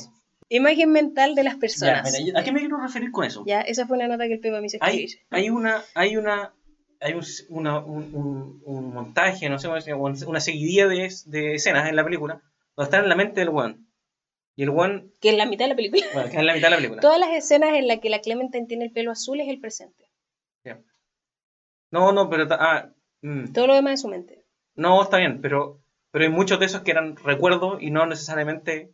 Imagen mental de las Ya, personas. mira, yo- ¿A qué me quiero referir con eso? Ya, esa fue una nota que el Pepa me hizo Hay, escribir. hay una, hay una, hay un, una- un, un- un montaje, no sé cómo decirlo, una seguidilla de, de escenas en la película donde están en la mente del one. Y el one, Que en la mitad de la película. bueno, que es en la mitad de la película. Todas las escenas en las que la Clementine tiene el pelo azul es el presente. No, no, pero, ah, mm, Todo lo demás es su mente. no, está bien, pero, pero hay muchos de esos que eran recuerdos y no necesariamente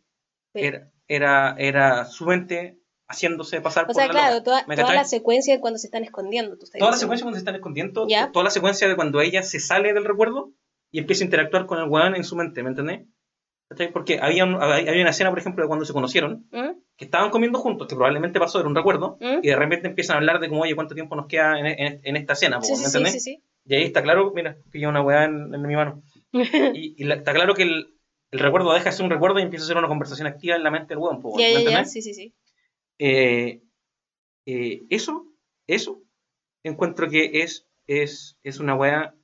era, era, era su mente haciéndose pasar O por sea, la claro, loca. toda, ¿Me toda la secuencia de cuando se están escondiendo. Tú estás Toda la secuencia cuando se están escondiendo, Ya. toda la secuencia de cuando ella se sale del recuerdo y empieza a interactuar con el weón en su mente, ¿me entendés? Porque había, un- había una escena, por ejemplo, de cuando se conocieron, ¿Mm? que estaban comiendo juntos, que probablemente pasó, era un recuerdo, ¿Mm? y de repente empiezan a hablar de como, oye, ¿cuánto tiempo nos queda en, en- en esta escena? Sí, ¿Me sí, entendés? sí. Y ahí está claro, mira, que una weá en, en mi mano. Y, y la- está claro que el, el recuerdo deja de ser un recuerdo y empieza a ser una conversación activa en la mente del weón, ya, ¿me ya, ya, sí, sí, sí. Eh, eh, eso, eso, encuentro que es, es, es una weá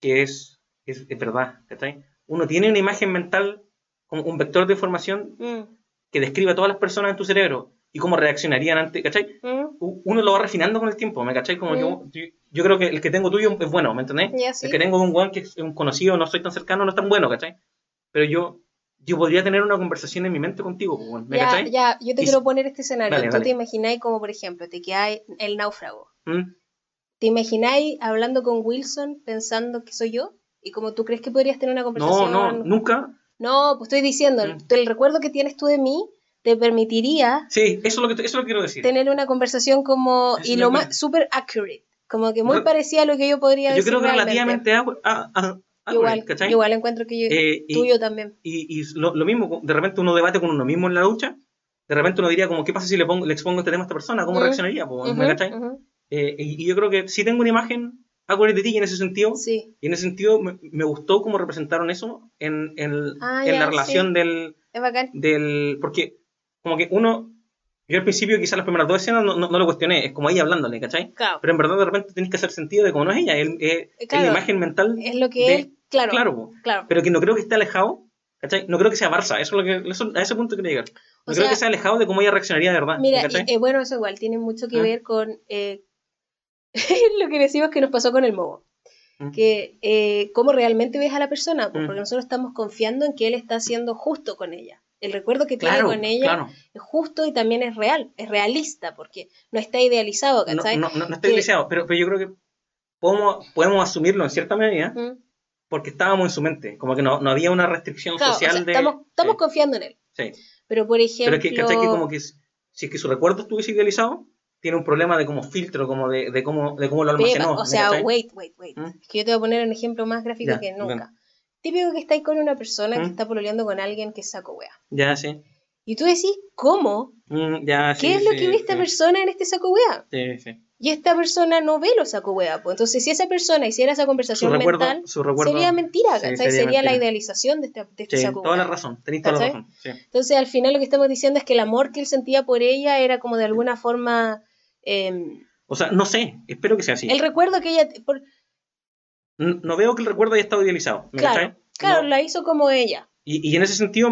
que es, es, es verdad, ¿cachai? Uno tiene una imagen mental, como un vector de información Mm, que describe a todas las personas en tu cerebro y cómo reaccionarían ante, ¿cachai? mm, Uno lo va refinando con el tiempo, ¿me cachai? Como Mm. que yo, yo creo que el que tengo tuyo es bueno, ¿me entendés? Ya, sí. El que tengo de un weón que es un conocido, no soy tan cercano, no es tan bueno, ¿cachai? Pero yo, yo podría tener una conversación en mi mente contigo, pues, ¿me Ya, cachai? ya, yo te Y- quiero poner este escenario. Dale, Tú dale. te imagináis como, por ejemplo, te quedáis el náufrago. ¿Mm? ¿Te imagináis hablando con Wilson pensando que soy yo? ¿Y como tú crees que podrías tener una No, conversación? no, nunca. No, pues estoy diciendo, Mm. el recuerdo que tienes tú de mí te permitiría Sí, eso es lo que, eso es lo que quiero decir. tener una conversación como, Eso y lo más, súper accurate, como que muy Re- parecida a lo que yo podría Yo decir creo que realmente. relativamente a, a, a- a- igual, ¿cachai? igual encuentro que yo, Eh, y- tuyo también. Y, y lo, lo mismo, de repente uno debate con uno mismo en la ducha, de repente uno diría como, ¿qué pasa si le, pongo, le expongo este tema a esta persona? ¿Cómo Mm. reaccionaría? po? ¿Me Ujú, cachai? ujú. Eh, y, y yo creo que sí tengo una imagen accurate de ti en ese sentido, Sí, y en ese sentido me, me gustó cómo representaron eso en, en- Ah, en ya, la relación sí. del, es bacán. del... Porque como que uno... Yo al principio quizás las primeras dos escenas no, no, no lo cuestioné, es como ella hablándole, ¿cachai? Claro, Pero en verdad de repente tenés que hacer sentido de cómo no es ella, es, es- es Claro. la imagen mental, es lo que de- él, claro, claro, claro. pero que no creo que esté alejado, ¿cachai? No creo que sea Barça, eso es lo que, eso- a ese punto quería llegar. No O creo sea, que sea alejado de cómo ella reaccionaría de verdad, Mira, y, eh, bueno, eso igual tiene mucho que Ah. ver con eh, lo que decimos que nos pasó con el momo. Mm. Que eh, cómo realmente ves a la persona, pues, porque nosotros estamos confiando en que él está siendo justo con ella. El recuerdo que claro, tiene con ella claro. es justo y también es real, es realista, porque no está idealizado, ¿cachai? no, no, no está idealizado, pero, pero yo creo que podemos, podemos asumirlo en cierta medida Mm. porque estábamos en su mente, como que no, no había una restricción Claro, o social sea, de... estamos, estamos sí, confiando en él. sí. Pero, por ejemplo... Pero es que, ¿cachai? Que como que si es que su recuerdo estuviese idealizado, tiene un problema de como filtro, como de, de cómo, de cómo lo almacenó. o ¿me sea, cachai? wait, wait, wait. ¿Mm? Es que yo te voy a poner un ejemplo más gráfico Ya, que nunca. bueno. Típico que estáis con una persona que ¿Mm? está pololeando con alguien que es saco wea. Ya, sí. Y tú decís, ¿cómo? Mm, ya, ¿Qué sí, es lo sí, que ve esta sí. persona en este saco wea? Sí, sí. Y esta persona no ve los saco wea. Pues. Entonces, si esa persona hiciera esa Su conversación recuerdo, mental, su recuerdo... sería mentira, ¿cachai? sería Sería, la idealización de este, de este saco toda la wea. razón, tenéis toda la razón. Entonces, al final lo que estamos diciendo es que el amor que él sentía por ella era como de alguna forma... eh, O sea, no sé, espero que sea así. El recuerdo que ella... por- No veo que el recuerdo haya estado idealizado. ¿me claro, claro, No. la hizo como ella. Y, y en ese sentido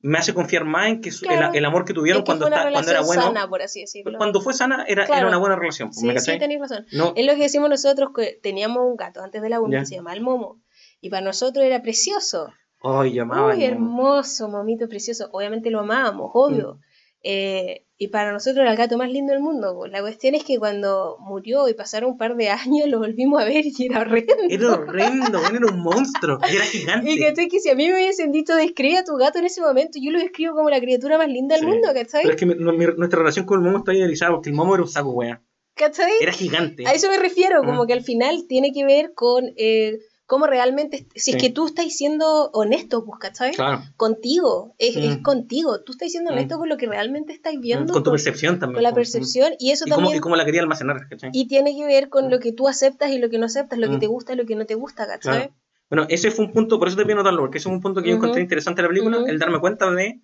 me hace confiar más en que su- Claro. el, el amor que tuvieron Es que cuando, fue una está, cuando era bueno. sana, por así decirlo. Cuando fue sana era, Claro. era una buena relación. Sí, ¿me sí, tenéis razón. No, Es lo que decimos nosotros, que teníamos un gato antes de la Ya. que se llamaba el Momo. Y para nosotros era precioso. Ay, llamaba. Uy, hermoso, momito precioso. Obviamente lo amábamos, obvio. Mm. Eh, y para nosotros era el gato más lindo del mundo. La cuestión es que cuando murió y pasaron un par de años, lo volvimos a ver y era horrendo. Era horrendo, era un monstruo, era gigante. Y ¿cachai? que si a mí me hubiesen dicho describe a tu gato en ese momento, yo lo describo como la criatura más linda del Sí. mundo, ¿cachai? Pero es que mi- nuestra relación con el momo está idealizada porque el momo era un saco wea. ¿Cachai? Era gigante. A eso me refiero, como Mm. que al final tiene que ver con eh, cómo realmente, si es que tú estás siendo honesto, pues, ¿cachai? Claro. Contigo, es, Mm. es contigo, tú estás siendo Mm. honesto con lo que realmente estás viendo, Con tu percepción también. con la pues. percepción, y eso Y cómo, también, y cómo la quería almacenar, ¿cachai? y tiene que ver con lo que tú aceptas y lo que no aceptas, lo que Mm. te gusta y lo que no te gusta, ¿cachai? Claro. Bueno, ese fue un punto, por eso te pido notarlo, porque ese fue un punto que yo encontré interesante de la película, el darme cuenta de,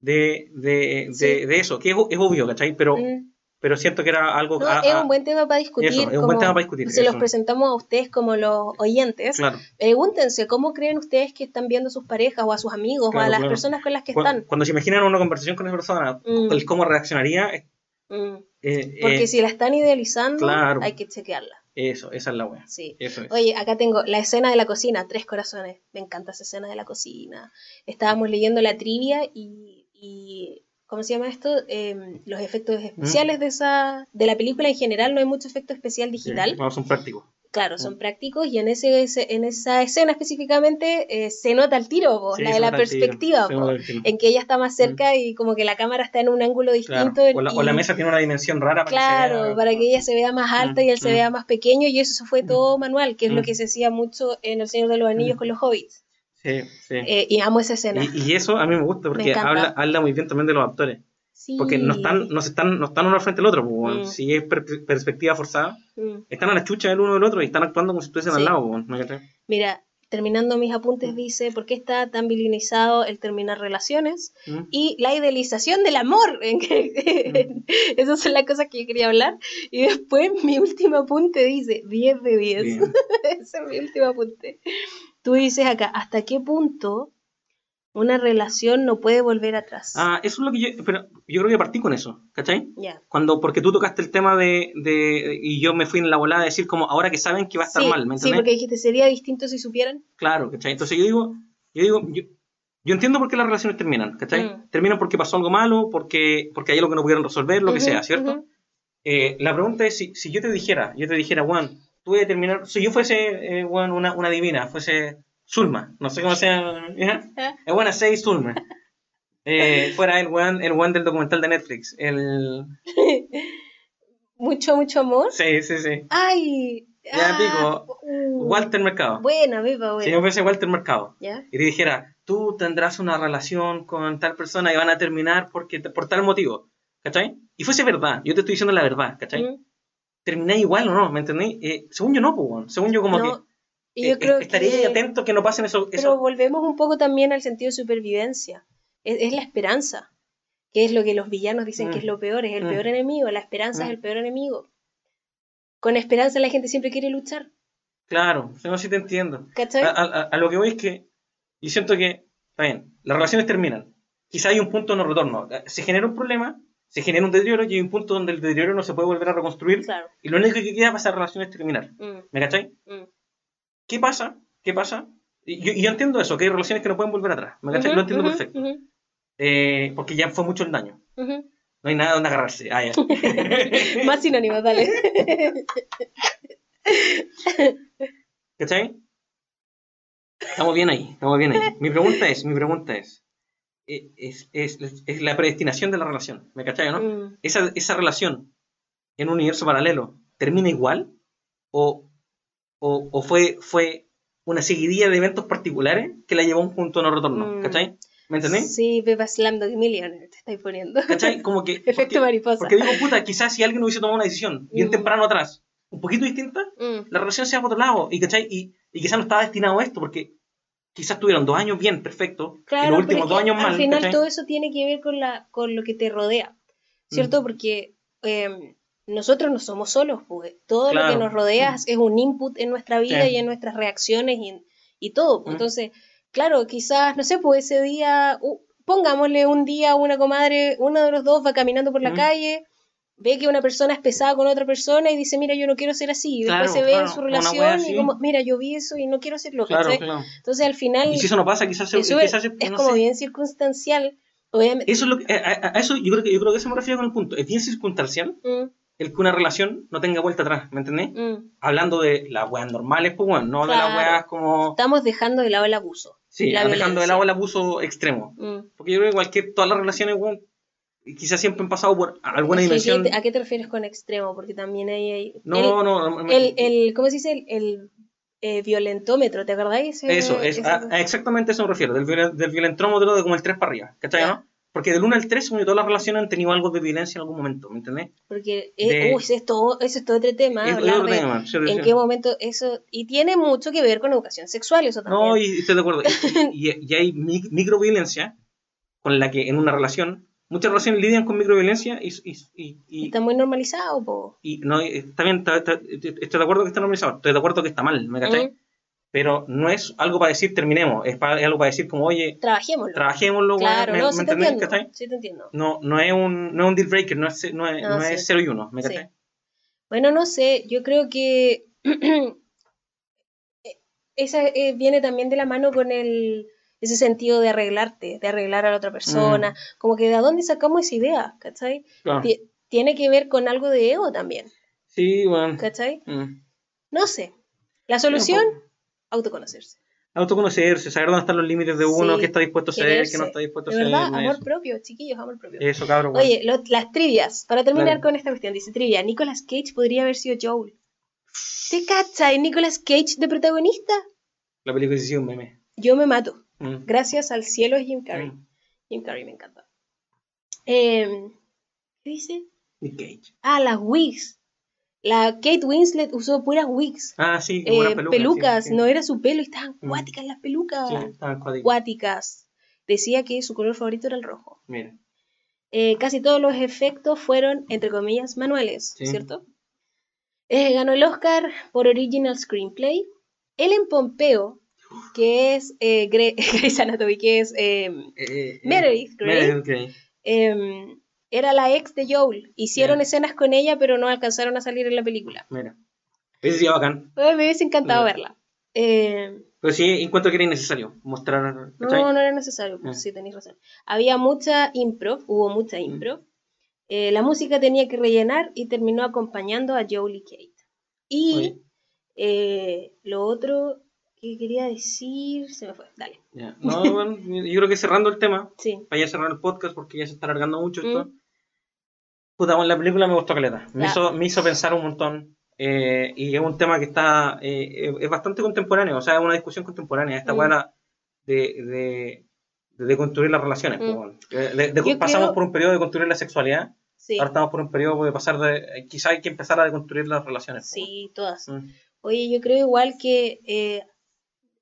de, de, de, Sí. de eso, que es, es obvio, ¿cachai? Pero, Mm, pero siento que era algo... No, a- es un buen tema para discutir. Eso, es un como buen tema para discutir, Se los presentamos a ustedes como los oyentes. Claro. Pregúntense cómo creen ustedes que están viendo a sus parejas o a sus amigos o a las claro. personas con las que están. Cuando se imaginan una conversación con esa persona, Mm. el cómo reaccionaría, eh, Mm. eh, Porque eh, si la están idealizando, hay que chequearla. eso, esa es la wea. Sí. Eso es. Oye, acá tengo la escena de la cocina, tres corazones. Me encanta esa escena de la cocina. Estábamos leyendo la trivia y, y ¿cómo se llama esto? Em, los efectos especiales de esa de la película en general no hay mucho efecto especial digital. Sí, no, son prácticos. Claro, son prácticos y en ese, ese- en esa escena específicamente eh, se nota el tiro, po, Sí, la de la tiro, perspectiva, po, en que ella está más cerca y como que la cámara está en un ángulo Claro. distinto. O, la, o la y- mesa tiene una dimensión rara. para que se Claro, vea- para que ella se vea más alta y él se Mm, vea más pequeño, y eso fue todo manual, que es lo Mm. que se hacía mucho en El Señor de los Anillos Mm. con los hobbits. Sí, sí. Eh, y amo esa escena. y, y eso a mí me gusta porque encanta. habla, habla muy bien también de los actores. Sí. Porque no están, no se están, no están uno al frente del otro. Mm. Si es per- perspectiva forzada, Mm. están a la chucha del uno del otro y están actuando como si estuviesen Sí. al lado. Mira, terminando mis apuntes, dice, ¿por qué está tan vilinizado el terminar relaciones? Mm. Y la idealización del amor. que- Esas son las cosas que yo quería hablar. Y después mi último apunte dice 10 de 10. Bien. Ese es mi último apunte. Tú dices acá, ¿hasta qué punto una relación no puede volver atrás? Ah, eso es lo que yo. Pero yo creo que partí con eso, ¿cachai? ya. Cuando, porque tú tocaste el tema de, de- Y yo me fui en la volada de decir, como ahora que saben que va a estar sí, mal, ¿me sí, entiendes? porque dijiste, ¿sería distinto si supieran? Claro, ¿cachai? Entonces yo digo, yo digo, yo, yo entiendo por qué las relaciones terminan, ¿cachai? Mm. Terminan porque pasó algo malo, porque, porque hay algo que no pudieron resolver, lo que Ujú, sea, ¿cierto? ujú. Eh, la pregunta es si, si yo te dijera, yo te dijera, Juan, tú voy a terminar, si yo fuese, eh, una, una divina, fuese Zulma, no sé cómo sea. Ah. es buena 6 Zulma. Eh, fuera el Juan, el Juan del documental de Netflix, el... Mucho, mucho amor. Sí, sí, sí. ¡Ay! Ya, ah, pico. uh, Walter Mercado. Buena, Si buena. yo fuese Walter Mercado. ¿Ya? y te dijera, tú tendrás una relación con tal persona y van a terminar porque por tal motivo, ¿cachai? Y fuese verdad, yo te estoy diciendo la verdad, ¿cachai? Mm. Terminé igual o no, ¿me entendéis? Eh, según yo no, pues, según yo como No, que y yo eh, creo estaría que- atento que no pasen eso. Pero eso- volvemos un poco también al sentido de supervivencia. Es, es la esperanza, que es lo que los villanos dicen Mm. que es lo peor, es el Mm. peor enemigo, la esperanza es Mm. el peor enemigo. Con esperanza la gente siempre quiere luchar, Claro, no si te entiendo. ¿cachai? A, a- a lo que voy es que yo siento que, está bien, las relaciones terminan. Quizá hay un punto de no retorno. Se genera un problema, se genera un deterioro y hay un punto donde el deterioro no se puede volver a reconstruir Claro. y lo único que queda para esa relación es terminar. Mm, ¿Me cachai? mm. ¿Qué pasa? ¿Qué pasa? Y yo, yo entiendo eso, que hay relaciones que no pueden volver atrás. ¿Me cachai? Ujú, lo entiendo ujú, perfecto. ujú, Eh, porque ya fue mucho el daño. No hay nada donde agarrarse. Ah, ya. Más sinónimos, dale. ¿Cachai? Estamos bien ahí, estamos bien ahí. Mi pregunta es, mi pregunta es, es, es, es la predestinación de la relación. ¿Me cachai, no? Mm. Esa, esa relación en un universo paralelo, ¿termina igual? ¿O, o, o fue, fue una seguidilla de eventos particulares que la llevó a un punto no retorno? Mm. ¿Cachai? ¿Me entendés? Sí, Pepa Slamdog Millionaire, te estáis poniendo. ¿Cachai? Como que... Efecto porque- mariposa. Porque digo, puta, quizás si alguien hubiese tomado una decisión bien Mm. temprano atrás, un poquito distinta, Mm. la relación se va por otro lado. Y, ¿cachai? Y, y quizás no estaba destinado a esto, porque quizás tuvieron dos años bien, perfecto, y Claro, los pero últimos dos años mal. al final ¿cachai? todo eso tiene que ver con, la, con lo que te rodea, ¿cierto? Porque eh, nosotros no somos solos, pues. todo lo que nos rodea es un input en nuestra vida Sí. y en nuestras reacciones y, y todo. pues. Mm. Entonces, claro, quizás, no sé, pues ese día, uh, pongámosle un día una comadre, uno de los dos va caminando por la Mm. calle. Ve que una persona es pesada con otra persona y dice, mira, yo no quiero ser así. Y después Claro, se ve en claro, su una relación y como, mira, yo vi eso y no quiero hacerlo. Claro, claro. Entonces al final Y si eso no pasa, quizás se, es, quizás es no como sé. bien circunstancial. Obviamente. Eso es lo que, a, a- eso yo creo que yo creo que eso me refiero con el punto. Es bien circunstancial Mm, el que una relación no tenga vuelta atrás, ¿me entendés? mm. Hablando de las weas normales, pues bueno, no de las Claro. weas como. Estamos dejando de lado el abuso. Sí, la dejando de lado el abuso extremo. Mm. Porque yo creo que cualquier, todas las relaciones, weón, quizás siempre han pasado por alguna Es que, dimensión. ¿qué te- ¿A qué te refieres con extremo? Porque también hay... hay- No, el, no, no. el, el- ¿Cómo se dice? El, el, eh, violentómetro, ¿te acordáis? Eso, es, a- a exactamente eso me refiero, del, violen- del violentrómetro de como el 3 para arriba, ¿cachai? Ya. no? Porque del 1 al 3, según yo, todas las relaciones han tenido algo de violencia en algún momento, ¿me entendés? Porque, eh, de- uy, es todo, eso es todo otro tema. Es- otro de tema, sí, en sí. qué momento eso... Y tiene mucho que ver con educación sexual, eso también. No, y estoy de acuerdo. Y, y- y hay mi- microviolencia con la que en una relación muchas relaciones lidian con microviolencia y, y, y, y- Está muy normalizado, po. y no, está bien, está- está- estoy de acuerdo que está normalizado, estoy de acuerdo que está mal, ¿me cachai? Mm. Pero no es algo para decir terminemos, es, para- es algo para decir como, oye, Trabajémoslo. trabajémoslo, Claro, ¿me, no, me sí te entiendo. cachai? Sí te entiendo. No, no es un, no es un deal breaker, no es, no es, No, no sí. es 0 y 1, ¿me Sí. Bueno, no sé, yo creo que esa eh, viene también de la mano con el ese sentido de arreglarte, de arreglar a la otra persona, como que de dónde sacamos esa idea, ¿cachai? Claro. Tiene que ver con algo de ego también, Sí, bueno. ¿cachai? mm. No sé. La solución, autoconocerse. Autoconocerse, saber dónde están los límites de uno, Sí, qué está dispuesto a quererse. qué no está dispuesto a hacer. verdad, eso. amor propio, chiquillos, amor propio. Eso, cabrón. bueno. Oye, lo- las trivias, para terminar con esta cuestión, dice trivia, Nicolas Cage podría haber sido Joel. ¿Te cachai Nicolas Cage de protagonista? La película sí es un meme. Yo me mato. Mm. Gracias al cielo es Jim Carrey. Mm. Jim Carrey me encanta. Em, ¿Qué dice? Nick Cage. Ah, las wigs. La Kate Winslet usó puras wigs. Ah, sí, Eh, pelucas. pelucas, sí, sí. no era su pelo, estaban Mm. cuáticas las pelucas. Sí, estaban cuáticas. Cuáticas. Decía que su color favorito era el rojo. Mira. Eh, casi todos los efectos fueron, entre comillas, manuales, Sí. ¿cierto? Eh, ganó el Oscar por Original Screenplay. Ellen Pompeo, que es eh, Gre- Grey's Anatomy, que es em, Eh, eh, Meredith Grey, Meredith Grey. em, era la ex de Joel. Hicieron escenas con ella, pero no alcanzaron a salir en la película. Mira. Ese sería bacán. Ay, me hubiese encantado verla. Em, Pero sí encuentro que era innecesario mostrar. ¿cachai? No, no era necesario, pues, sí, tenéis razón. Había mucha improv, hubo mucha improv. Eh, la música tenía que rellenar y terminó acompañando a Joel y Kate. Y eh, lo otro que quería decir, se me fue, dale. Ya. No, bueno, yo creo que cerrando el tema, Sí, para ya cerrar el podcast porque ya se está alargando mucho esto. Mm. Puta, bueno, la película me gustó caleta. Me, hizo, me hizo pensar un montón. eh, y es un tema que está. eh, es bastante contemporáneo. O sea, es una discusión contemporánea. Esta Mm. weá de, de, de, de construir las relaciones. Mm. pues. Eh, de- pasamos creo- por un periodo de construir la sexualidad. sí, Ahora estamos por un periodo de pasar de. eh, Quizá hay que empezar a deconstruir las relaciones. pues, sí, todas. Mm. Oye, yo creo igual que eh,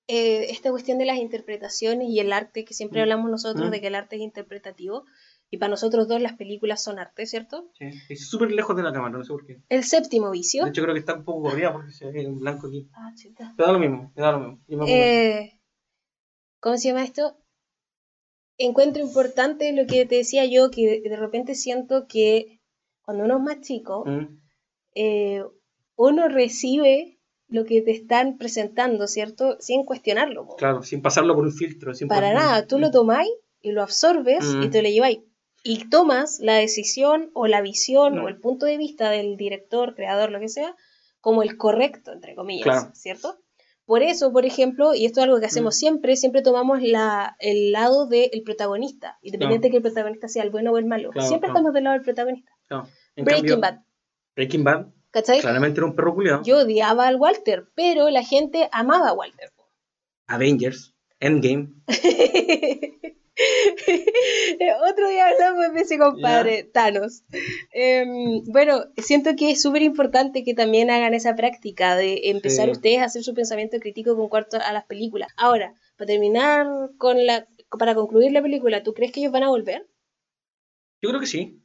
eh, esta cuestión de las interpretaciones y el arte, que siempre Mm. hablamos nosotros Mm. de que el arte es interpretativo, y para nosotros dos las películas son arte, ¿cierto? Sí. Es súper lejos de la cámara, no sé por qué. El séptimo vicio. De hecho, creo que está un poco corrida porque se ve en blanco aquí. Ah, chuta. Te da lo mismo, te da lo mismo. Yo me pongo- Eh, ¿Cómo se llama esto? Encuentro importante lo que te decía yo, que de, de repente siento que cuando uno es más chico, Mm. eh, uno recibe lo que te están presentando, ¿cierto? Sin cuestionarlo. po. Claro, sin pasarlo por un filtro. Sin Para nada, tú lo tomáis y lo absorbes y Mm. te lo lleváis. Y tomas la decisión o la visión Mm. o el punto de vista del director, creador, lo que sea, como el correcto, entre comillas, Claro. ¿cierto? Por eso, por ejemplo, y esto es algo que hacemos Mm. siempre, siempre tomamos la, el lado del protagonista, independiente de que el protagonista sea el bueno o el malo. Claro, siempre estamos del lado del protagonista. Breaking cambio, Bad, Breaking Bad, ¿cachai? claramente era un perro culiado. Yo odiaba al Walter, pero la gente amaba a Walter. Avengers, Endgame. Otro día hablamos de ese compadre, Thanos. Em, bueno, siento que es súper importante que también hagan esa práctica de empezar Sí. ustedes a hacer su pensamiento crítico con cuarto a las películas. Ahora, para terminar con la, para concluir la película, ¿tú crees que ellos van a volver? Yo creo que sí.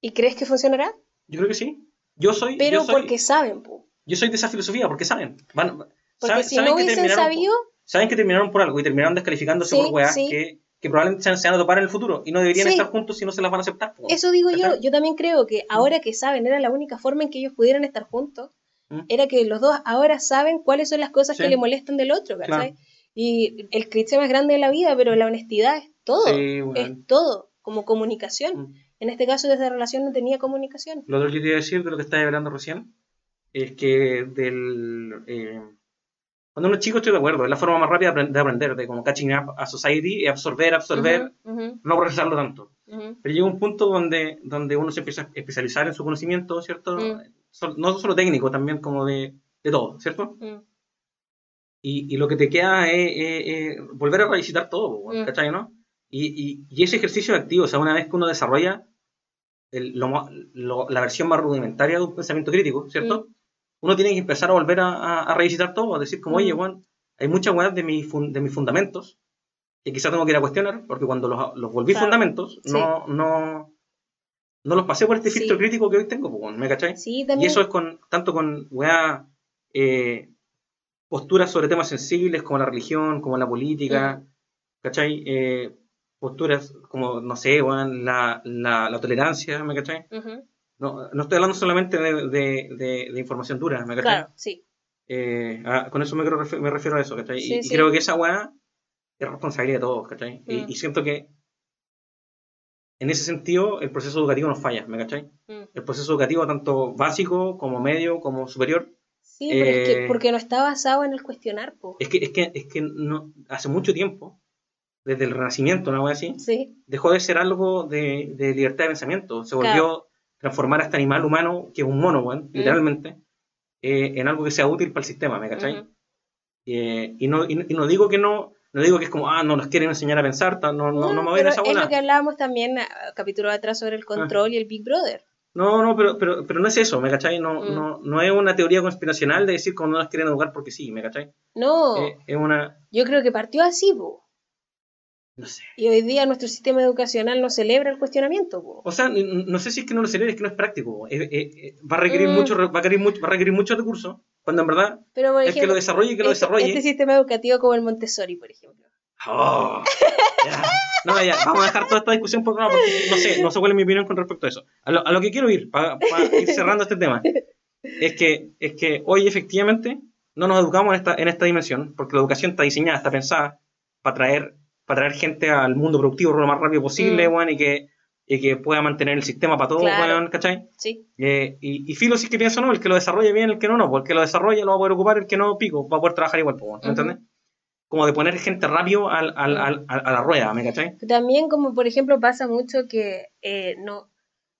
¿Y crees que funcionará? Yo creo que sí. Yo soy. Pero yo soy, porque saben, po. yo soy de esa filosofía, porque saben. Van, Porque saben- si saben no que hubiesen terminaron por- sabido, saben que terminaron por algo y terminaron descalificándose Sí, por weas sí. que, que probablemente se, van a topar en el futuro y no deberían Sí. estar juntos si no se las van a aceptar. po. Eso digo yo, yo también creo que ahora que saben, era la única forma en que ellos pudieran estar juntos, Mm. era que los dos ahora saben cuáles son las cosas que le molestan del otro, ¿cachai? Claro. Y el cliché más grande de la vida, pero la honestidad es todo, bueno. es todo, como comunicación. Mm. En este caso, desde la relación no tenía comunicación. Lo otro que te iba a decir de lo que estaba hablando recién es que del. eh, cuando uno es chico estoy de acuerdo, es la forma más rápida de aprend- de aprender, de como catching up a society, y absorber, absorber, Ujú, ujú, no procesarlo tanto. ujú. Pero llega un punto donde, donde uno se empieza a especializar en su conocimiento, ¿cierto? Mm. No solo técnico, también como de, de todo, ¿cierto? Mm, Y, y lo que te queda es, es- es volver a revisitar todo, Mm. ¿cachai, no? Y, y, y ese ejercicio activo, o sea, una vez que uno desarrolla el- lo lo- la versión más rudimentaria de un pensamiento crítico, ¿cierto? Uno tiene que empezar a volver a, a- a revisitar todo, a decir como, Mm. oye, Juan, hay muchas weas de, mi fun- de mis fundamentos que quizás tengo que ir a cuestionar, porque cuando los, los volví Claro. fundamentos, no, no, no los pasé por este filtro Sí. crítico que hoy tengo, pues, ¿me cachai? Sí, Y también. eso es con tanto con weá, eh, posturas sobre temas sensibles como la religión, como la política, ¿cachai? Eh, posturas como, no sé, weón, la, la, la tolerancia, ¿me cachai? Ujú, No, no estoy hablando solamente de, de, de- de información dura, ¿me cachai? Claro, sí. Eh, ah, con eso me, refer- me refiero a eso, ¿cachai? Sí, y, y sí. creo que esa weá es responsabilidad de todos, ¿cachai? Y- Mm. Y, siento que en ese sentido el proceso educativo nos falla, ¿me cachai? Mm. El proceso educativo tanto básico como medio como superior Sí, pero es que Eh, porque no está basado en el cuestionar, po. es que, es que, es que no, hace mucho tiempo, desde el Renacimiento, una wea así, Sí, dejó de ser algo de, de libertad de pensamiento. Se volvió Claro. transformar a este animal humano, que es un mono, weón, literalmente, eh, en algo que sea útil para el sistema, ¿me cachai? Ujú. Eh, y, no, y, no- y no digo que no, no digo que es como, ah, no nos quieren enseñar a pensar, ta- no, no, no, me voy a esa es lo que hablábamos también a capítulo atrás sobre el control y el Big Brother. No, no, pero, pero, pero no es eso, ¿me cachai? No, Mm. no, no es una teoría conspiracional de decir como no nos quieren educar porque sí, ¿me cachai? No, Eh, es una, yo creo que partió así, po. No sé. Y hoy día nuestro sistema educacional no celebra el cuestionamiento, po. O sea, no sé si es que no lo celebra, es que no es práctico. Eh, eh, eh, va a requerir Mm. mucho, va a requerir mucho, va a requerir muchos recursos, cuando en verdad Pero por el que ejemplo, lo desarrolle y que lo este, desarrolle. este sistema educativo como el Montessori, por ejemplo. Oh, ya. No, ya, vamos a dejar toda esta discusión por porque no sé, no sé cuál es mi opinión con respecto a eso. A lo, a lo que quiero ir, para ir cerrando este tema, es que, es que hoy efectivamente no nos educamos en esta, en esta dimensión, porque la educación está diseñada, está pensada para traer, para traer gente al mundo productivo lo más rápido posible, Mm. weón, y que, y que pueda mantener el sistema para todos, Claro. weón, ¿cachai? Sí, Eh, y, y filo sí que pienso, no, el que lo desarrolle bien, el que no, no, porque el que lo desarrolle lo va a poder ocupar, el que no, pico, va a poder trabajar igual, ¿me entiendes? Como de poner gente rápido al, al, al- al- a la rueda, ¿me cachai? También como por ejemplo pasa mucho que eh, no,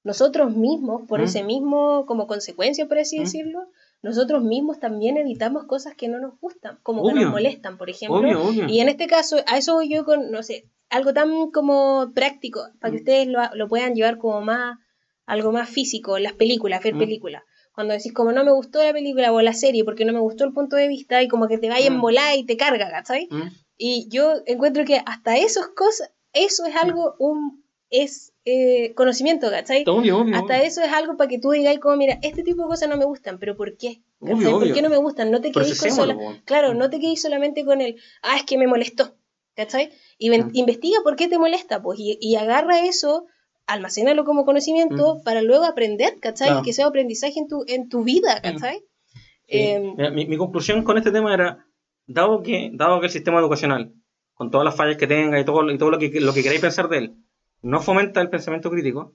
nosotros mismos, por ¿Mm? ese mismo, como consecuencia, por así ¿Mm? decirlo, nosotros mismos también evitamos cosas que no nos gustan, como que nos molestan, por ejemplo. Obvio, obvio. Y en este caso, a eso voy yo con, no sé, algo tan como práctico, para que Mm. ustedes lo, lo puedan llevar como más, algo más físico, las películas, ver Mm. películas. Cuando decís como no me gustó la película o la serie porque no me gustó el punto de vista y como que te vaya en Mm. volada y te carga, ¿cachai? ¿Mm? Y yo encuentro que hasta esas cosas, eso es algo, un, es eh, conocimiento, ¿cachai? Obvio, obvio. Hasta obvio. eso es algo para que tú digas como, mira, este tipo de cosas no me gustan, pero ¿por qué? ¿Cachai? ¿Por qué no me gustan? No te quedes con sola... Claro, Mm. no te quedes solamente con el, ah, es que me molestó, ¿cachai? Y Mm. investiga por qué te molesta, pues, y, y agarra eso, almacénalo como conocimiento para luego aprender, ¿cachai? Mm. Claro. Mm. Que sea aprendizaje en tu, en tu vida, ¿cachai? Sí. Em, Mira, mi, mi conclusión con este tema era, dado que, dado que el sistema educacional, con todas las fallas que tenga y todo, y todo lo, que, lo que queráis pensar de él, no fomenta el pensamiento crítico,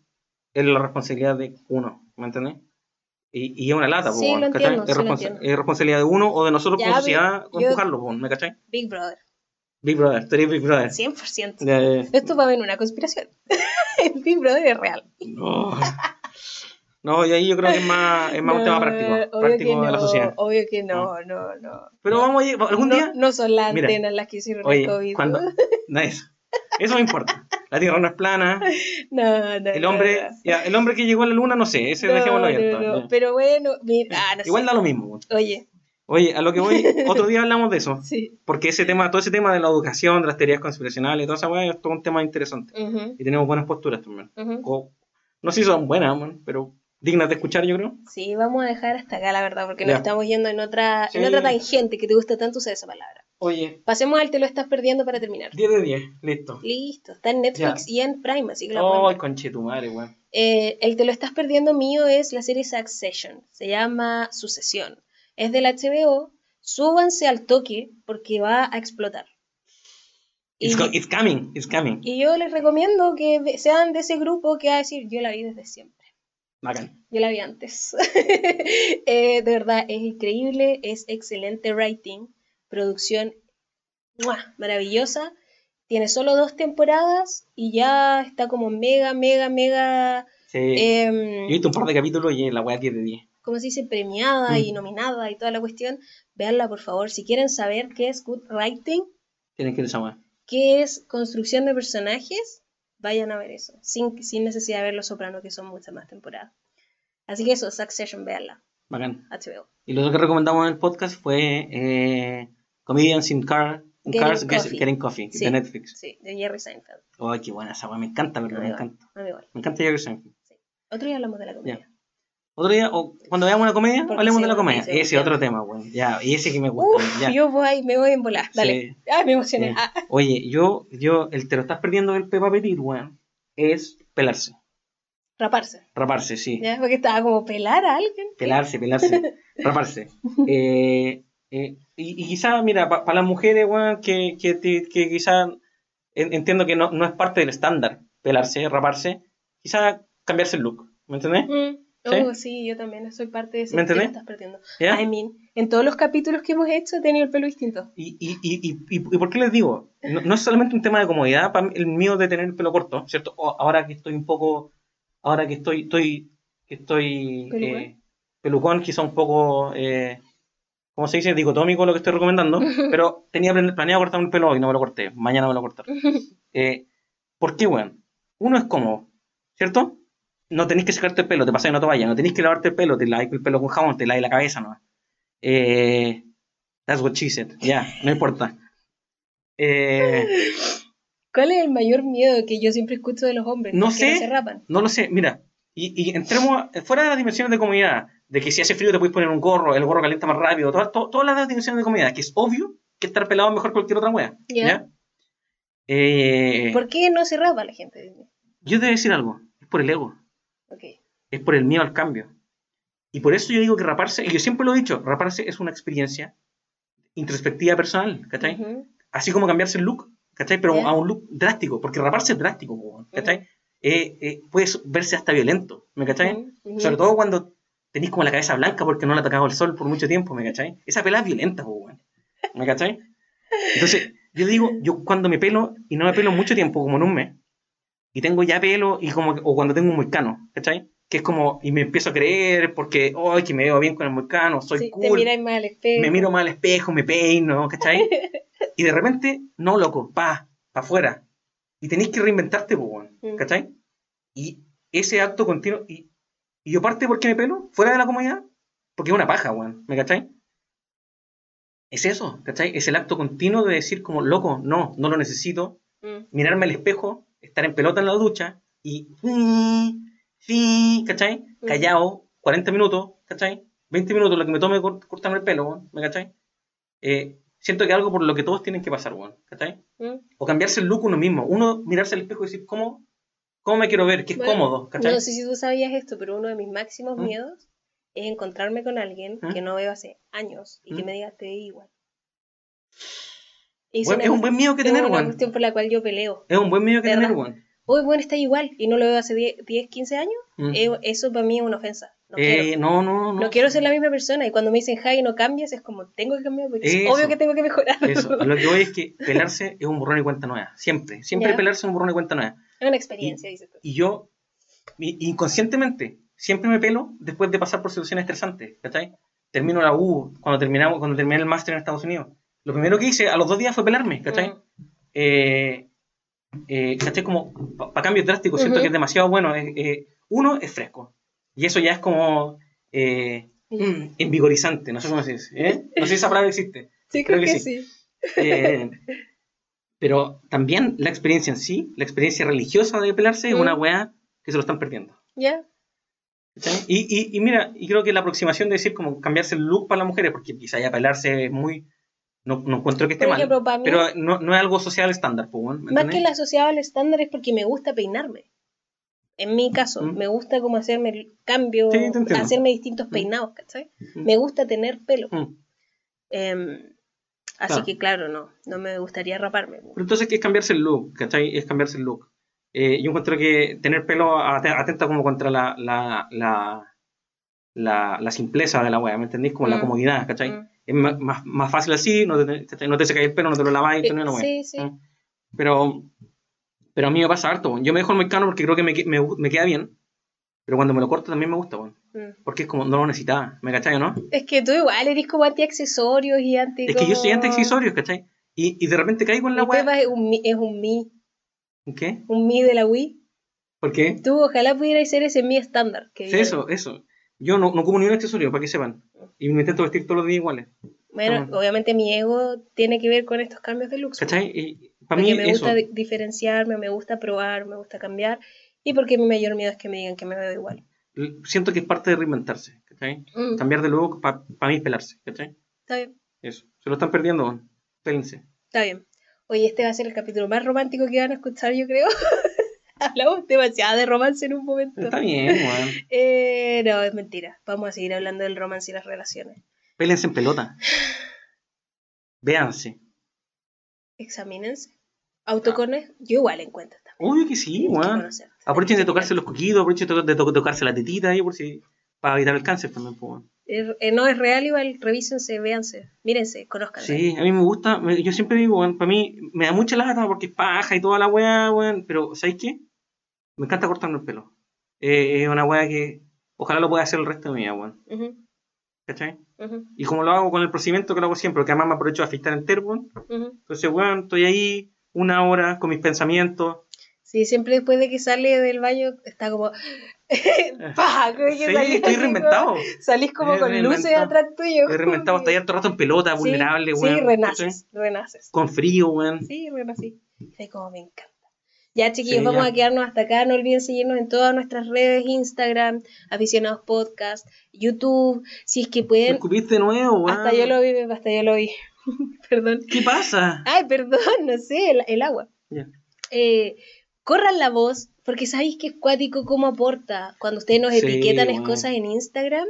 es la responsabilidad de uno, ¿me entendés? Y, y es una lata, po, Sí, lo ¿cachai? entiendo, es, sí lo responsa- es responsabilidad de uno o de nosotros Ya, como sociedad yo- empujarlo, po, ¿me cachai? Big Brother, Big Brother, tú eres Big Brother. 100%. Ya. Esto va a haber una conspiración. el Big Brother es real. No. No, y ahí yo creo que es más, es más un tema No, práctico, práctico que de la no, sociedad. Obvio que no, no, no. Pero vamos a ir, algún no, día, No son las antenas las que hicieron oye, el COVID. cuando, no, eso, eso me importa. La Tierra no es plana, No, no. el no, hombre, no. ya, el hombre que llegó a la luna, no sé, ese No, dejémoslo no, abierto. no. Pero bueno, ah, no sé. Igual da lo mismo. Oye, Oye, a lo que voy, otro día hablamos de eso. sí. Porque ese tema, todo ese tema de la educación, de las teorías conspiracionales y toda esa weá, es todo un tema interesante. Ujú, Y tenemos buenas posturas también. ujú. O- no sé si son buenas, man, pero dignas de escuchar, yo creo. Sí, vamos a dejar hasta acá, la verdad, porque Ya. nos estamos yendo en otra, en Sí. otra tangente que te gusta tanto usar esa palabra. Oye, Pasemos al te lo estás perdiendo para terminar. 10 de 10, listo. Listo, está en Netflix Ya. y en Prime, así que la pueden Ay, ver. conche tu madre, weón. Eh, el te lo estás perdiendo mío es la serie Succession. Se llama Sucesión. Es del HBO. Súbanse al toque porque va a explotar. Y, It's, co- it's coming, it's coming. y yo les recomiendo que sean de ese grupo que va a decir, yo la vi desde siempre. Bacán. Yo la vi antes. Eh, de verdad, es increíble, es excelente writing, producción ¡mua! maravillosa. Tiene solo dos temporadas y ya está como mega, mega, mega... Sí. em, Yo he visto un par de capítulos y la weá 10 de 10. como se dice, premiada y Mm. nominada y toda la cuestión, véanla por favor. Si quieren saber qué es good writing, Tienen que weá. qué es construcción de personajes, vayan a ver eso, sin, sin necesidad de ver Los Sopranos, que son muchas más temporadas. Así que eso, Succession, véanla, Bacán. HBO. Y lo otro que recomendamos en el podcast fue eh, Comedians in Car Getting Cars Coffee. Getting Coffee, Sí. de Netflix. Sí, de Jerry Seinfeld. Ay, qué buena esa me encanta, pero me encanta. igual. Me encanta Jerry Seinfeld. Otro día hablamos de la comedia. Otro día, o cuando veamos una comedia, Porque hablemos sí, de la comedia. sí, ese sí. otro tema, weón. Ya, y ese que me gusta. Uf, ya. yo voy, me voy en volar. Dale. Sí. Ah, me emocioné. Sí. Ah, Oye, yo, yo, el te lo estás perdiendo del Peppa Petit, weón, es pelarse. raparse. Raparse, sí. ¿Ya? Porque estaba como pelar a alguien. Pelarse, pelarse, raparse. Eh, eh, y, y quizá, mira, para las mujeres, weón, que, que, que quizá en- entiendo que no, no es parte del estándar pelarse, raparse, quizá cambiarse el look, ¿me entendés? Mm. ¿Sí? Oh, sí, yo también soy parte de ese ¿Me entendés? estás perdiendo. ¿Ya? I mean, en todos los capítulos que hemos hecho he tenido el pelo distinto. Y, y, y, y, y- y por qué les digo? No, no es solamente un tema de comodidad, para mí, el mío de tener el pelo corto, ¿cierto? O ahora que estoy un poco, ahora que estoy, estoy, que estoy ¿Pelucón? eh, pelucón, quizá un poco, eh, ¿cómo se dice? Dicotómico lo que estoy recomendando, pero tenía plan- planeado cortarme el pelo hoy, no me lo corté, mañana me lo cortaré. Eh, ¿Por qué, weón? Uno es cómodo, ¿cierto? No tenéis que secarte el pelo, te pasáis una toalla, no tenéis que lavarte el pelo, te laváis el pelo con jabón, te laváis la cabeza, ¿no? Eh, that's what she said, ya, no importa. Eh, ¿Cuál es el mayor miedo que yo siempre escucho de los hombres? No ¿Por qué sé. no se rapan? no lo sé, mira, y, y entremos fuera de las dimensiones de comodidad, de que si hace frío te puedes poner un gorro, el gorro calienta más rápido, todas, to- todas las dimensiones de comodidad, que es obvio que estar pelado es mejor que cualquier otra wea, Ya. ¿ya? Eh, ¿Por qué no se rapa la gente? Yo te voy a decir algo, es por el ego. Ok. es por el miedo al cambio. Y por eso yo digo que raparse, y yo siempre lo he dicho, raparse es una experiencia introspectiva personal, ¿cachai? Ujú. Así como cambiarse el look, ¿cachai? Pero Ya. a un look drástico, porque raparse es drástico, po, weón, ¿cachai? Eh, eh, puede verse hasta violento, ¿me cachai? Ujú, ujú. Sobre todo cuando tenéis como la cabeza blanca porque no le ha tocado el sol por mucho tiempo, ¿me cachai? Esa pelada es violenta, weón, ¿me cachai? Entonces, yo digo, yo cuando me pelo, y no me pelo mucho tiempo, como en un mes, y tengo ya pelo, y como, o cuando tengo un moicano, ¿cachai? Que es como, y me empiezo a creer porque, ay, que me veo bien con el moicano, soy Sí, Te cool, miras mal al espejo. me miro mal al espejo, me peino, ¿cachai? y de repente, no, loco, pa, pa afuera. Y tenéis que reinventarte, weón, Mm. ¿cachai? Y ese acto continuo, y, y yo parte por qué me pelo, fuera de la comodidad, porque es una paja, weón, ¿me cachai? Es eso, ¿cachai? Es el acto continuo de decir como, loco, no, no lo necesito, Mm. mirarme al espejo, estar en pelota en la ducha y ¿cachai? Mm. Callado, 40 minutos, ¿cachai? 20 minutos lo que me tome cort- cortarme el pelo, weón, ¿me cachai? Eh, siento que algo por lo que todos tienen que pasar, weón, ¿cachai? Mm. O cambiarse el look uno mismo, uno mirarse al espejo y decir, ¿cómo, cómo me quiero ver? Que es Bueno, cómodo, ¿cachai? No sé si tú sabías esto, pero uno de mis máximos ¿Mm? miedos es encontrarme con alguien ¿Mm? que no veo hace años y que ¿Mm? me diga, te veo igual. Una es un buen miedo que es tener, una weón. cuestión por la cual yo peleo. Es un buen miedo que ¿Verdad? tener, weón. Uy, bueno, está igual y no lo veo hace 10, 10, 15 años. Eh, eso para mí es una ofensa. No, Eh, quiero. no, no, no. no quiero ser la misma persona y cuando me dicen, Jai, no cambias, es como, tengo que cambiar porque es obvio que tengo que mejorar. Eso, lo que voy es que pelarse es un borrón y cuenta nueva. Siempre, siempre Ya. pelarse es un borrón y cuenta nueva. Es una experiencia, dices tú. Y yo, inconscientemente, siempre me pelo después de pasar por situaciones estresantes, ¿cachai? Termino la U, cuando terminamos, cuando terminé el máster en Estados Unidos. Lo primero que hice a los dos días fue pelarme, ¿cachai? Mm. Eh, eh, ¿cachai? Como para cambios drásticos, siento Ujú. que es demasiado bueno. eh, eh, uno, es fresco. Y eso ya es como eh, mm, envigorizante, no sé cómo se dice. ¿eh? No sé si esa palabra existe. Sí, creo, creo que que, sí. sí. Eh, pero también la experiencia en sí, la experiencia religiosa de pelarse, es Mm. una weá que se lo están perdiendo. ¿Ya? ¿cachai? Y, y, y mira, y creo que la aproximación de decir como cambiarse el look para las mujeres, porque quizá ya pelarse es muy. No, no encuentro que esté Por mal. ejemplo, para mí, Pero no, no es algo social estándar, pues, weón, ¿me más que el asociado al estándar es porque me gusta peinarme. En mi caso, Mm. me gusta como hacerme el cambio, Sí, hacerme distintos peinados, ¿cachai? Mm. Me gusta tener pelo. Mm. Así Claro. que, claro, no, no me gustaría raparme. Pero entonces es cambiarse el look, ¿cachai? Es cambiarse el look. Eh, yo encuentro que tener pelo at- atenta como contra la, la, la, la, la simpleza de la wea, ¿me entendís? Como la Mm. comodidad, ¿cachai? Mm. Es más, más, fácil así, no te, no te secáis el pelo, no te lo laváis, Eh, no sí, sí. Mm. Pero, pero a mí me pasa harto, yo me dejo el moicano porque creo que me, me, me queda bien, pero cuando me lo corto también me gusta, weón. Mm. porque es como, no lo necesitaba, ¿me cachai o no? Es que tú igual eres como anti-accesorios y anti. Es que yo soy anti-accesorios, ¿cachai? Y, y de repente caigo en la. Pepa es un, mi- es un mi, ¿Qué? un mi de la Wii. ¿Por qué? Tú ojalá pudieras ser ese mi estándar. Que Sí, eso, eso. Yo no, no como ni un accesorio, para que sepan. Y me intento vestir todos los días iguales. Bueno, obviamente mi ego tiene que ver con estos cambios de looks. ¿Cachai? Y para mí me eso. gusta di- diferenciarme, me gusta probar, me gusta cambiar. Y porque mi mayor miedo es que me digan que me veo igual. Siento que es parte de reinventarse, ¿cachai? Mm, Cambiar de look para mí pelarse, ¿cachai? está bien, Eso. Se lo están perdiendo. Pélense. está bien. Oye, este va a ser el capítulo más romántico que van a escuchar, yo creo. Hablamos demasiado de romance en un momento. Está bien, weón. Eh, no, es mentira. Vamos a seguir hablando del romance y las relaciones. Pélense en pelota. Véanse. Examínense. Autocones, yo igual encuentro también. Obvio que sí, weón. Aprovechen de tocarse los coquitos, aprovechen de, to- de to- tocarse la tetita ahí por si. Para evitar el cáncer también, pues. Eh, no es real igual, revísense, véanse, mírense, conozcanse. Sí, a mí me gusta, me- yo siempre digo, weón, para mí me da mucha lata porque es paja y toda la weá, weón, pero ¿sabéis qué? Me encanta cortarme el pelo. Eh, es una weá que ojalá lo pueda hacer el resto de mi vida, weón. Ujú, ¿Cachai? ujú, Y como lo hago con el procedimiento que lo hago siempre, porque además me aprovecho de afeitar entero, weón. ujú. Entonces, weón, estoy ahí una hora con mis pensamientos. Sí, siempre después de que sale del baño está como. ¡Pah! Que Sí, salís estoy reinventado. como- salís como con luces atrás tuyo. He reinventado, estoy harto rato en pelota, Sí, vulnerable, Sí, weón. ¿cachai? renaces, renaces. Con frío, weón. Sí, renací. Sé como me encanta. Ya, chiquillos, Sí, vamos ya. a quedarnos hasta acá. No olviden seguirnos en todas nuestras redes: Instagram, Aficionados Podcast, YouTube. Si es que Me pueden. escupiste nuevo, weón. Hasta yo lo vi, hasta yo lo vi. Perdón. ¿Qué pasa? Ay, perdón, no sé, el, el agua. Ya. Eh, corran la voz, porque sabéis que es cuático cómo aporta. Cuando ustedes nos Sí, etiquetan es bueno. cosas en Instagram,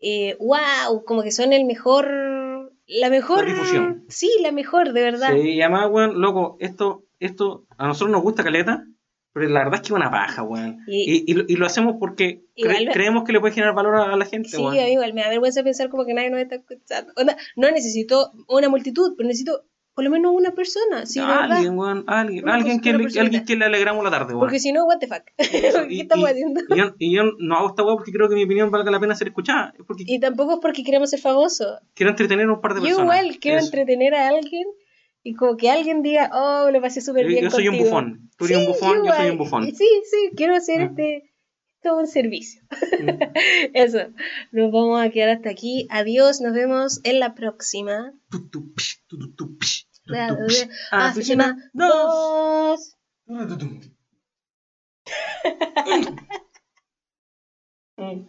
eh, wow, como que son el mejor, la mejor La difusión. Sí, la mejor, de verdad. Sí, y además, weón, loco, esto, esto, a nosotros nos gusta caleta, pero la verdad es que es una paja, weón. Y- Y, y, lo, y lo hacemos porque cre- creemos que le puede generar valor a, la gente, Sí, igual me da vergüenza pensar como que nadie nos está escuchando. Onda, no necesito una multitud, pero necesito por lo menos una persona, verdad. alguien, weón, alguien, alguien, que le, alguien que le alegramos la tarde, weón. Porque si no, what the fuck. ¿Qué Y- estamos y- haciendo? Y yo, y yo no hago esta weá porque creo que mi opinión valga la pena ser escuchada. Porque Y tampoco es porque queremos ser famosos. quiero entretener a un par de Yo personas. igual quiero Eso. entretener a alguien y como que alguien diga, oh, lo pasé súper Yo, bien yo soy un contigo". bufón. Tú eres un Sí, bufón, yo, soy un bufón. Sí, sí, quiero hacer Mm. este todo un servicio. Mm. Eso, nos vamos a quedar hasta aquí. Adiós, nos vemos en la próxima. Tu, tu, psh, tu, Well, Azul Shima dos. Mm.